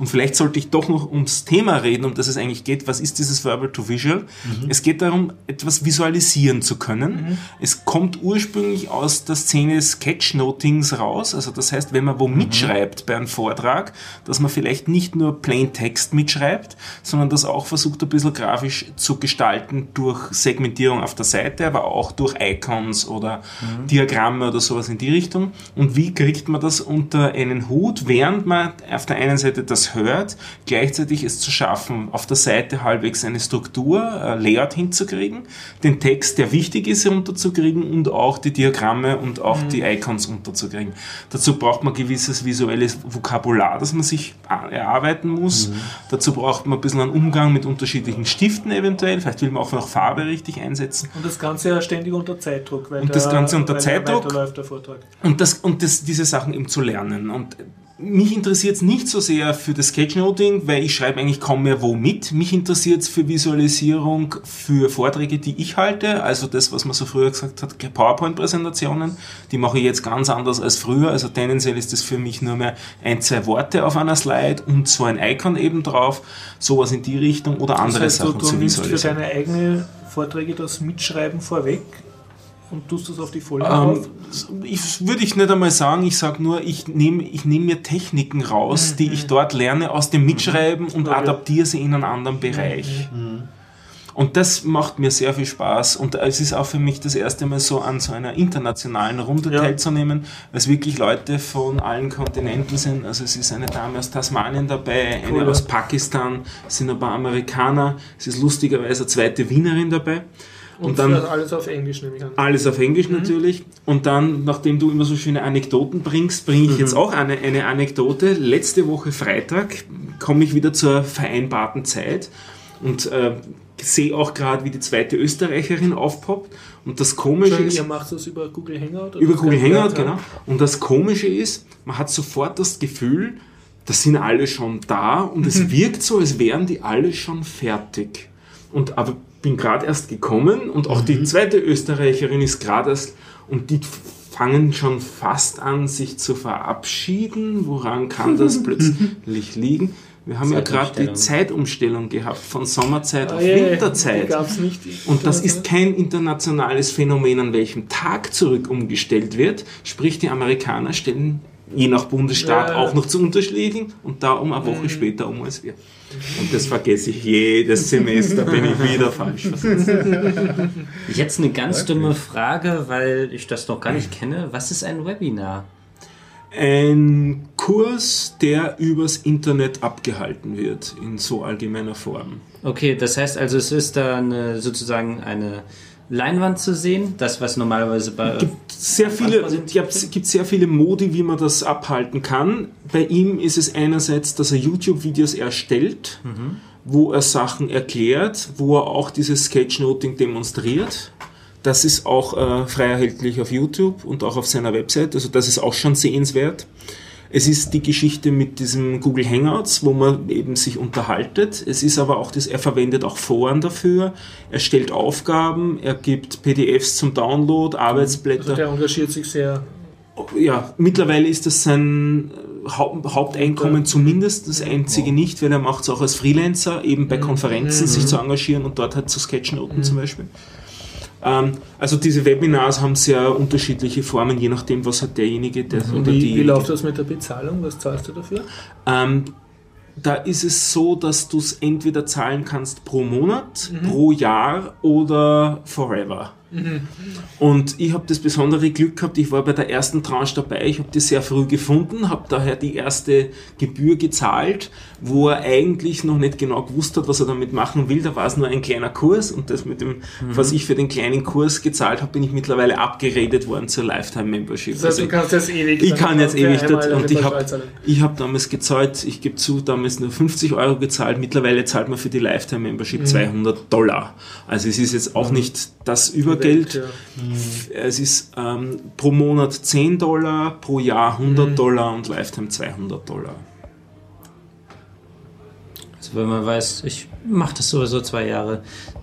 Und vielleicht sollte ich doch noch ums Thema reden, um das es eigentlich geht. Was ist dieses Verbal to Visual? Es geht darum, etwas visualisieren zu können. Es kommt ursprünglich aus der Szene Sketchnotings raus. Also das heißt, wenn man wo mitschreibt bei einem Vortrag, dass man vielleicht nicht nur plain Text mitschreibt, sondern das auch versucht, ein bisschen grafisch zu gestalten durch Segmentierung auf der Seite, aber auch durch Icons oder Diagramme oder sowas in die Richtung. Und wie kriegt man das unter einen Hut, während man auf der einen Seite das hört, gleichzeitig es zu schaffen, auf der Seite halbwegs eine Struktur, ein Layout hinzukriegen, den Text, der wichtig ist, unterzukriegen und auch die Diagramme und auch die Icons unterzukriegen. Dazu braucht man gewisses visuelles Vokabular, das man sich erarbeiten muss. Dazu braucht man ein bisschen einen Umgang mit unterschiedlichen Stiften eventuell. Vielleicht will man auch noch Farbe richtig einsetzen. Und das Ganze ja ständig unter Zeitdruck. Weil Und das Ganze unter Zeitdruck? weiterläuft der Vortrag. Und, das, und das, diese Sachen eben zu lernen. Und mich interessiert es nicht so sehr für das Sketchnoting, weil ich schreibe eigentlich kaum mehr wo mit. Mich interessiert es für Visualisierung, für Vorträge, die ich halte. Also das, was man so früher gesagt hat, PowerPoint-Präsentationen. Die mache ich jetzt ganz anders als früher. Also tendenziell ist das für mich nur mehr ein, zwei Worte auf einer Slide und so ein Icon eben drauf. Sowas in die Richtung oder andere das heißt, Sachen du, du zu nimmst für visualisieren. deine eigenen Vorträge das Mitschreiben vorweg und tust das auf die Folie. Ähm, ich würde ich nicht einmal sagen, ich sage nur, ich nehme ich nehm mir Techniken raus, die ich dort lerne aus dem Mitschreiben und Okay. adaptiere sie in einen anderen Bereich. Und das macht mir sehr viel Spaß. Und es ist auch für mich das erste Mal so an so einer internationalen Runde Ja. teilzunehmen, weil es wirklich Leute von allen Kontinenten sind. Also es ist eine Dame aus Tasmanien dabei, eine Cool, ja. aus Pakistan, es sind ein paar Amerikaner, es ist lustigerweise eine zweite Wienerin dabei. Und, dann das alles auf Englisch nehme ich an. alles auf Englisch Mhm. natürlich. Und dann, nachdem du immer so schöne Anekdoten bringst, bringe Mhm. ich jetzt auch eine, eine Anekdote. Letzte Woche Freitag komme ich wieder zur vereinbarten Zeit und äh, sehe auch gerade, wie die zweite Österreicherin aufpoppt. Und das Komische ist, ihr macht das über Google Hangout? oder über Google Hangout, genau. Und das Komische ist, man hat sofort das Gefühl, da sind alle schon da und es wirkt so, als wären die alle schon fertig. Und aber bin gerade erst gekommen und auch die zweite Österreicherin ist gerade erst und die fangen schon fast an, sich zu verabschieden. Woran kann das plötzlich liegen? Wir haben ja gerade die Zeitumstellung. Gehabt, von Sommerzeit Ah, auf ja, Winterzeit. Die gab's nicht. Und das ist kein internationales Phänomen, an welchem Tag zurück umgestellt wird. Sprich, die Amerikaner stellen je nach Bundesstaat Ja. auch noch zu Unterschieden und da um eine Woche später um als wir. Und das vergesse ich jedes Semester, bin ich wieder falsch. Jetzt eine ganz dumme Frage, weil ich das noch gar nicht kenne. Was ist ein Webinar? Ein Kurs, der übers Internet abgehalten wird, in so allgemeiner Form. Okay, das heißt also, es ist da eine, sozusagen eine Leinwand zu sehen, das was normalerweise bei gibt sehr viele, gibt, sehr viele Modi, wie man das abhalten kann. Bei ihm ist es einerseits, dass er YouTube-Videos erstellt, Mhm. wo er Sachen erklärt, wo er auch dieses Sketchnoting demonstriert. Das ist auch äh, frei erhältlich auf YouTube und auch auf seiner Website. Also das ist auch schon sehenswert. Es ist die Geschichte mit diesem Google Hangouts, wo man eben sich unterhaltet. Es ist aber auch das, er verwendet auch Foren dafür. Er stellt Aufgaben, er gibt PDFs zum Download, Arbeitsblätter Also der engagiert sich sehr. ja, mittlerweile ist das sein äh, Haupt, Haupteinkommen zumindest, das einzige nicht, weil er macht es auch als Freelancer, eben bei Konferenzen sich zu engagieren und dort halt zu Sketchnoten zum Beispiel. Ähm, also diese Webinars haben sehr unterschiedliche Formen, je nachdem, was hat derjenige, der oder Und wie, wie diejenige. läuft das mit der Bezahlung? Was zahlst du dafür? Ähm, da ist es so, dass du es entweder zahlen kannst pro Monat, pro Jahr oder forever. Und ich habe das besondere Glück gehabt, ich war bei der ersten Tranche dabei, ich habe die sehr früh gefunden, habe daher die erste Gebühr gezahlt, wo er eigentlich noch nicht genau gewusst hat, was er damit machen will. Da war es nur ein kleiner Kurs und das mit dem, was ich für den kleinen Kurs gezahlt habe, bin ich mittlerweile abgeredet worden zur Lifetime Membership. Das heißt, du kannst jetzt ewig. Ich kann jetzt ewig das, eine und ich habe ich hab damals gezahlt, ich gebe zu, damals nur 50 Euro gezahlt, mittlerweile zahlt man für die Lifetime Membership 200 Dollar. Also es ist jetzt auch nicht das Übergeld. Ja. Es ist ähm, pro Monat 10 Dollar, pro Jahr 100 Dollar und Lifetime 200 Dollar. Also wenn man weiß, ich mache das sowieso zwei Jahre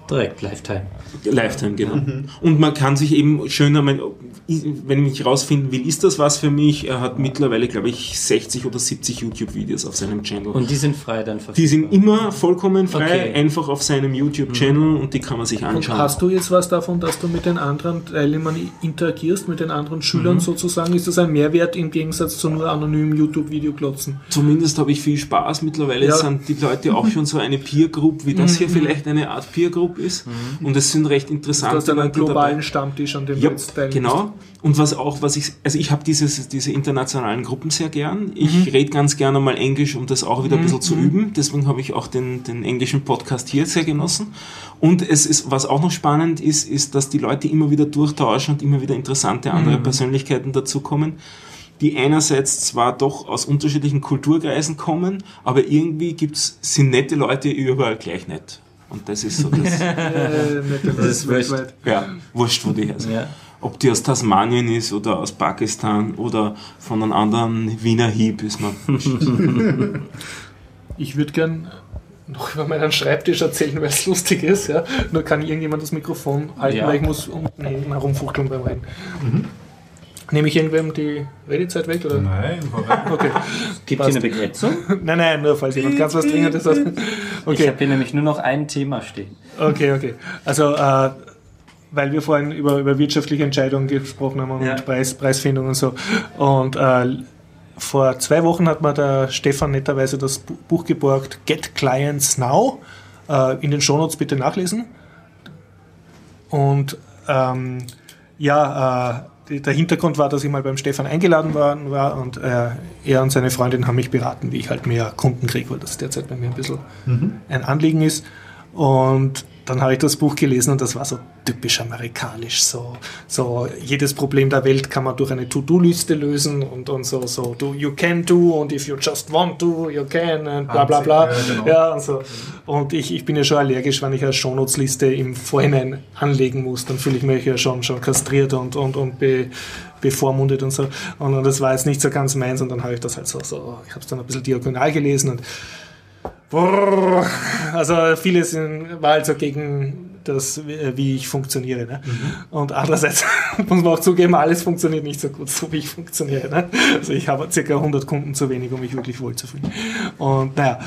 direkt Lifetime. Lifetime, genau. Und man kann sich eben schöner, wenn ich rausfinden will, ist das was für mich? Er hat mittlerweile, glaube ich, 60 oder 70 YouTube-Videos auf seinem Channel. Und die sind frei dann verfügbar. die sind immer vollkommen frei, Okay. einfach auf seinem YouTube-Channel und die kann man sich Und anschauen. hast du jetzt was davon, dass du mit den anderen Teilnehmern interagierst, mit den anderen Mhm. Schülern sozusagen? Ist das ein Mehrwert im Gegensatz zu nur anonymen YouTube-Video klotzen? Zumindest habe ich viel Spaß. Mittlerweile Ja. sind die Leute auch schon so eine Peer-Group, wie das hier vielleicht eine Art Peer-Group ist. Und es sind recht Du interessante hast dann einen Leute globalen dabei. Stammtisch, an dem Ja, du genau. Und was auch, was ich, also ich habe dieses, diese internationalen Gruppen sehr gern. Ich rede ganz gerne mal Englisch, um das auch wieder ein bisschen zu üben. Deswegen habe ich auch den, den englischen Podcast hier sehr genossen. Und es ist, was auch noch spannend ist, ist, dass die Leute immer wieder durchtauschen und immer wieder interessante andere Persönlichkeiten dazukommen die einerseits zwar doch aus unterschiedlichen Kulturkreisen kommen, aber irgendwie gibt's, sind nette Leute überall gleich nett. Und das ist so das, Äh, Das ist wurscht. ja, wurscht, wo die her sind. Ja. Ob die aus Tasmanien ist oder aus Pakistan oder von einem anderen Wiener Hieb ist man. Ich würde gern noch über meinen Schreibtisch erzählen, weil es lustig ist. Ja? Nur kann irgendjemand das Mikrofon halten, Ja. weil ich muss unten herumfuchteln beim Reden. Nehme ich irgendwem die Redezeit weg? Oder? Nein, vorbei. Okay. Gibt hier eine Begrenzung? Nein, nein, nur falls jemand ganz was Dringendes hat. Ich Okay, habe hier nämlich nur noch ein Thema stehen. okay, okay. Also, äh, weil wir vorhin über, über wirtschaftliche Entscheidungen gesprochen haben und Ja. Preis, Preisfindung und so. Und äh, vor zwei Wochen hat mir der Stefan netterweise das Bu- Buch geborgt, Get Clients Now. Äh, in den Shownotes bitte nachlesen. Und ähm, ja, äh, der Hintergrund war, dass ich mal beim Stefan eingeladen worden war und äh, er und seine Freundin haben mich beraten, wie ich halt mehr Kunden kriege, weil das derzeit bei mir ein bisschen ein Anliegen ist. Und dann habe ich das Buch gelesen und das war so typisch amerikanisch. So, so jedes Problem der Welt kann man durch eine To-Do-Liste lösen und, und so, so do, you can do und if you just want to, you can und bla bla bla. Ja, genau. Ja, und so. Und ich, ich bin ja schon allergisch, wenn ich eine Shownotes-Liste im Vorhinein anlegen muss, dann fühle ich mich ja schon, schon kastriert und, und, und be, bevormundet und so. Und, und das war jetzt nicht so ganz meins und dann habe ich das halt so, so ich habe es dann ein bisschen diagonal gelesen und Brrr. Also vieles in- war halt so gegen das, wie ich funktioniere. Ne? Und andererseits muss man auch zugeben, alles funktioniert nicht so gut, so wie ich funktioniere. Ne? Also ich habe circa 100 Kunden zu wenig, um mich wirklich wohlzufühlen. Und naja,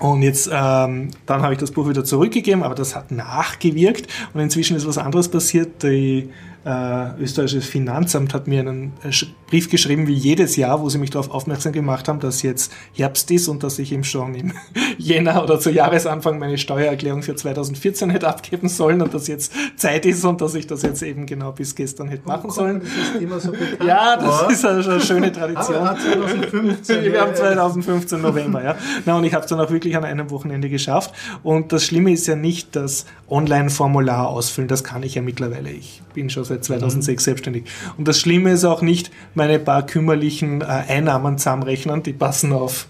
und jetzt, ähm, dann habe ich das Buch wieder zurückgegeben, aber das hat nachgewirkt und inzwischen ist was anderes passiert. Die, äh, österreichisches Finanzamt hat mir einen äh, Brief geschrieben, wie jedes Jahr, wo sie mich darauf aufmerksam gemacht haben, dass jetzt Herbst ist und dass ich ihm schon im Jänner oder zu Jahresanfang meine Steuererklärung für 2014 hätte abgeben sollen und dass jetzt Zeit ist und dass ich das jetzt eben genau bis gestern hätte machen sollen. Das so. Ja, das ist eine, eine schöne Tradition. Aber 2015. Wir haben 2015 November, ja. Na, und ich habe es dann auch wirklich an einem Wochenende geschafft. Und das Schlimme ist ja nicht das Online-Formular ausfüllen, das kann ich ja mittlerweile. Ich bin schon seit 2006 selbstständig. Und das Schlimme ist auch nicht meine paar kümmerlichen äh, Einnahmen zusammenrechnen, die passen auf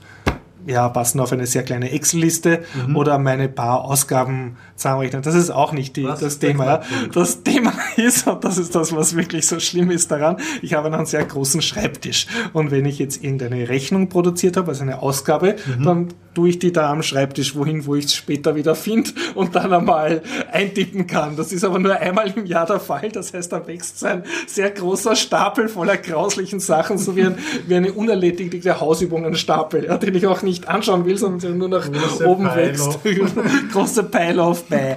ja, passen auf eine sehr kleine Excel-Liste oder meine paar Ausgaben zusammenrechnen. Das ist auch nicht die, das der Thema. Das Thema ist, und das ist das, was wirklich so schlimm ist daran, ich habe einen sehr großen Schreibtisch. Und wenn ich jetzt irgendeine Rechnung produziert habe, also eine Ausgabe, dann tue ich die da am Schreibtisch wohin, wo ich es später wieder finde und dann einmal eintippen kann. Das ist aber nur einmal im Jahr der Fall. Das heißt, da wächst ein sehr großer Stapel voller grauslichen Sachen, so wie, ein, wie eine unerledigte Hausübungenstapel, ja, den ich auch nicht anschauen will, sondern der nur nach Große oben Pile wächst. Große Pile auf bei.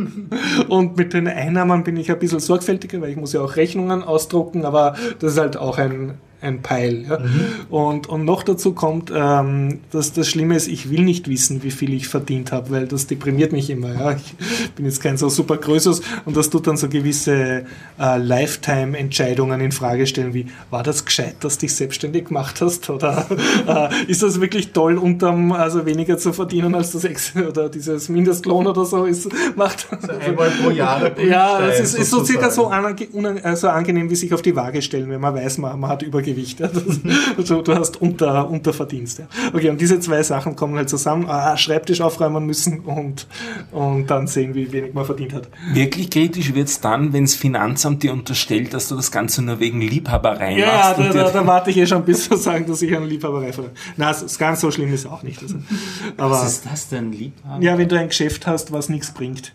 Und mit den Einnahmen bin ich ein bisschen sorgfältiger, weil ich muss ja auch Rechnungen ausdrucken, aber das ist halt auch ein, ein Peil. Ja. Und, und noch dazu kommt, ähm, dass das Schlimme ist, ich will nicht wissen, wie viel ich verdient habe, weil das deprimiert mich immer. Ja. Ich bin jetzt kein so super Größeres und das tut dann so gewisse äh, Lifetime-Entscheidungen in Frage stellen, wie war das gescheit, dass du dich selbstständig gemacht hast? Oder äh, ist das wirklich toll, unterm, also weniger zu verdienen als das Ex oder dieses Mindestlohn oder so ist, macht. Einmal pro Jahr Ja, das ist, ist so sozusagen. circa so, unan- äh, so angenehm, wie sich auf die Waage stellen, wenn man weiß, man, man hat Übergewicht. Ja. Das, also, du hast unter, Unterverdienst. Ja. Okay, und diese zwei Sachen kommen halt zusammen. Ah, Schreibtisch aufräumen müssen und, und dann sehen, wie wenig man verdient hat. Wirklich kritisch wird's dann, wenn das Finanzamt dir unterstellt, dass du das Ganze nur wegen Liebhaberei Ja, machst. da, und da, dir- da warte ich eh schon bis zu sagen, dass ich eine Liebhaberei verlange. Na, es ist ganz so schlimm ist auch nicht. Also, aber Was ist das denn, Liebhaber? ja, wenn du ein Geschäft hast, was nichts bringt.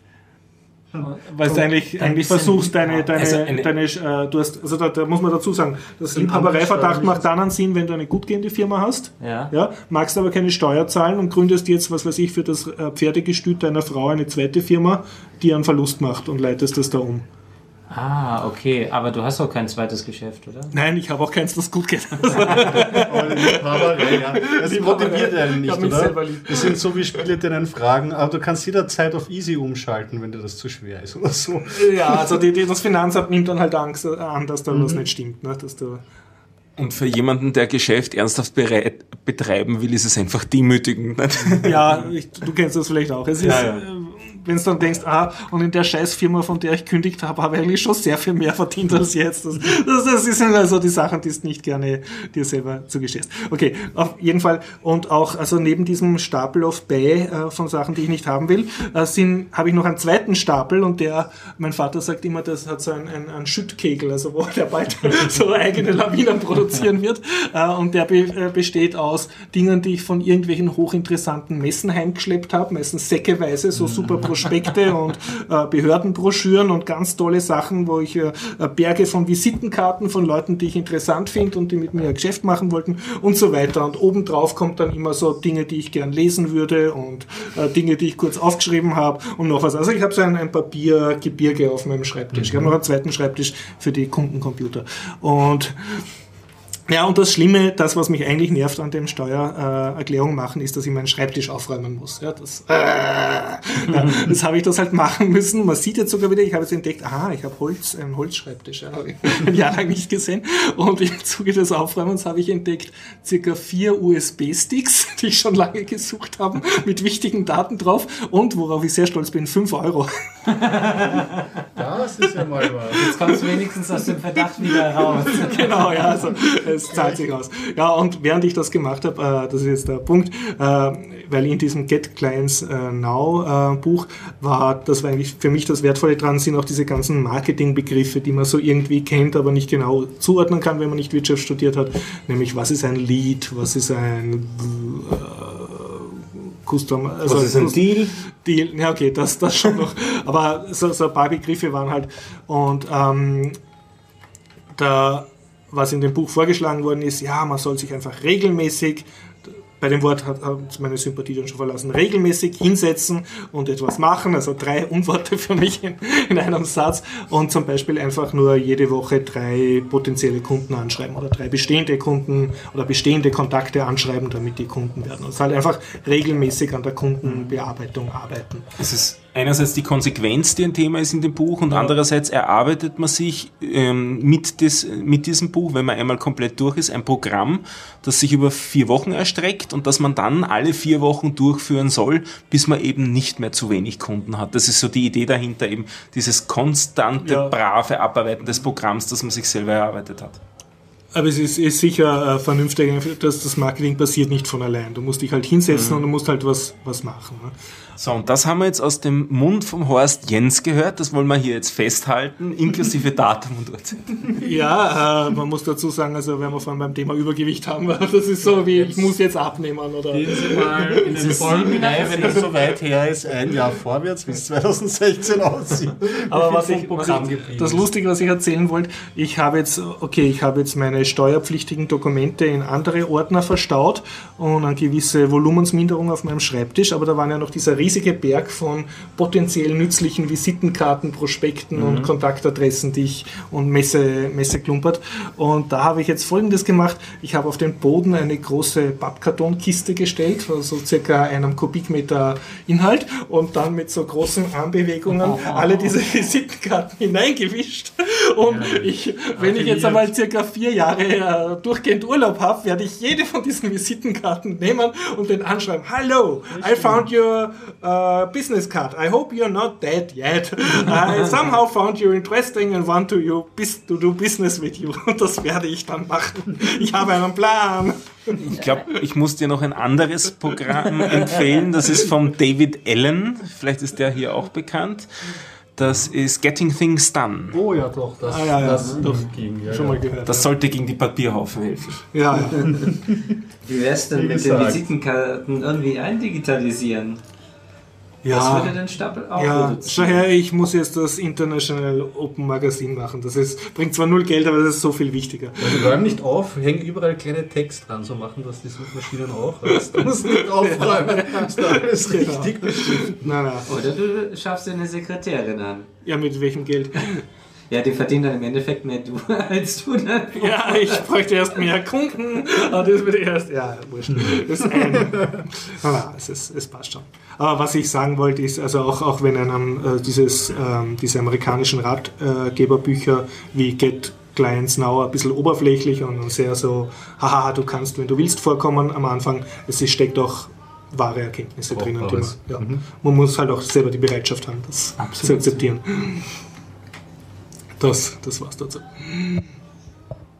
Weil du eigentlich, eigentlich versuchst, deine, deine, Also eine- deine äh, du hast, also da, da muss man dazu sagen, das Liebhabereiverdacht macht dann einen Sinn, wenn du eine gut gehende Firma hast, Ja. ja, magst aber keine Steuer zahlen und gründest jetzt, was weiß ich, für das äh, Pferdegestüt deiner Frau eine zweite Firma, die einen Verlust macht und leitest das da um. Ah, okay. Aber du hast auch kein zweites Geschäft, oder? Nein, ich habe auch keins, das gut geht. Aber Liebhaberei, ja. Das motiviert einen nicht, oder? Das sind so wie Spiele, die einen fragen, aber du kannst jederzeit auf Easy umschalten, wenn dir das zu schwer ist oder so. ja, also die, die, das Finanzamt nimmt dann halt Angst äh, an, dass da was nicht stimmt. Ne? Dass du, Und für jemanden, der Geschäft ernsthaft bereit, betreiben will, ist es einfach demütigend. Nicht? Ja, ich, du kennst das vielleicht auch. Es ist, Ja, ja. Wenn du dann denkst, ah, und in der Scheißfirma, von der ich kündigt habe, habe ich eigentlich schon sehr viel mehr verdient als jetzt. Das, das, das sind also die Sachen, die du nicht gerne dir selber zugestehst. Okay, auf jeden Fall. Und auch, also neben diesem Stapel auf Bay äh, von Sachen, die ich nicht haben will, äh, sind, habe ich noch einen zweiten Stapel und der, mein Vater sagt immer, das hat so einen, einen, einen Schüttkegel, also wo der bald so eigene Lawinen produzieren wird. Äh, und der be, äh, besteht aus Dingen, die ich von irgendwelchen hochinteressanten Messen heimgeschleppt habe, meistens säckeweise, so super Prospekte und äh, Behördenbroschüren und ganz tolle Sachen, wo ich äh, Berge von Visitenkarten von Leuten, die ich interessant finde und die mit mir ein Geschäft machen wollten und so weiter. Und obendrauf kommt dann immer so Dinge, die ich gern lesen würde und äh, Dinge, die ich kurz aufgeschrieben habe und noch was. Also ich habe so ein, ein Papiergebirge auf meinem Schreibtisch. Ich habe noch einen zweiten Schreibtisch für die Kundencomputer. Und ja, und das Schlimme, das, was mich eigentlich nervt an dem Steuererklärung äh, machen, ist, dass ich meinen Schreibtisch aufräumen muss. Ja, das äh, ja, das habe ich das halt machen müssen. Man sieht jetzt sogar wieder, ich habe jetzt entdeckt, aha, ich habe Holz, einen Holzschreibtisch. Ja, habe ich ein Jahr lang nicht gesehen. Und im Zuge des Aufräumens habe ich entdeckt, circa vier USB-Sticks, die ich schon lange gesucht habe, mit wichtigen Daten drauf. Und, worauf ich sehr stolz bin, fünf Euro. Das ist ja mal was. Jetzt kommst du wenigstens aus dem Verdacht wieder raus. genau, ja, also es zahlt sich aus. Ja, und während ich das gemacht habe, äh, das ist jetzt der Punkt, äh, weil in diesem Get Clients äh, Now äh, Buch war, das war eigentlich für mich das Wertvolle dran, sind auch diese ganzen Marketingbegriffe, die man so irgendwie kennt, aber nicht genau zuordnen kann, wenn man nicht Wirtschaft studiert hat, nämlich was ist ein Lead, was ist ein äh, Custom, also Was ist ein Deal? Deal, ja okay, das, das schon noch. Aber so, so ein paar Begriffe waren halt. Und ähm, da, was in dem Buch vorgeschlagen worden ist, ja, man soll sich einfach regelmäßig bei dem Wort hat, hat meine Sympathie dann schon verlassen. Regelmäßig hinsetzen und etwas machen, also drei Unworte für mich in, in einem Satz und zum Beispiel einfach nur jede Woche drei potenzielle Kunden anschreiben oder drei bestehende Kunden oder bestehende Kontakte anschreiben, damit die Kunden werden. Und halt einfach regelmäßig an der Kundenbearbeitung arbeiten. Es ist einerseits die Konsequenz, die ein Thema ist in dem Buch, und andererseits erarbeitet man sich ähm, mit, des, mit diesem Buch, wenn man einmal komplett durch ist, ein Programm, das sich über vier Wochen erstreckt und das man dann alle vier Wochen durchführen soll, bis man eben nicht mehr zu wenig Kunden hat. Das ist so die Idee dahinter, eben dieses konstante, Ja. brave Abarbeiten des Programms, das man sich selber erarbeitet hat. Aber es ist, ist sicher äh, vernünftig, dass das Marketing passiert nicht von allein. Du musst dich halt hinsetzen und du musst halt was, was machen. Ne? So, und das haben wir jetzt aus dem Mund vom Horst Jens gehört. Das wollen wir hier jetzt festhalten, inklusive Datum und Uhrzeit. Ja, äh, man muss dazu sagen, also wenn wir vorhin beim Thema Übergewicht haben, das ist so wie, ich muss jetzt abnehmen oder... Gehen Sie mal in den Folgen wenn es so weit her ist, ein Jahr vorwärts, wie es 2016 aussieht. Aber was ich, was Programm ich geblieben das ist. Lustige, was ich erzählen wollte, ich habe jetzt, okay, ich habe jetzt meine steuerpflichtigen Dokumente in andere Ordner verstaut und eine gewisse Volumensminderung auf meinem Schreibtisch, aber da waren ja noch dieser riesige Berg von potenziell nützlichen Visitenkarten, Prospekten und Kontaktadressen, die ich und Messe, Messe klumpert. Und da habe ich jetzt folgendes gemacht. Ich habe auf den Boden eine große Pappkartonkiste gestellt, also circa einem Kubikmeter Inhalt und dann mit so großen Armbewegungen alle diese Visitenkarten hineingewischt. Und ich, wenn ich jetzt einmal circa vier Jahre äh, durchgehend Urlaub habe, werde ich jede von diesen Visitenkarten nehmen und den anschreiben. Hello, I found your uh, business card. I hope you're not dead yet. I somehow found you interesting and want to, you, bis- to do business with you. Und das werde ich dann machen. Ich habe einen Plan. Ich glaube, ich muss dir noch ein anderes Programm empfehlen. Das ist vom David Allen. Vielleicht ist der hier auch bekannt. Das ist Getting Things Done. Oh ja, doch, das, Ah, ja, ja, das doch. ging. Ja, Schon ja. mal gehört. Das sollte gegen die Papierhaufen helfen. ja, ja. Wie wär's denn Wie mit den. Visitenkarten irgendwie eindigitalisieren? Ja. würde den Stapel auch Ja, reduzieren. schau her, ich muss jetzt das International Open Magazine machen. Das ist, bringt zwar null Geld, aber das ist so viel wichtiger. Wir räumen nicht auf, hängen überall kleine Text dran, so machen das die Suchmaschinen auch. Also, du musst nicht aufräumen, ist da alles Genau. richtig bestimmt. Nein, nein. Oder du schaffst dir eine Sekretärin an. Ja, mit welchem Geld? Ja, die verdienen dann im Endeffekt mehr du als du dann. Ja, ich bräuchte erst mehr Kunden. Aber das wird erst. Ja, wurscht. Das ist ein. Nein, nein, es, ist, es passt schon. Aber was ich sagen wollte, ist, also auch, auch wenn einem äh, dieses, ähm, diese amerikanischen Ratgeberbücher wie Get Clients Now ein bisschen oberflächlich und sehr so, haha, du kannst, wenn du willst, vorkommen am Anfang. Es ist- steckt auch wahre Erkenntnisse Brauchbares. ja. man muss halt auch selber die Bereitschaft haben, das zu akzeptieren. Das, das war's dazu.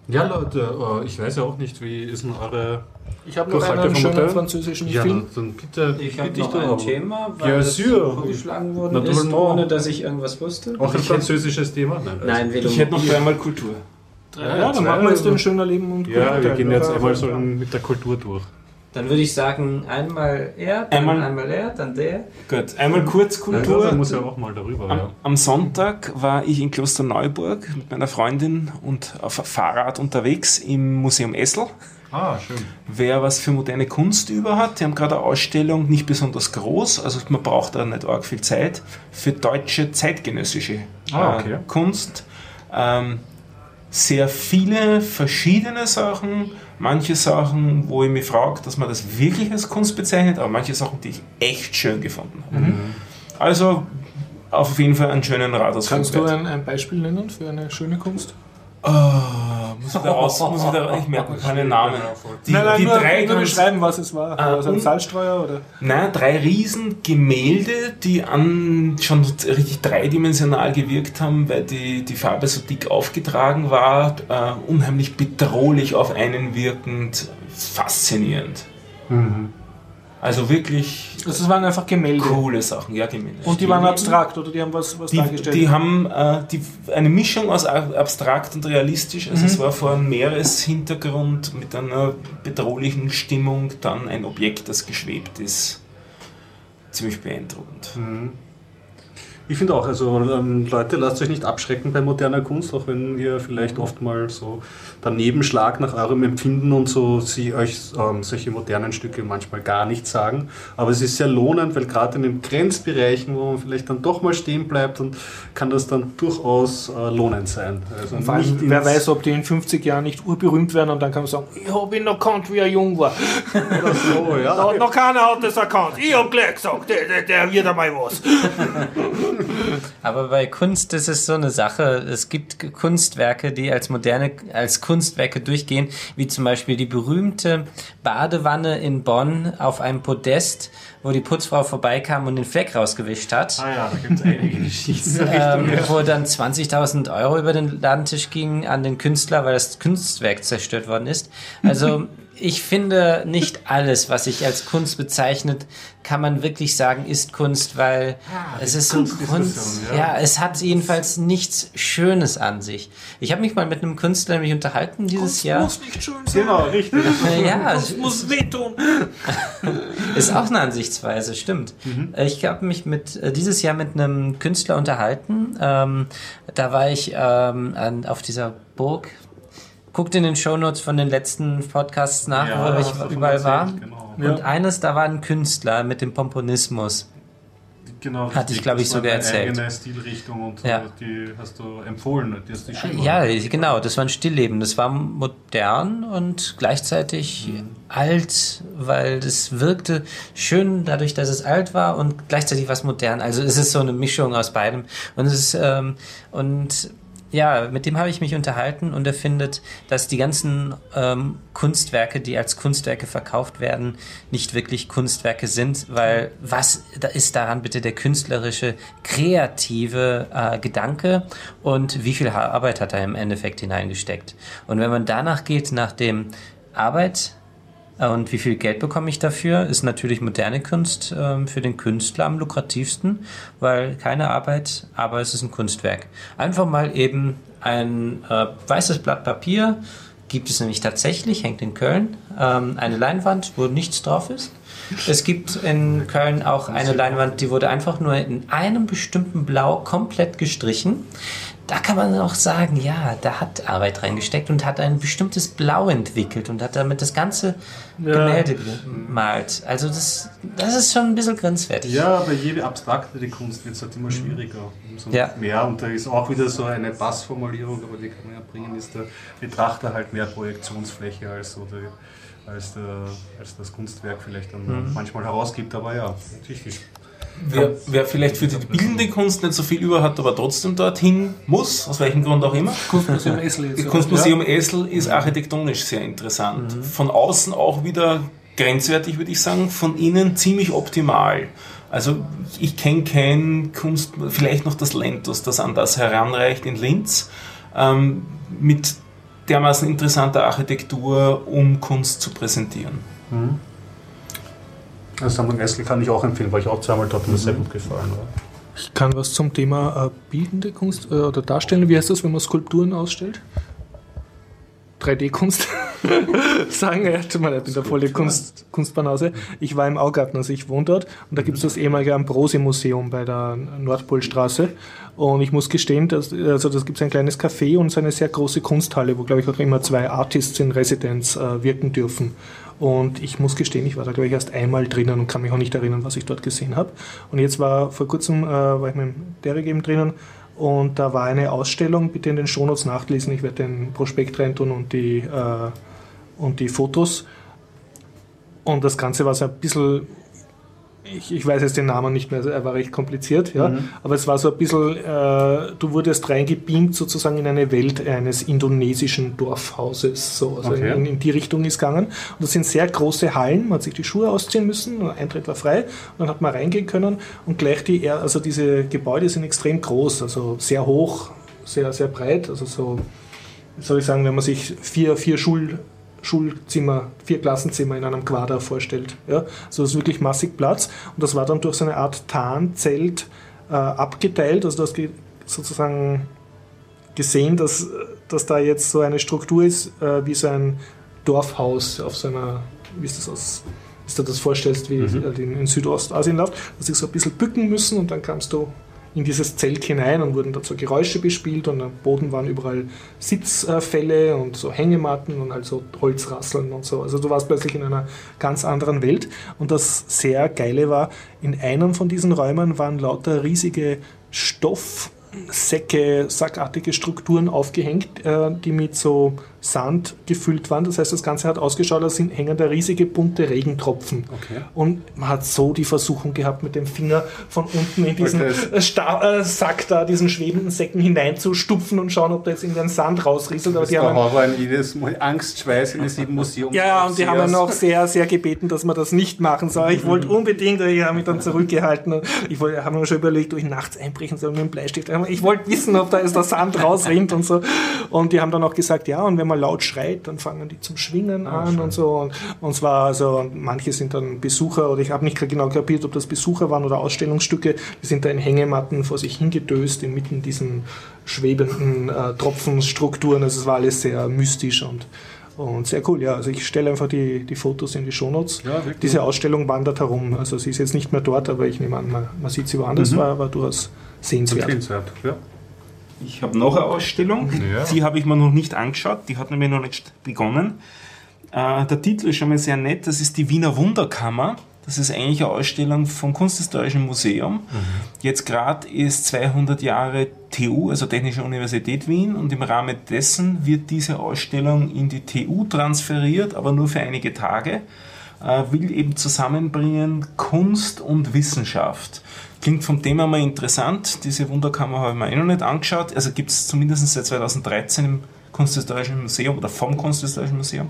Ja, Leute, äh, ich weiß ja auch nicht, wie ist denn eure. Ich habe noch einen schönen französischen Ja, dann bitte. Ich habe noch ein. Thema, Ja, das sûr. vorgeschlagen worden Naturellement. ist, ohne dass ich irgendwas wusste. Auch ein französisches Thema? Nein, also- Nein, Ich hätte noch dreimal Kultur. Ja, dann machen wir jetzt den schöner Leben und Ja, wir gehen jetzt einmal so mit der Kultur durch. Dann würde ich sagen, einmal er, dann Einmal- einmal, er, dann der. Gut, einmal kurz Ja, Kultur. muss ja auch mal darüber. Am, Ja. am Sonntag war ich in Klosterneuburg mit meiner Freundin und auf Fahrrad unterwegs im Museum Essel. Ah, schön. Wer was für moderne Kunst über hat, die haben gerade eine Ausstellung, nicht besonders groß, also man braucht da nicht arg viel Zeit, für deutsche zeitgenössische Ah, okay. äh, Kunst. Ähm, sehr viele verschiedene Sachen, manche Sachen, wo ich mich frage, dass man das wirklich als Kunst bezeichnet, aber manche Sachen, die ich echt schön gefunden habe. Mhm. Also auf jeden Fall einen schönen Radausflug. Kannst du ein, ein Beispiel nennen für eine schöne Kunst? Ah, muss ich da raus, muss ich da, ich merke keine Namen. Die, nein, nein, die nur, drei nur beschreiben, was es war. Ah, also ein Salzstreuer oder? Nein, drei riesen Gemälde, die an schon richtig dreidimensional gewirkt haben, weil die, die Farbe so dick aufgetragen war, äh, unheimlich bedrohlich auf einen wirkend, faszinierend. Also wirklich Also es waren einfach Gemälde. coole Sachen, ja, Gemälde. Und die waren abstrakt oder die haben was, was Die, dargestellt? die haben äh, die, eine Mischung aus ab- abstrakt und realistisch. Also es war vor einem Meereshintergrund mit einer bedrohlichen Stimmung dann ein Objekt, das geschwebt ist. Ziemlich beeindruckend. Ich finde auch, also ähm, Leute, lasst euch nicht abschrecken bei moderner Kunst, auch wenn ihr vielleicht oft mal so daneben schlagt nach eurem Empfinden und so sie euch ähm, solche modernen Stücke manchmal gar nicht sagen. Aber es ist sehr lohnend, weil gerade in den Grenzbereichen, wo man vielleicht dann doch mal stehen bleibt, und kann das dann durchaus äh, lohnend sein. Also Vor allem, wer weiß, ob die in 50 Jahren nicht urberühmt werden und dann kann man sagen, ich habe ihn erkannt, wie er jung war. Oder so, ja. Da hat noch keiner hat das erkannt. Ich habe gleich gesagt, der, der, der wird einmal was. Aber bei Kunst ist es so eine Sache. Es gibt Kunstwerke, die als moderne, als Kunstwerke durchgehen, wie zum Beispiel die berühmte Badewanne in Bonn auf einem Podest, wo die Putzfrau vorbeikam und den Fleck rausgewischt hat. Ah ja, da gibt es einige Geschichten. ähm, wo dann 20.000 Euro über den Ladentisch gingen an den Künstler, weil das Kunstwerk zerstört worden ist. Also ich finde, nicht alles, was sich als Kunst bezeichnet, kann man wirklich sagen, ist Kunst, weil ah, es ist so Kunst. Ja. ja. es hat jedenfalls nichts Schönes an sich. Ich habe mich mal mit einem Künstler nämlich unterhalten dieses Kunst Jahr. muss nicht schön sein. Genau, richtig. ja, Kunst muss wehtun. ist auch eine Ansichtsweise, stimmt. Mhm. Ich habe mich mit äh, dieses Jahr mit einem Künstler unterhalten. Ähm, da war ich ähm, an, auf dieser Burg guckt in den Shownotes von den letzten Podcasts nach, ja, wo ich überall war. Genau. Und ja. eines, da war ein Künstler mit dem Pomponismus. Genau, Hatte ich, glaube ich, sogar erzählt. Eigene Stilrichtung und ja. die hast du empfohlen. Die hast du ja, genau, das war ein Stillleben. Das war modern und gleichzeitig mhm. alt, weil das wirkte schön dadurch, dass es alt war und gleichzeitig was modern. Also es ist so eine Mischung aus beidem. Und es ist, ähm, und ja, mit dem habe ich mich unterhalten und er findet, dass die ganzen ähm, Kunstwerke, die als Kunstwerke verkauft werden, nicht wirklich Kunstwerke sind, weil was da ist daran bitte der künstlerische, kreative äh, Gedanke und wie viel Arbeit hat er im Endeffekt hineingesteckt? Und wenn man danach geht, nach dem Arbeit, und wie viel Geld bekomme ich dafür? Ist natürlich moderne Kunst ähm, für den Künstler am lukrativsten, weil keine Arbeit, aber es ist ein Kunstwerk. Einfach mal eben ein äh, weißes Blatt Papier, gibt es nämlich tatsächlich, hängt in Köln, ähm, eine Leinwand, wo nichts drauf ist. Es gibt in Köln auch eine Leinwand, die wurde einfach nur in einem bestimmten Blau komplett gestrichen da kann man auch sagen, ja, da hat Arbeit reingesteckt und hat ein bestimmtes Blau entwickelt und hat damit das ganze Gemälde gemalt. Also das, das ist schon ein bisschen grenzwertig. Ja, aber je abstrakter die Kunst wird, es halt immer mhm. schwieriger. Umso ja. mehr. Und da ist auch wieder so eine Passformulierung, aber die kann man ja bringen, ist der Betrachter halt mehr Projektionsfläche als so der, als, der, als das Kunstwerk vielleicht dann mhm. manchmal herausgibt. Aber ja, natürlich Wer, wer, vielleicht für die bildende Kunst nicht so viel über hat, aber trotzdem dorthin muss, aus welchem Grund auch immer. Kunstmuseum Essel. Das Kunstmuseum Essel ist architektonisch sehr interessant. Mhm. Von außen auch wieder grenzwertig, würde ich sagen, von innen ziemlich optimal. Also ich kenne kein Kunst, vielleicht noch das Lentus, das an das heranreicht in Linz, ähm, mit dermaßen interessanter Architektur, um Kunst zu präsentieren. Mhm. Das Sammlung Essel kann ich auch empfehlen, weil ich auch zweimal dort und mir sehr gut gefallen. War. Ich kann was zum Thema äh, bildende Kunst äh, oder Darstellen, wie heißt das, wenn man Skulpturen ausstellt? 3D-Kunst sagen. Ja, tut mir leid, bin der volle Kunst, Kunstbanause. Ich war im Augarten, also ich wohne dort und da gibt es das ehemalige Ambrosi-Museum bei der Nordpolstraße. Und ich muss gestehen, dass, also das gibt es ein kleines Café und so eine sehr große Kunsthalle, wo glaube ich auch immer zwei Artists in Residenz äh, wirken dürfen. Und ich muss gestehen, ich war da, glaube ich, erst einmal drinnen und kann mich auch nicht erinnern, was ich dort gesehen habe. Und jetzt war vor kurzem, äh, war ich mit dem Derek eben drinnen und da war eine Ausstellung, bitte in den Shownotes nachlesen, ich werde den Prospekt reintun und die, äh, und die Fotos. Und das Ganze war so ein bisschen ich, ich, weiß jetzt den Namen nicht mehr, er war recht kompliziert, ja. Mhm. Aber es war so ein bisschen, äh, du wurdest reingebeamt sozusagen in eine Welt eines indonesischen Dorfhauses. So. Also okay. in, in, die Richtung ist gegangen. Und das sind sehr große Hallen, man hat sich die Schuhe ausziehen müssen, Eintritt war frei, und dann hat man reingehen können und gleich die, also diese Gebäude sind extrem groß, also sehr hoch, sehr, sehr breit, also so, soll ich sagen, wenn man sich vier, vier Schul Schulzimmer, vier Klassenzimmer in einem Quader vorstellt. Ja? Also das ist wirklich massig Platz und das war dann durch so eine Art Tarnzelt äh, abgeteilt. Also du hast sozusagen gesehen, dass, dass da jetzt so eine Struktur ist, äh, wie so ein Dorfhaus auf so einer, wie ist das aus, wie du das vorstellst, wie mhm. in, in Südostasien läuft, dass sie so ein bisschen bücken müssen und dann kannst du in dieses Zelt hinein und wurden dazu Geräusche bespielt und am Boden waren überall Sitzfälle und so Hängematten und also Holzrasseln und so. Also du warst plötzlich in einer ganz anderen Welt und das sehr geile war, in einem von diesen Räumen waren lauter riesige Stoffsäcke, sackartige Strukturen aufgehängt, äh, die mit so Sand gefüllt waren. Das heißt, das Ganze hat ausgeschaut, als sind- hängen da riesige bunte Regentropfen. Okay. Und man hat so die Versuchung gehabt, mit dem Finger von unten in diesen Okay. äh, Sta äh, Sack da, diesen schwebenden Säcken hineinzustupfen und schauen, ob da jetzt irgendein Sand rausrieselt. Aber Das die der haben Horror in jedes Mal. Angst, Schweiß in das sieben Museum. ja, und die haben dann auch sehr, sehr gebeten, dass man das nicht machen soll. Ich wollte unbedingt, ich habe mich dann zurückgehalten. und Ich habe mir schon überlegt, ob ich nachts einbrechen soll mit dem Bleistift. Ich wollte wissen, ob da jetzt der Sand rausrinnt und so. Und die haben dann auch gesagt, ja, und wenn man laut schreit, dann fangen die zum Schwingen an und so. Und, und zwar, also, manche sind dann Besucher, oder ich habe nicht genau kapiert, ob das Besucher waren oder Ausstellungsstücke. Die sind da in Hängematten vor sich hingedöst, inmitten diesen schwebenden äh, Tropfenstrukturen. Also es war alles sehr mystisch und und sehr cool, ja. Also ich stelle einfach die, die Fotos in die Shownotes. Ja, wirklich. Diese Ausstellung wandert herum. Also sie ist jetzt nicht mehr dort, aber ich nehme an, man, man sieht sie woanders, war aber durchaus sehenswert. Empfehlenswert. Ja. Ich habe noch eine Ausstellung, Ja. die habe ich mir noch nicht angeschaut, die hat nämlich noch nicht begonnen. Äh, der Titel ist schon mal sehr nett, das ist die Wiener Wunderkammer. Das ist eigentlich eine Ausstellung vom Kunsthistorischen Museum. Jetzt gerade ist 200 Jahre TU, also Technische Universität Wien, und im Rahmen dessen wird diese Ausstellung in die TU transferiert, aber nur für einige Tage. Äh, will eben zusammenbringen Kunst und Wissenschaft. Klingt vom Thema mal interessant. Diese Wunderkammer habe ich mir eh noch nicht angeschaut. Also gibt es zumindest seit 2013 im Kunsthistorischen Museum oder vom Kunsthistorischen Museum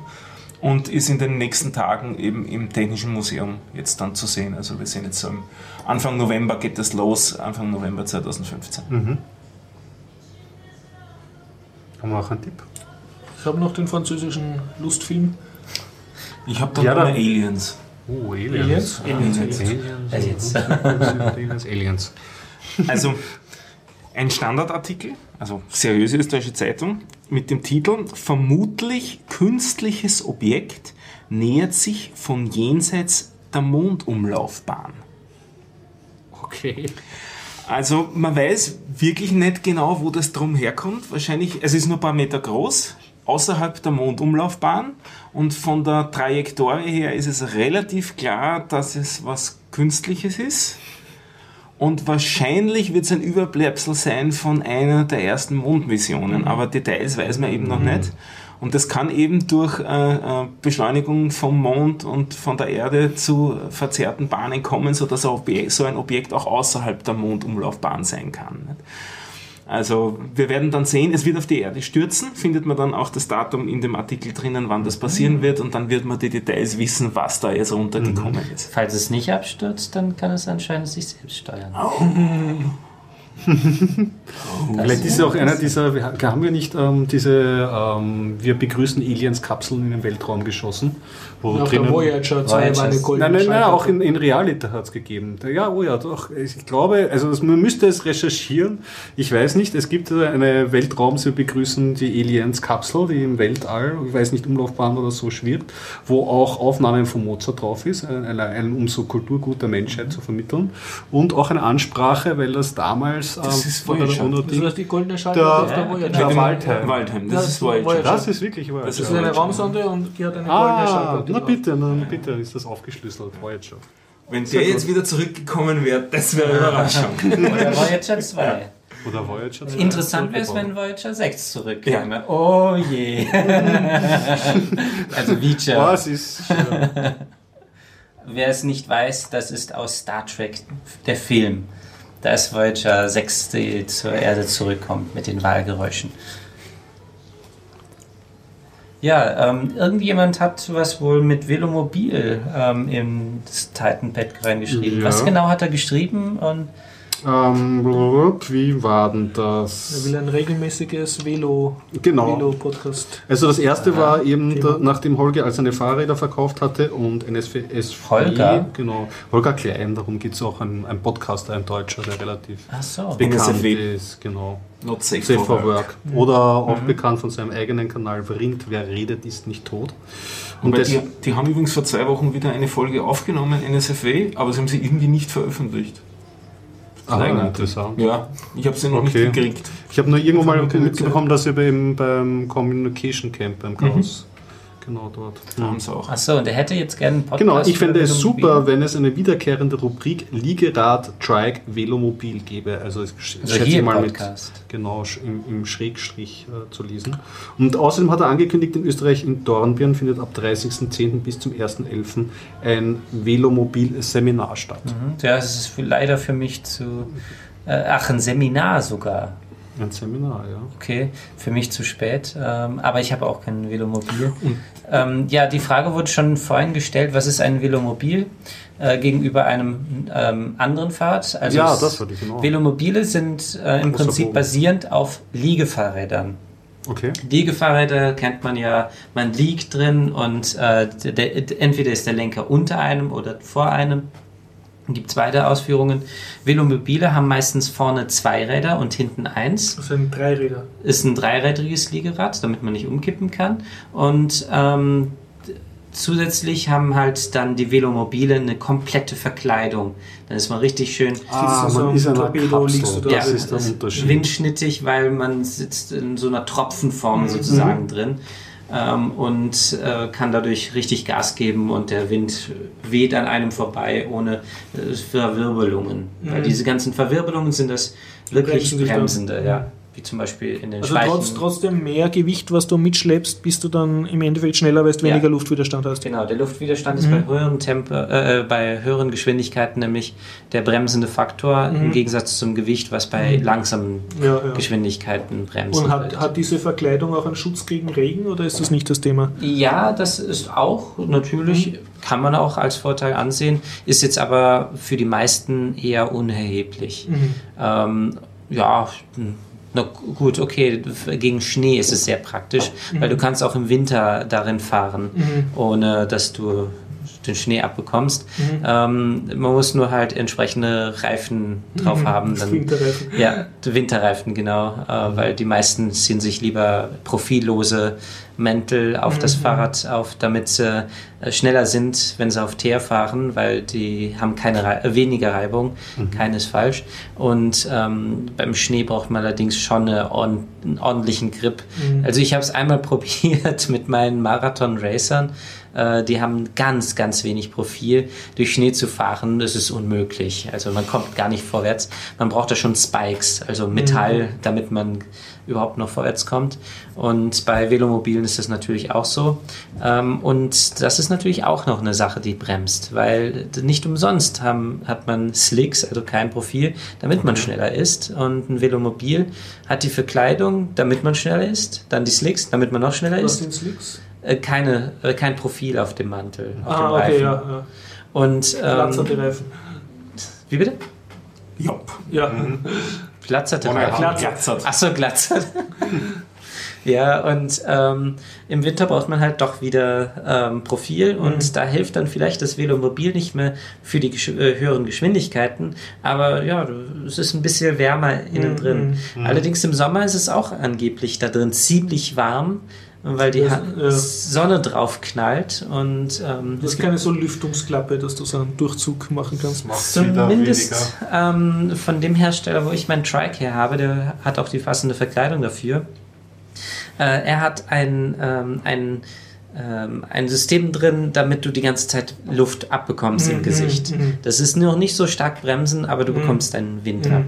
und ist in den nächsten Tagen eben im Technischen Museum jetzt dann zu sehen. Also wir sehen jetzt so Anfang November geht das los, Anfang November 2015. Haben wir auch einen Tipp? Ich habe noch den französischen Lustfilm. Ich habe dann Ja, Aliens. Oh, Aliens? Aliens, Aliens. Aliens. Aliens. Aliens. Also ein Standardartikel, also seriöse österreichische Zeitung, mit dem Titel Vermutlich künstliches Objekt nähert sich von jenseits der Mondumlaufbahn. Okay. Also man weiß wirklich nicht genau, wo das drum herkommt. Wahrscheinlich, es ist nur ein paar Meter groß, außerhalb der Mondumlaufbahn. Und von der Trajektorie her ist es relativ klar, dass es was Künstliches ist. Und wahrscheinlich wird es ein Überbleibsel sein von einer der ersten Mondmissionen. Aber Details weiß man eben noch nicht. Und das kann eben durch äh, äh, Beschleunigung vom Mond und von der Erde zu verzerrten Bahnen kommen, sodass so ein Objekt auch außerhalb der Mondumlaufbahn sein kann. nicht? Also wir werden dann sehen, es wird auf die Erde stürzen, findet man dann auch das Datum in dem Artikel drinnen, wann das passieren wird und dann wird man die Details wissen, was da jetzt runtergekommen ist. Falls es nicht abstürzt, dann kann es anscheinend sich selbst steuern. Vielleicht ist ja auch einer dieser, wir haben wir nicht ähm, diese, ähm, wir begrüßen Aliens Kapseln in den Weltraum geschossen, wo Auf der Voyager 2 war eine goldene Nein, nein, nein, auch in, in Realita hat es gegeben. Ja, oh ja, doch. Ich glaube, also das, man müsste es recherchieren. Ich weiß nicht, es gibt eine Weltraum, sie begrüßen die Aliens-Kapsel, die im Weltall, ich weiß nicht, Umlaufbahn oder so schwirrt, wo auch Aufnahmen von Mozart drauf ist, ein, ein, ein, um so Kulturgut der Menschheit zu vermitteln. Und auch eine Ansprache, weil das damals Das ähm, ist von der Voyager. UNO Das ist die goldene Schallplatte Der- auf der Voyager. Das Waldheim. Waldheim, Ja, das ist Voyager. Voyager. Das ist wirklich wahr. Das ist eine Raumsonde und die hat eine goldene Ah, Schallplatte. Na bitte, na bitte ist das aufgeschlüsselt, Voyager. Wenn der jetzt wieder zurückgekommen wäre, das wäre eine Überraschung. Oder Voyager 2. Oder Voyager. Interessant wäre es, wenn Voyager 6 zurückkäme. Oh je. also Reacher. Was ist. äh, Wer es nicht weiß, das ist aus Star Trek, der Film. Da ist Voyager 6, die zur Erde zurückkommt mit den Wahlgeräuschen. Ja, ähm, irgendjemand hat was wohl mit Velomobil ähm, in das Titan-Pad reingeschrieben. Ja. Was genau hat er geschrieben? Und Ähm, wie war denn Er das? will ein regelmäßiges Velo, Genau. Velo-Podcast. Also das erste war eben, da, nachdem Holger all seine Fahrräder verkauft hatte und NSFS Holger? genau, Holger Klein, darum gibt es auch einen, einen Podcaster, ein Deutscher, der relativ so. bekannt NSFW. ist, genau. Not safe, Safe for Work. Oder auch Mhm. bekannt von seinem eigenen Kanal Vrind, wer redet, ist nicht tot. Und die, die haben übrigens vor zwei Wochen wieder eine Folge aufgenommen, NSFW, aber sie haben sie irgendwie nicht veröffentlicht. Ah, interessant. Ja, ich habe sie noch Okay. nicht gekriegt. Ich habe nur irgendwo mal mitbekommen, dass ihr beim, beim Communication Camp beim Chaos, genau dort. Haben sie auch. Achso, und er hätte jetzt gerne einen Podcast. Genau, ich fände es super, wenn es eine wiederkehrende Rubrik Liegerad, Trike, Velomobil gäbe. Also, ich sch- Also schätze hier ich mal mit, genau, im, im Schrägstrich äh, zu lesen. Und außerdem hat er angekündigt, in Österreich in Dornbirn findet ab 30.10. bis zum 1.11. ein Velomobil-Seminar statt. Mhm. Ja, es ist leider für mich zu. Äh, ach, ein Seminar sogar. Ein Seminar, ja. Okay, für mich zu spät. Ähm, aber ich habe auch kein Velomobil. Ähm, ja, die Frage wurde schon vorhin gestellt: Was ist ein Velomobil äh, gegenüber einem ähm, anderen Fahrrad? Also Ja, das wollte ich genau. Velomobile sind äh, im Prinzip basierend auf Liegefahrrädern. Okay. Liegefahrräder kennt man ja, man liegt drin und äh, der, entweder ist der Lenker unter einem oder vor einem. Gibt beide Ausführungen. Velomobile haben meistens vorne zwei Räder und hinten eins. Das sind Dreiräder. Ist ein dreirädriges Liegerad, damit man nicht umkippen kann. Und ähm, zusätzlich haben halt dann die Velomobile eine komplette Verkleidung. Dann ist man richtig schön Ah, so man ist einer Torpedo, liegst du da. Das Ja, ist es Unterschied. windschnittig, weil man sitzt in so einer Tropfenform sozusagen drin ähm, und äh, kann dadurch richtig Gas geben und der Wind weht an einem vorbei ohne äh, Verwirbelungen. Weil diese ganzen Verwirbelungen sind das wirklich bremsende, ja. Wie zum Beispiel in den Also Speichen. trotz, trotzdem mehr Gewicht, was du mitschleppst, bist du dann im Endeffekt schneller, weil du Ja. weniger Luftwiderstand hast. Genau, der Luftwiderstand ist bei höheren Tempo, äh, bei höheren Geschwindigkeiten nämlich der bremsende Faktor im Gegensatz zum Gewicht, was bei langsamen Ja, ja. Geschwindigkeiten bremst. Und hat, hat diese Verkleidung auch einen Schutz gegen Regen oder ist das nicht das Thema? Ja, das ist auch natürlich, kann man auch als Vorteil ansehen, ist jetzt aber für die meisten eher unerheblich. Ähm, ja, na gut, okay, gegen Schnee ist es sehr praktisch, weil du kannst auch im Winter darin fahren, ohne dass du den Schnee abbekommst. Ähm, man muss nur halt entsprechende Reifen drauf haben. Dann, Winterreifen. ja, Winterreifen, genau. Äh, weil die meisten ziehen sich lieber profillose Mäntel auf das Fahrrad auf, damit sie äh, schneller sind, wenn sie auf Teer fahren, weil die haben keine Rei äh, weniger Reibung, keines falsch. Und ähm, beim Schnee braucht man allerdings schon eine ordn einen ordentlichen Grip. Also ich habe es einmal probiert mit meinen Marathon-Racern. Äh, die haben ganz, ganz wenig Profil. Durch Schnee zu fahren, das ist unmöglich. Also man kommt gar nicht vorwärts. Man braucht da schon Spikes, also Metall, damit man überhaupt noch vorwärts kommt. Und bei Velomobilen ist das natürlich auch so. Ähm, und das ist natürlich auch noch eine Sache, die bremst, weil nicht umsonst haben, hat man Slicks, also kein Profil, damit man schneller ist. Und ein Velomobil hat die Verkleidung, damit man schneller ist. Dann die Slicks, damit man noch schneller Was ist. sind Slicks? Äh, keine, äh, kein Profil auf dem Mantel, auf dem Ah, Reifen. okay, ja. ja. Und ähm, Reifen. wie bitte? Jopp. Ja. Glatzerte Ohne Reifen. Hand. Glatzert. Achso, glatzert. ja, und ähm, im Winter braucht man halt doch wieder ähm, Profil und da hilft dann vielleicht das Velomobil nicht mehr für die gesch äh, höheren Geschwindigkeiten, aber ja, es ist ein bisschen wärmer innen drin. Allerdings im Sommer ist es auch angeblich da drin ziemlich warm, weil die Das- ja. Sonne drauf knallt und ähm, Das ist keine so Lüftungsklappe, dass du so einen Durchzug machen kannst. Zumindest ähm, von dem Hersteller, wo ich meinen Trike her habe, der hat auch die passende Verkleidung dafür. Äh, er hat ein, ähm, ein, ähm, ein System drin, damit du die ganze Zeit Luft abbekommst im Gesicht. Das ist noch nicht so stark bremsen, aber du bekommst deinen Wind ab.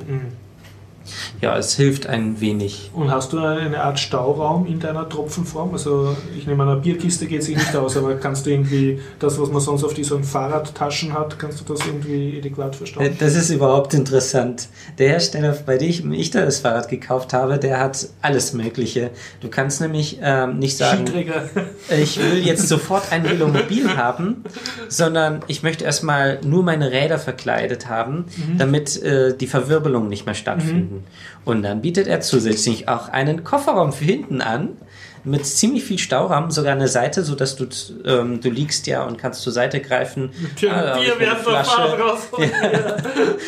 Mhm. Ja, es hilft ein wenig. Und hast du eine Art Stauraum in deiner Tropfenform? Also ich nehme an, eine Bierkiste geht sich nicht aus, aber kannst du irgendwie das, was man sonst auf diesen Fahrradtaschen hat, kannst du das irgendwie adäquat Äh, verstauen? Das ist überhaupt interessant. Der Hersteller, bei dem ich, da das Fahrrad gekauft habe, der hat alles Mögliche. Du kannst nämlich ähm, nicht sagen, Skiträger. ich will jetzt sofort ein Velomobil haben, sondern ich möchte erstmal nur meine Räder verkleidet haben, damit äh, die Verwirbelungen nicht mehr Und dann bietet er zusätzlich auch einen Kofferraum für hinten an, mit ziemlich viel Stauraum, sogar eine Seite, so dass du ähm, du liegst ja und kannst zur Seite greifen. Ah, hab ich mir eine Flasche.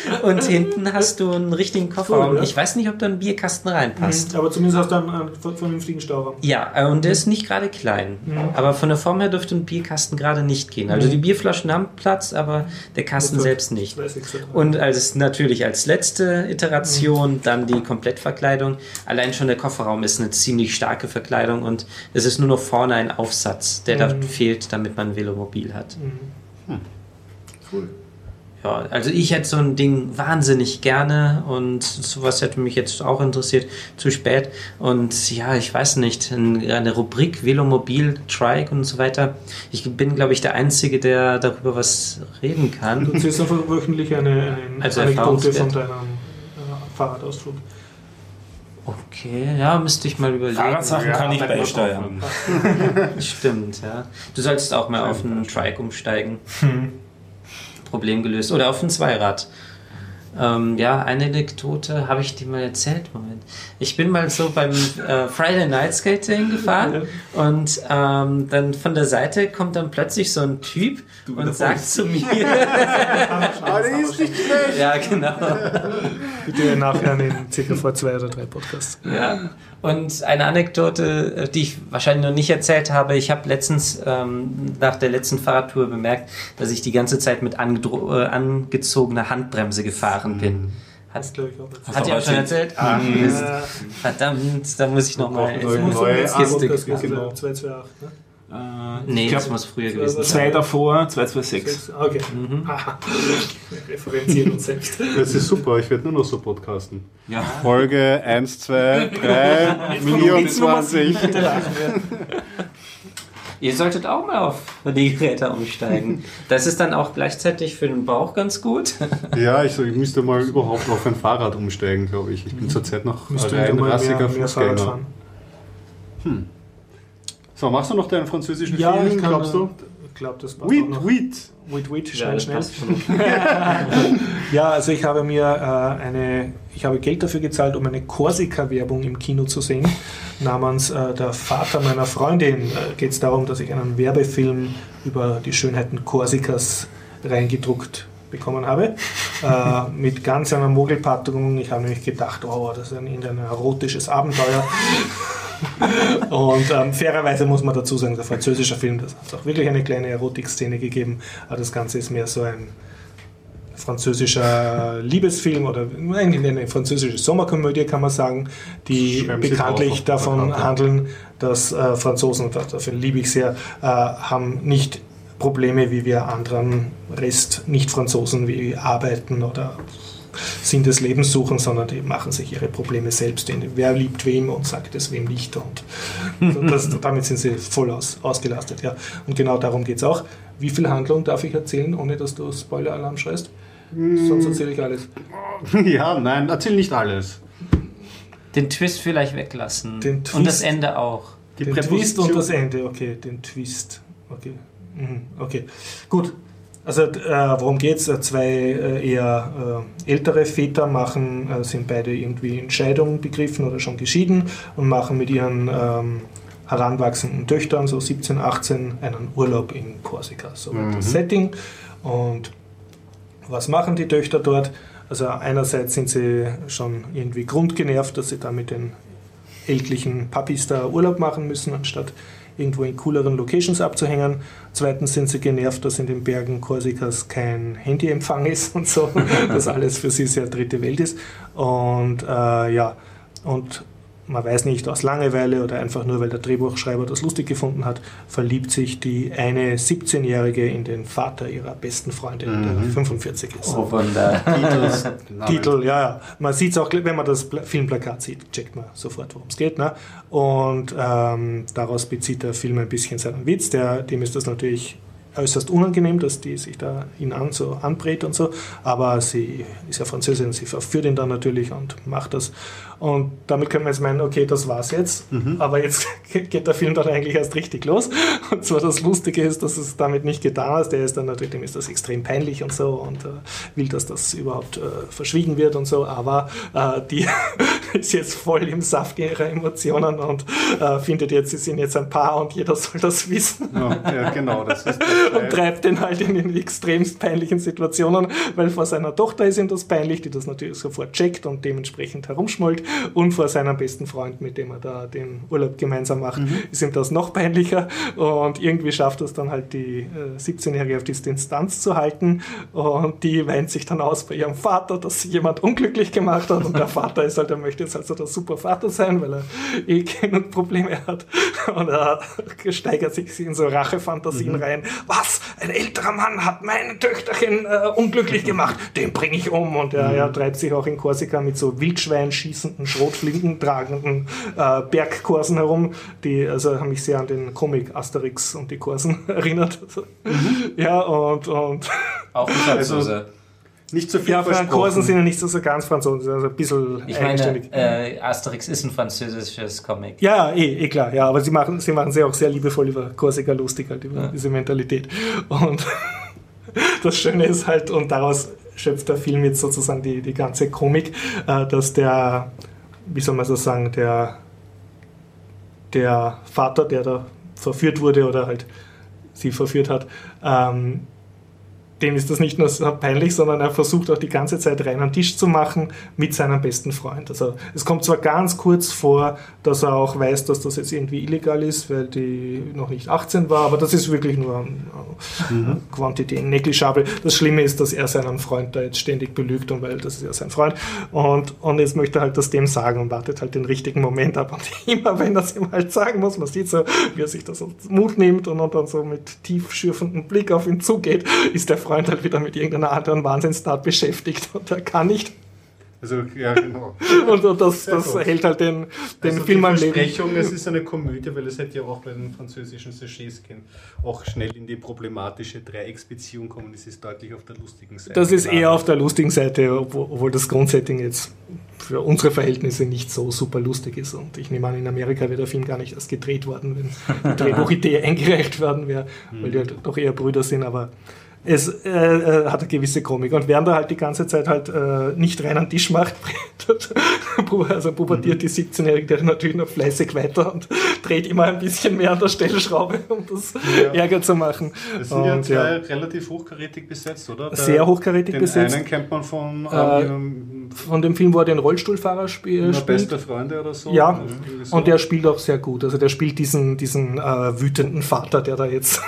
Ja. Und hinten hast du einen richtigen Kofferraum. Cool, ja. Ich weiß nicht, ob da ein Bierkasten reinpasst. Aber zumindest hast du einen, einen vernünftigen Stauraum. Ja, äh, und der ist nicht gerade klein. Aber von der Form her dürfte ein Bierkasten gerade nicht gehen. Also die Bierflaschen haben Platz, aber der Kasten selbst nicht. Und als natürlich als letzte Iteration dann die Komplettverkleidung. Allein schon der Kofferraum ist eine ziemlich starke Verkleidung und es ist nur noch vorne ein Aufsatz, der da fehlt, damit man ein Velomobil hat. Cool. Ja, also ich hätte so ein Ding wahnsinnig gerne und sowas hätte mich jetzt auch interessiert, zu spät. Und ja, ich weiß nicht, ein- eine Rubrik Velomobil, Trike und so weiter. Ich bin, glaube ich, der Einzige, der darüber was reden Du kann. erzählst einfach wöchentlich eine, eine Also Anekdote von deinem äh, Fahrradausflug. Okay, ja, müsste ich mal überlegen. Fahrradsachen kann ich beisteuern. Stimmt, ja. Du solltest auch mal auf einen Trike umsteigen. Hm. Problem gelöst. Oder auf ein Zweirad. Ähm, ja, eine Anekdote habe ich dir mal erzählt. Moment. Ich bin mal so beim äh, Friday Night Skating gefahren und ähm, dann von der Seite kommt dann plötzlich so ein Typ und sagt zu mir, Ah, die ist nicht schlecht. ja genau, Bitte nachher in circa vor zwei oder drei Podcasts. Ja. Und eine Anekdote, äh, die ich wahrscheinlich noch nicht erzählt habe, ich habe letztens ähm, nach der letzten Fahrradtour bemerkt, dass ich die ganze Zeit mit äh, angezogener Handbremse gefahren bin. Hat, Das glaube ich auch. jetzt. hat ihr auch schon erzählt? Ach, Mist. Äh, Verdammt, da muss ich nochmal neue ins Podcast Kiste genau 228, ne? Äh, Nee, ich das glaub, muss früher gewesen sein. zwei davor, 226. Sechs. Ah, Okay. Mhm. Aha. Wir referenzieren uns selbst. Das ist super, ich werde nur noch so podcasten. Ja. Folge 1, 2, 3, 24. Ihr solltet auch mal auf die Geräte umsteigen. Das ist dann auch gleichzeitig für den Bauch ganz gut. Ja, ich, so, ich müsste mal überhaupt auf ein Fahrrad umsteigen, glaube ich. Ich bin zurzeit noch mal rassiger Fußgänger. fahren. So, machst du noch deinen französischen Ja, Film, glaubst du? Ich glaube, das Wheat, noch. wheat. Wait, wait, Ja, schnell, schnell. Ja, also ich habe mir äh, eine, ich habe Geld dafür gezahlt, um eine Korsika-Werbung im Kino zu sehen. Namens äh, Der Vater meiner Freundin äh, geht es darum, dass ich einen Werbefilm über die Schönheiten Korsikas reingedruckt bekommen habe. äh, mit ganz einer Mogelpackung. Ich habe nämlich gedacht, oh, das ist ein, irgendein erotisches Abenteuer. Und ähm, fairerweise muss man dazu sagen, der französische Film, das hat auch wirklich eine kleine Erotikszene gegeben, aber das Ganze ist mehr so ein französischer Liebesfilm oder eigentlich eine französische Sommerkomödie, kann man sagen, die Sie bekanntlich davon handeln, dass äh, Franzosen, und dafür liebe ich sehr, äh, haben nicht Probleme wie wir anderen Rest Nicht-Franzosen wie arbeiten oder Sinn des Lebens suchen, sondern die machen sich ihre Probleme selbst. In, wer liebt wem und sagt es wem nicht. Und das, damit sind sie voll aus, ausgelastet. Ja. Und genau darum geht es auch. Wie viel Handlung darf ich erzählen, ohne dass du Spoiler-Alarm schreist? Sonst erzähle ich alles. Ja, nein, erzähl nicht alles. Den Twist vielleicht weglassen. Den Und das Twist. Ende auch. Die den Twist und das Ende, okay, den Twist. Okay. Okay. gut. Also äh, worum geht's? Äh, Zwei äh, eher äh, ältere Väter machen, äh, sind beide irgendwie in Scheidung begriffen oder schon geschieden und machen mit ihren ähm, heranwachsenden Töchtern, so 17, 18, einen Urlaub in Korsika. So wird das Setting. Und was machen die Töchter dort? Also einerseits sind sie schon irgendwie grundgenervt, dass sie da mit den ältlichen Papis da Urlaub machen müssen, anstatt irgendwo in cooleren Locations abzuhängen. Zweitens sind sie genervt, dass in den Bergen Korsikas kein Handyempfang ist und so, dass alles für sie sehr dritte Welt ist. Und äh, ja, und man weiß nicht, aus Langeweile oder einfach nur, weil der Drehbuchschreiber das lustig gefunden hat, verliebt sich die eine 17-Jährige in den Vater ihrer besten Freundin, der 45 ist. Oh, Wunder. Titel, ja, ja. Man sieht es auch, wenn man das Pla- Filmplakat sieht, checkt man sofort, worum es geht. Ne? Und ähm, daraus bezieht der Film ein bisschen seinen Witz. Der, dem ist das natürlich äußerst unangenehm, dass die sich da ihn an, so anbrät und so, aber sie ist ja Französin, sie verführt ihn dann natürlich und macht das. Und damit können wir jetzt meinen, okay, das war's jetzt, aber jetzt geht der Film dann eigentlich erst richtig los. Und zwar das Lustige ist, dass es damit nicht getan ist. Der ist dann natürlich, dem ist das extrem peinlich und so und äh, will, dass das überhaupt äh, verschwiegen wird und so, aber äh, die ist jetzt voll im Saft ihrer Emotionen und äh, findet jetzt, sie sind jetzt ein Paar und jeder soll das wissen. Ja, ja, genau. Das ist und treibt den halt in, in extremst peinlichen Situationen, weil vor seiner Tochter ist ihm das peinlich, die das natürlich sofort checkt und dementsprechend herumschmollt. Und vor seinem besten Freund, mit dem er da den Urlaub gemeinsam macht, ist ihm das noch peinlicher. Und irgendwie schafft es dann halt die äh, 17-Jährige auf die Distanz zu halten. Und die weint sich dann aus bei ihrem Vater, dass sie jemand unglücklich gemacht hat. Und der Vater ist halt, er möchte jetzt also der super Vater sein, weil er eh keine Probleme hat und er steigert sich in so Rachefantasien rein. Was? Ein älterer Mann hat meine Töchterchen äh, unglücklich gemacht, den bringe ich um und er, er treibt sich auch in Korsika mit so Wildschwein schießenden, Schrotflinken tragenden äh, Bergkorsen herum, die also haben mich sehr an den Comic Asterix und die Korsen erinnert. Ja, und, und Auch Franzose. Nicht so viel ja. Korsen sind ja nicht so, so ganz französisch, also ein bisschen ich meine, eigenständig. äh, Asterix ist ein französisches Comic. Ja, eh, eh klar, ja, aber sie machen, sie machen sehr auch sehr liebevoll über Korsika lustig, halt über diese Mentalität. Und das Schöne ist halt, und daraus schöpft der Film jetzt sozusagen die, die ganze Komik, äh, dass der, wie soll man so sagen, der, der Vater, der da verführt wurde oder halt sie verführt hat, ähm, dem ist das nicht nur so peinlich, sondern er versucht auch die ganze Zeit rein am Tisch zu machen mit seinem besten Freund. Also es kommt zwar ganz kurz vor, dass er auch weiß, dass das jetzt irgendwie illegal ist, weil die noch nicht 18 war, aber das ist wirklich nur eine Quantität negligible. Das Schlimme ist, dass er seinen Freund da jetzt ständig belügt und weil das ist ja sein Freund. Und, und jetzt möchte er halt das dem sagen und wartet halt den richtigen Moment ab. Und immer wenn er es ihm halt sagen muss, man sieht so, wie er sich das Mut nimmt und, dann so mit tief schürfendem Blick auf ihn zugeht, ist der Freund halt wieder mit irgendeiner anderen Wahnsinnstat beschäftigt und er kann nicht. Also, ja, genau. Und, und das, das hält halt den, den also Film am Leben. Es ist eine Komödie, weil es hätte ja auch bei den französischen Sujets gehen, auch schnell in die problematische Dreiecksbeziehung kommen. Es ist deutlich auf der lustigen Seite. Das ist eher auf der lustigen Seite, obwohl, obwohl das Grundsetting jetzt für unsere Verhältnisse nicht so super lustig ist. Und ich nehme an, in Amerika wäre der Film gar nicht erst gedreht worden, wenn die Drehbuchidee eingereicht worden wäre, weil die halt doch eher Brüder sind, aber es äh, äh, hat eine gewisse Komik. Und während er halt die ganze Zeit halt äh, nicht rein an den Tisch macht, also pubertiert die 17-Jährige der natürlich noch fleißig weiter und dreht immer ein bisschen mehr an der Stellschraube, um das Ja. Ärger zu machen. Das sind ja Und, zwei ja. relativ hochkarätig besetzt, oder? Der- Sehr hochkarätig den besetzt. einen kennt man von Äh, ähm, Von dem Film, wo er den Rollstuhlfahrer spiel, spielt. beste Freunde oder so. Ja, so. und der spielt auch sehr gut. Also der spielt diesen, diesen äh, wütenden Vater, der da jetzt.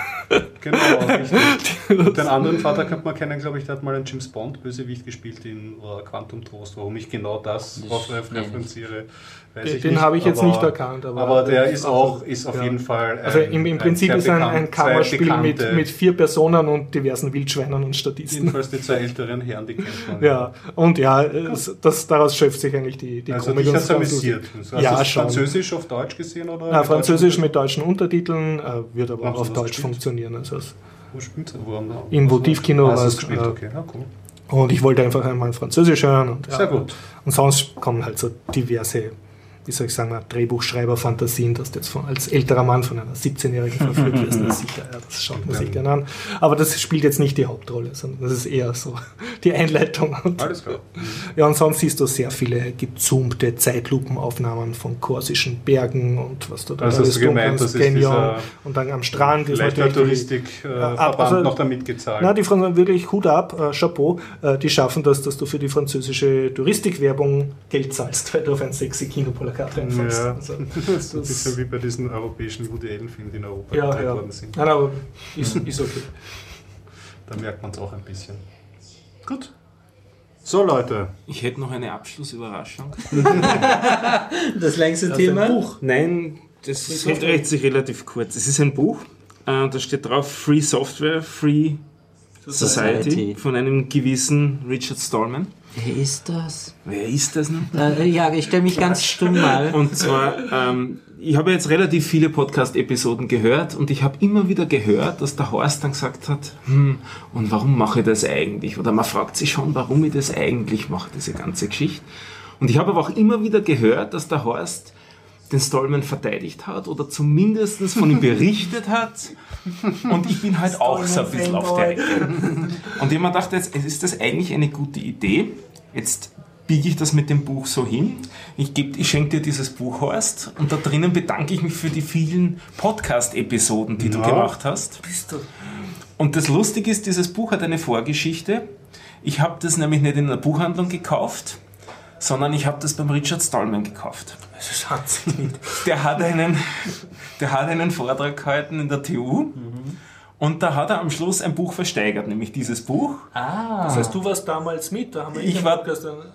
Genau, richtig. Den anderen Vater könnte man kennen, glaube ich, der hat mal einen James Bond Bösewicht gespielt in äh, Quantum Trost. Warum ich genau das Das- referenziere, weiß Den- den habe ich jetzt aber- nicht erkannt, aber- Aber, der ist auch ist auf Ja. jeden Fall. Also ein- im, im ein Prinzip sehr ist ein, bekannt- ein zwei Kammerspiel mit, mit vier Personen und diversen Wildschweinen und Statisten. Jedenfalls die zwei älteren Herren, die kennt man. Ja, und ja, es, das, daraus schöpft sich eigentlich die, die Also Komik. ganz amüsiert. Hast Ja, du schon. Französisch auf Deutsch gesehen? Oder Ja, mit Französisch mit deutschen Untertiteln, äh, wird aber auch auf Deutsch funktionieren. Also es- Wo spielt Wo haben wir- Im Votivkino Ah, war hast du es, es gespielt, äh, okay. Ja, cool. Und ich wollte einfach einmal Französisch hören. Und, ja, Sehr gut. Und sonst kommen halt so diverse, wie soll ich sagen, Drehbuchschreiber-Fantasien, dass du jetzt von, als älterer Mann von einer 17-Jährigen verführt wirst. Na sicher, ja, das schaut man sich gerne an. Aber das spielt jetzt nicht die Hauptrolle, sondern das ist eher so die Einleitung. Und, Alles klar. ja, und sonst siehst du sehr viele gezoomte Zeitlupenaufnahmen von korsischen Bergen und was du da Also hast du tun gemeint, kannst, das Canyon. Und dann am Strand ist der natürlich die- Touristikverband Ja, also- noch damit gezahlt. na, die Franzosen wirklich Hut ab, äh, Chapeau, äh, die schaffen das, dass du für die französische Touristikwerbung Geld zahlst, weil du auf ein sexy Kinoplakat reinfällst. Ja. Also, das ist bisschen wie bei diesen europäischen Woody Allen-Filmen, die in Europa ja, gedreht ja. worden sind. Nein, aber ist, ist okay. Da merkt man es auch ein bisschen. Gut. So, Leute. Ich hätte noch eine Abschlussüberraschung. Das längste Das ist Thema? ein Buch. Nein, das hält sich relativ kurz. Es ist ein Buch, äh, da steht drauf Free Software, Free Society, Society. von einem gewissen Richard Stallman. Wer ist das? Wer ist das nun? Äh, ja, ich stelle mich ganz stumm mal. Und zwar, ähm, ich habe jetzt relativ viele Podcast-Episoden gehört und ich habe immer wieder gehört, dass der Horst dann gesagt hat, hm, und warum mache ich das eigentlich? Oder man fragt sich schon, warum ich das eigentlich mache, diese ganze Geschichte. Und ich habe aber auch immer wieder gehört, dass der Horst den Stallman verteidigt hat oder zumindest von ihm berichtet hat. Und ich bin halt auch so ein bisschen auf der Ecke. Und ich mir dachte, jetzt ist das eigentlich eine gute Idee. Jetzt biege ich das mit dem Buch so hin. Ich, geb, ich schenke dir dieses Buch, Horst, und da drinnen bedanke ich mich für die vielen Podcast-Episoden, die du Ja. gemacht hast. Und das Lustige ist, dieses Buch hat eine Vorgeschichte. Ich habe das nämlich nicht in einer Buchhandlung gekauft, sondern ich habe das beim Richard Stallman gekauft. Das hat sich nicht. Der hat einen, der hat einen Vortrag gehalten in der TU und da hat er am Schluss ein Buch versteigert, nämlich dieses Buch. Das heißt, du warst damals mit, da haben wir Ich war-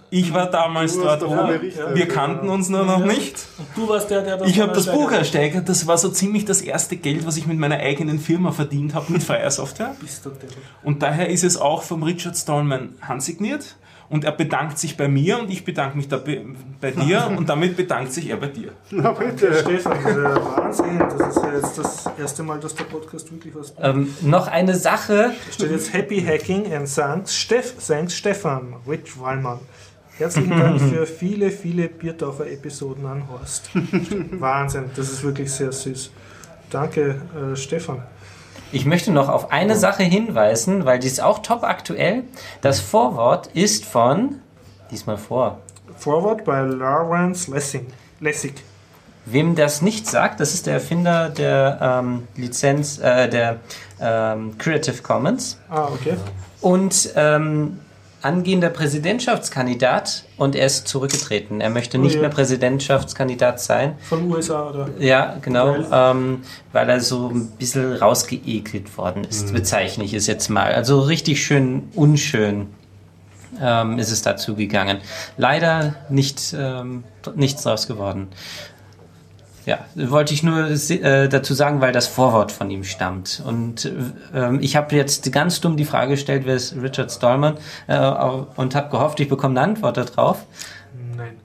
Ich war damals dort oben. berichtet, Wir ja. kannten uns nur noch nicht. Und du warst der, der das Ich habe das Buch ersteigert. Das war so ziemlich das erste Geld, was ich mit meiner eigenen Firma verdient habe mit Fire Software. Bist du der? Und daher ist es auch vom Richard Stallman handsigniert. Und er bedankt sich bei mir und ich bedanke mich da be- bei dir und damit bedankt sich er bei dir. Na bitte. Stefan, das ist ja Wahnsinn. Das ist ja jetzt das erste Mal, dass der Podcast wirklich was Ähm, noch eine Sache. Da steht jetzt Happy Hacking and thanks, Steff, thanks Stefan, Rich Wallmann. Herzlichen Dank für viele, viele Biertaufer-Episoden an Horst. Wahnsinn, das ist wirklich sehr süß. Danke, äh, Stefan. Ich möchte noch auf eine Sache hinweisen, weil die ist auch top aktuell. Das Vorwort ist von, diesmal vor, Forward bei Lawrence Lessing. Lessig. Wem das nicht sagt, das ist der Erfinder der ähm, Lizenz, äh, der ähm, Creative Commons Ah, okay. und ähm, angehender Präsidentschaftskandidat und er ist zurückgetreten. Er möchte nicht Oh ja. mehr Präsidentschaftskandidat sein. Von USA oder? Ja, genau, Weil- ähm, weil er so ein bisschen rausgeekelt worden ist, bezeichne ich es jetzt mal. Also richtig schön unschön ähm, ist es dazu gegangen. Leider nicht, ähm, nichts draus geworden. Ja, wollte ich nur äh, dazu sagen, weil das Vorwort von ihm stammt. Und ähm, ich habe jetzt ganz dumm die Frage gestellt, wer ist Richard Stallman? Äh, und habe gehofft, ich bekomme eine Antwort darauf. Nein.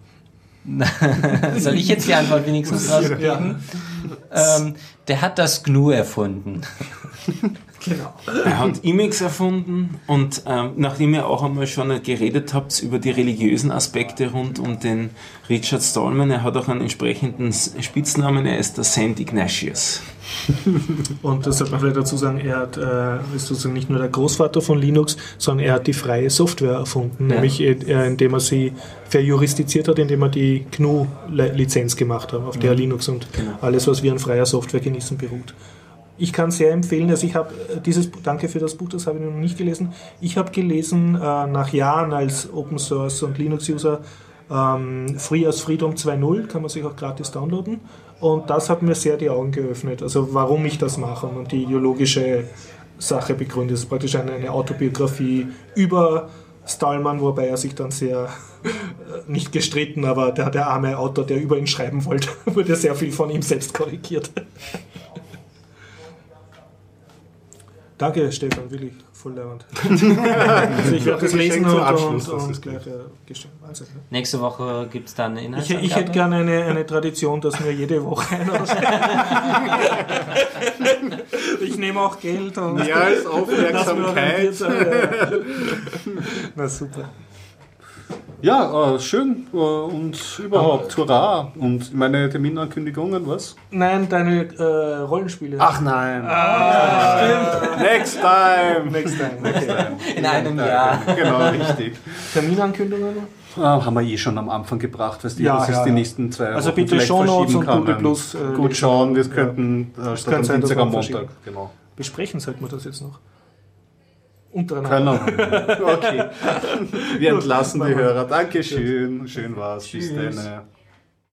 Soll ich jetzt die Antwort wenigstens rausgeben? Ähm, der hat das GNU erfunden. Genau. Er hat Emacs erfunden und ähm, nachdem ihr auch einmal schon geredet habt über die religiösen Aspekte rund um den Richard Stallman, er hat auch einen entsprechenden Spitznamen, er ist der Saint Ignatius. Und das sollte man vielleicht dazu sagen, er hat, äh, ist sozusagen nicht nur der Großvater von Linux, sondern er hat die freie Software erfunden, Ja. nämlich äh, indem er sie verjuristiziert hat, indem er die GNU-Lizenz gemacht hat, auf der Linux und alles, was wir an freier Software genießen, beruht. Ich kann sehr empfehlen, also ich habe äh, dieses, danke für das Buch, das habe ich noch nicht gelesen. Ich habe gelesen, äh, nach Jahren als Open Source und Linux-User, ähm, Free as Freedom 2.0 kann man sich auch gratis downloaden. Und das hat mir sehr die Augen geöffnet, also warum ich das mache und die ideologische Sache begründet. Es ist praktisch eine, eine Autobiografie über Stallman, wobei er sich dann sehr, äh, nicht gestritten, aber der, der arme Autor, der über ihn schreiben wollte, wurde sehr viel von ihm selbst korrigiert. Danke, Stefan, wirklich voll leibend. also ich werde das lesen und, zum und, Abschluss, und ist gleich äh. Wahnsinn. Ne? Nächste Woche gibt es dann eine Ich, ich hätte gerne eine, eine Tradition, dass mir jede Woche einer Ich nehme auch Geld und Mehr als Aufmerksamkeit. Na super. Ja, äh, schön äh, und überhaupt, hurra. Und meine Terminankündigungen, was? Nein, deine äh, Rollenspiele. Ach nein. Next time. Next time. Okay. In einem Jahr. Genau, richtig. Terminankündigungen? Äh, haben wir eh schon am Anfang gebracht, weißt du, Ja, dass es ja, die ja. nächsten zwei Also Wochen bitte Shownotes verschieben und kann. Google Plus, äh, Gut schauen, wir ja. könnten äh, statt am Dienstag am Montag. Genau. Besprechen sollten wir das jetzt noch. Untereinander. Können. Okay. Wir entlassen die. Hörer. Dankeschön. Schön war's. Bis Tschüss. dann.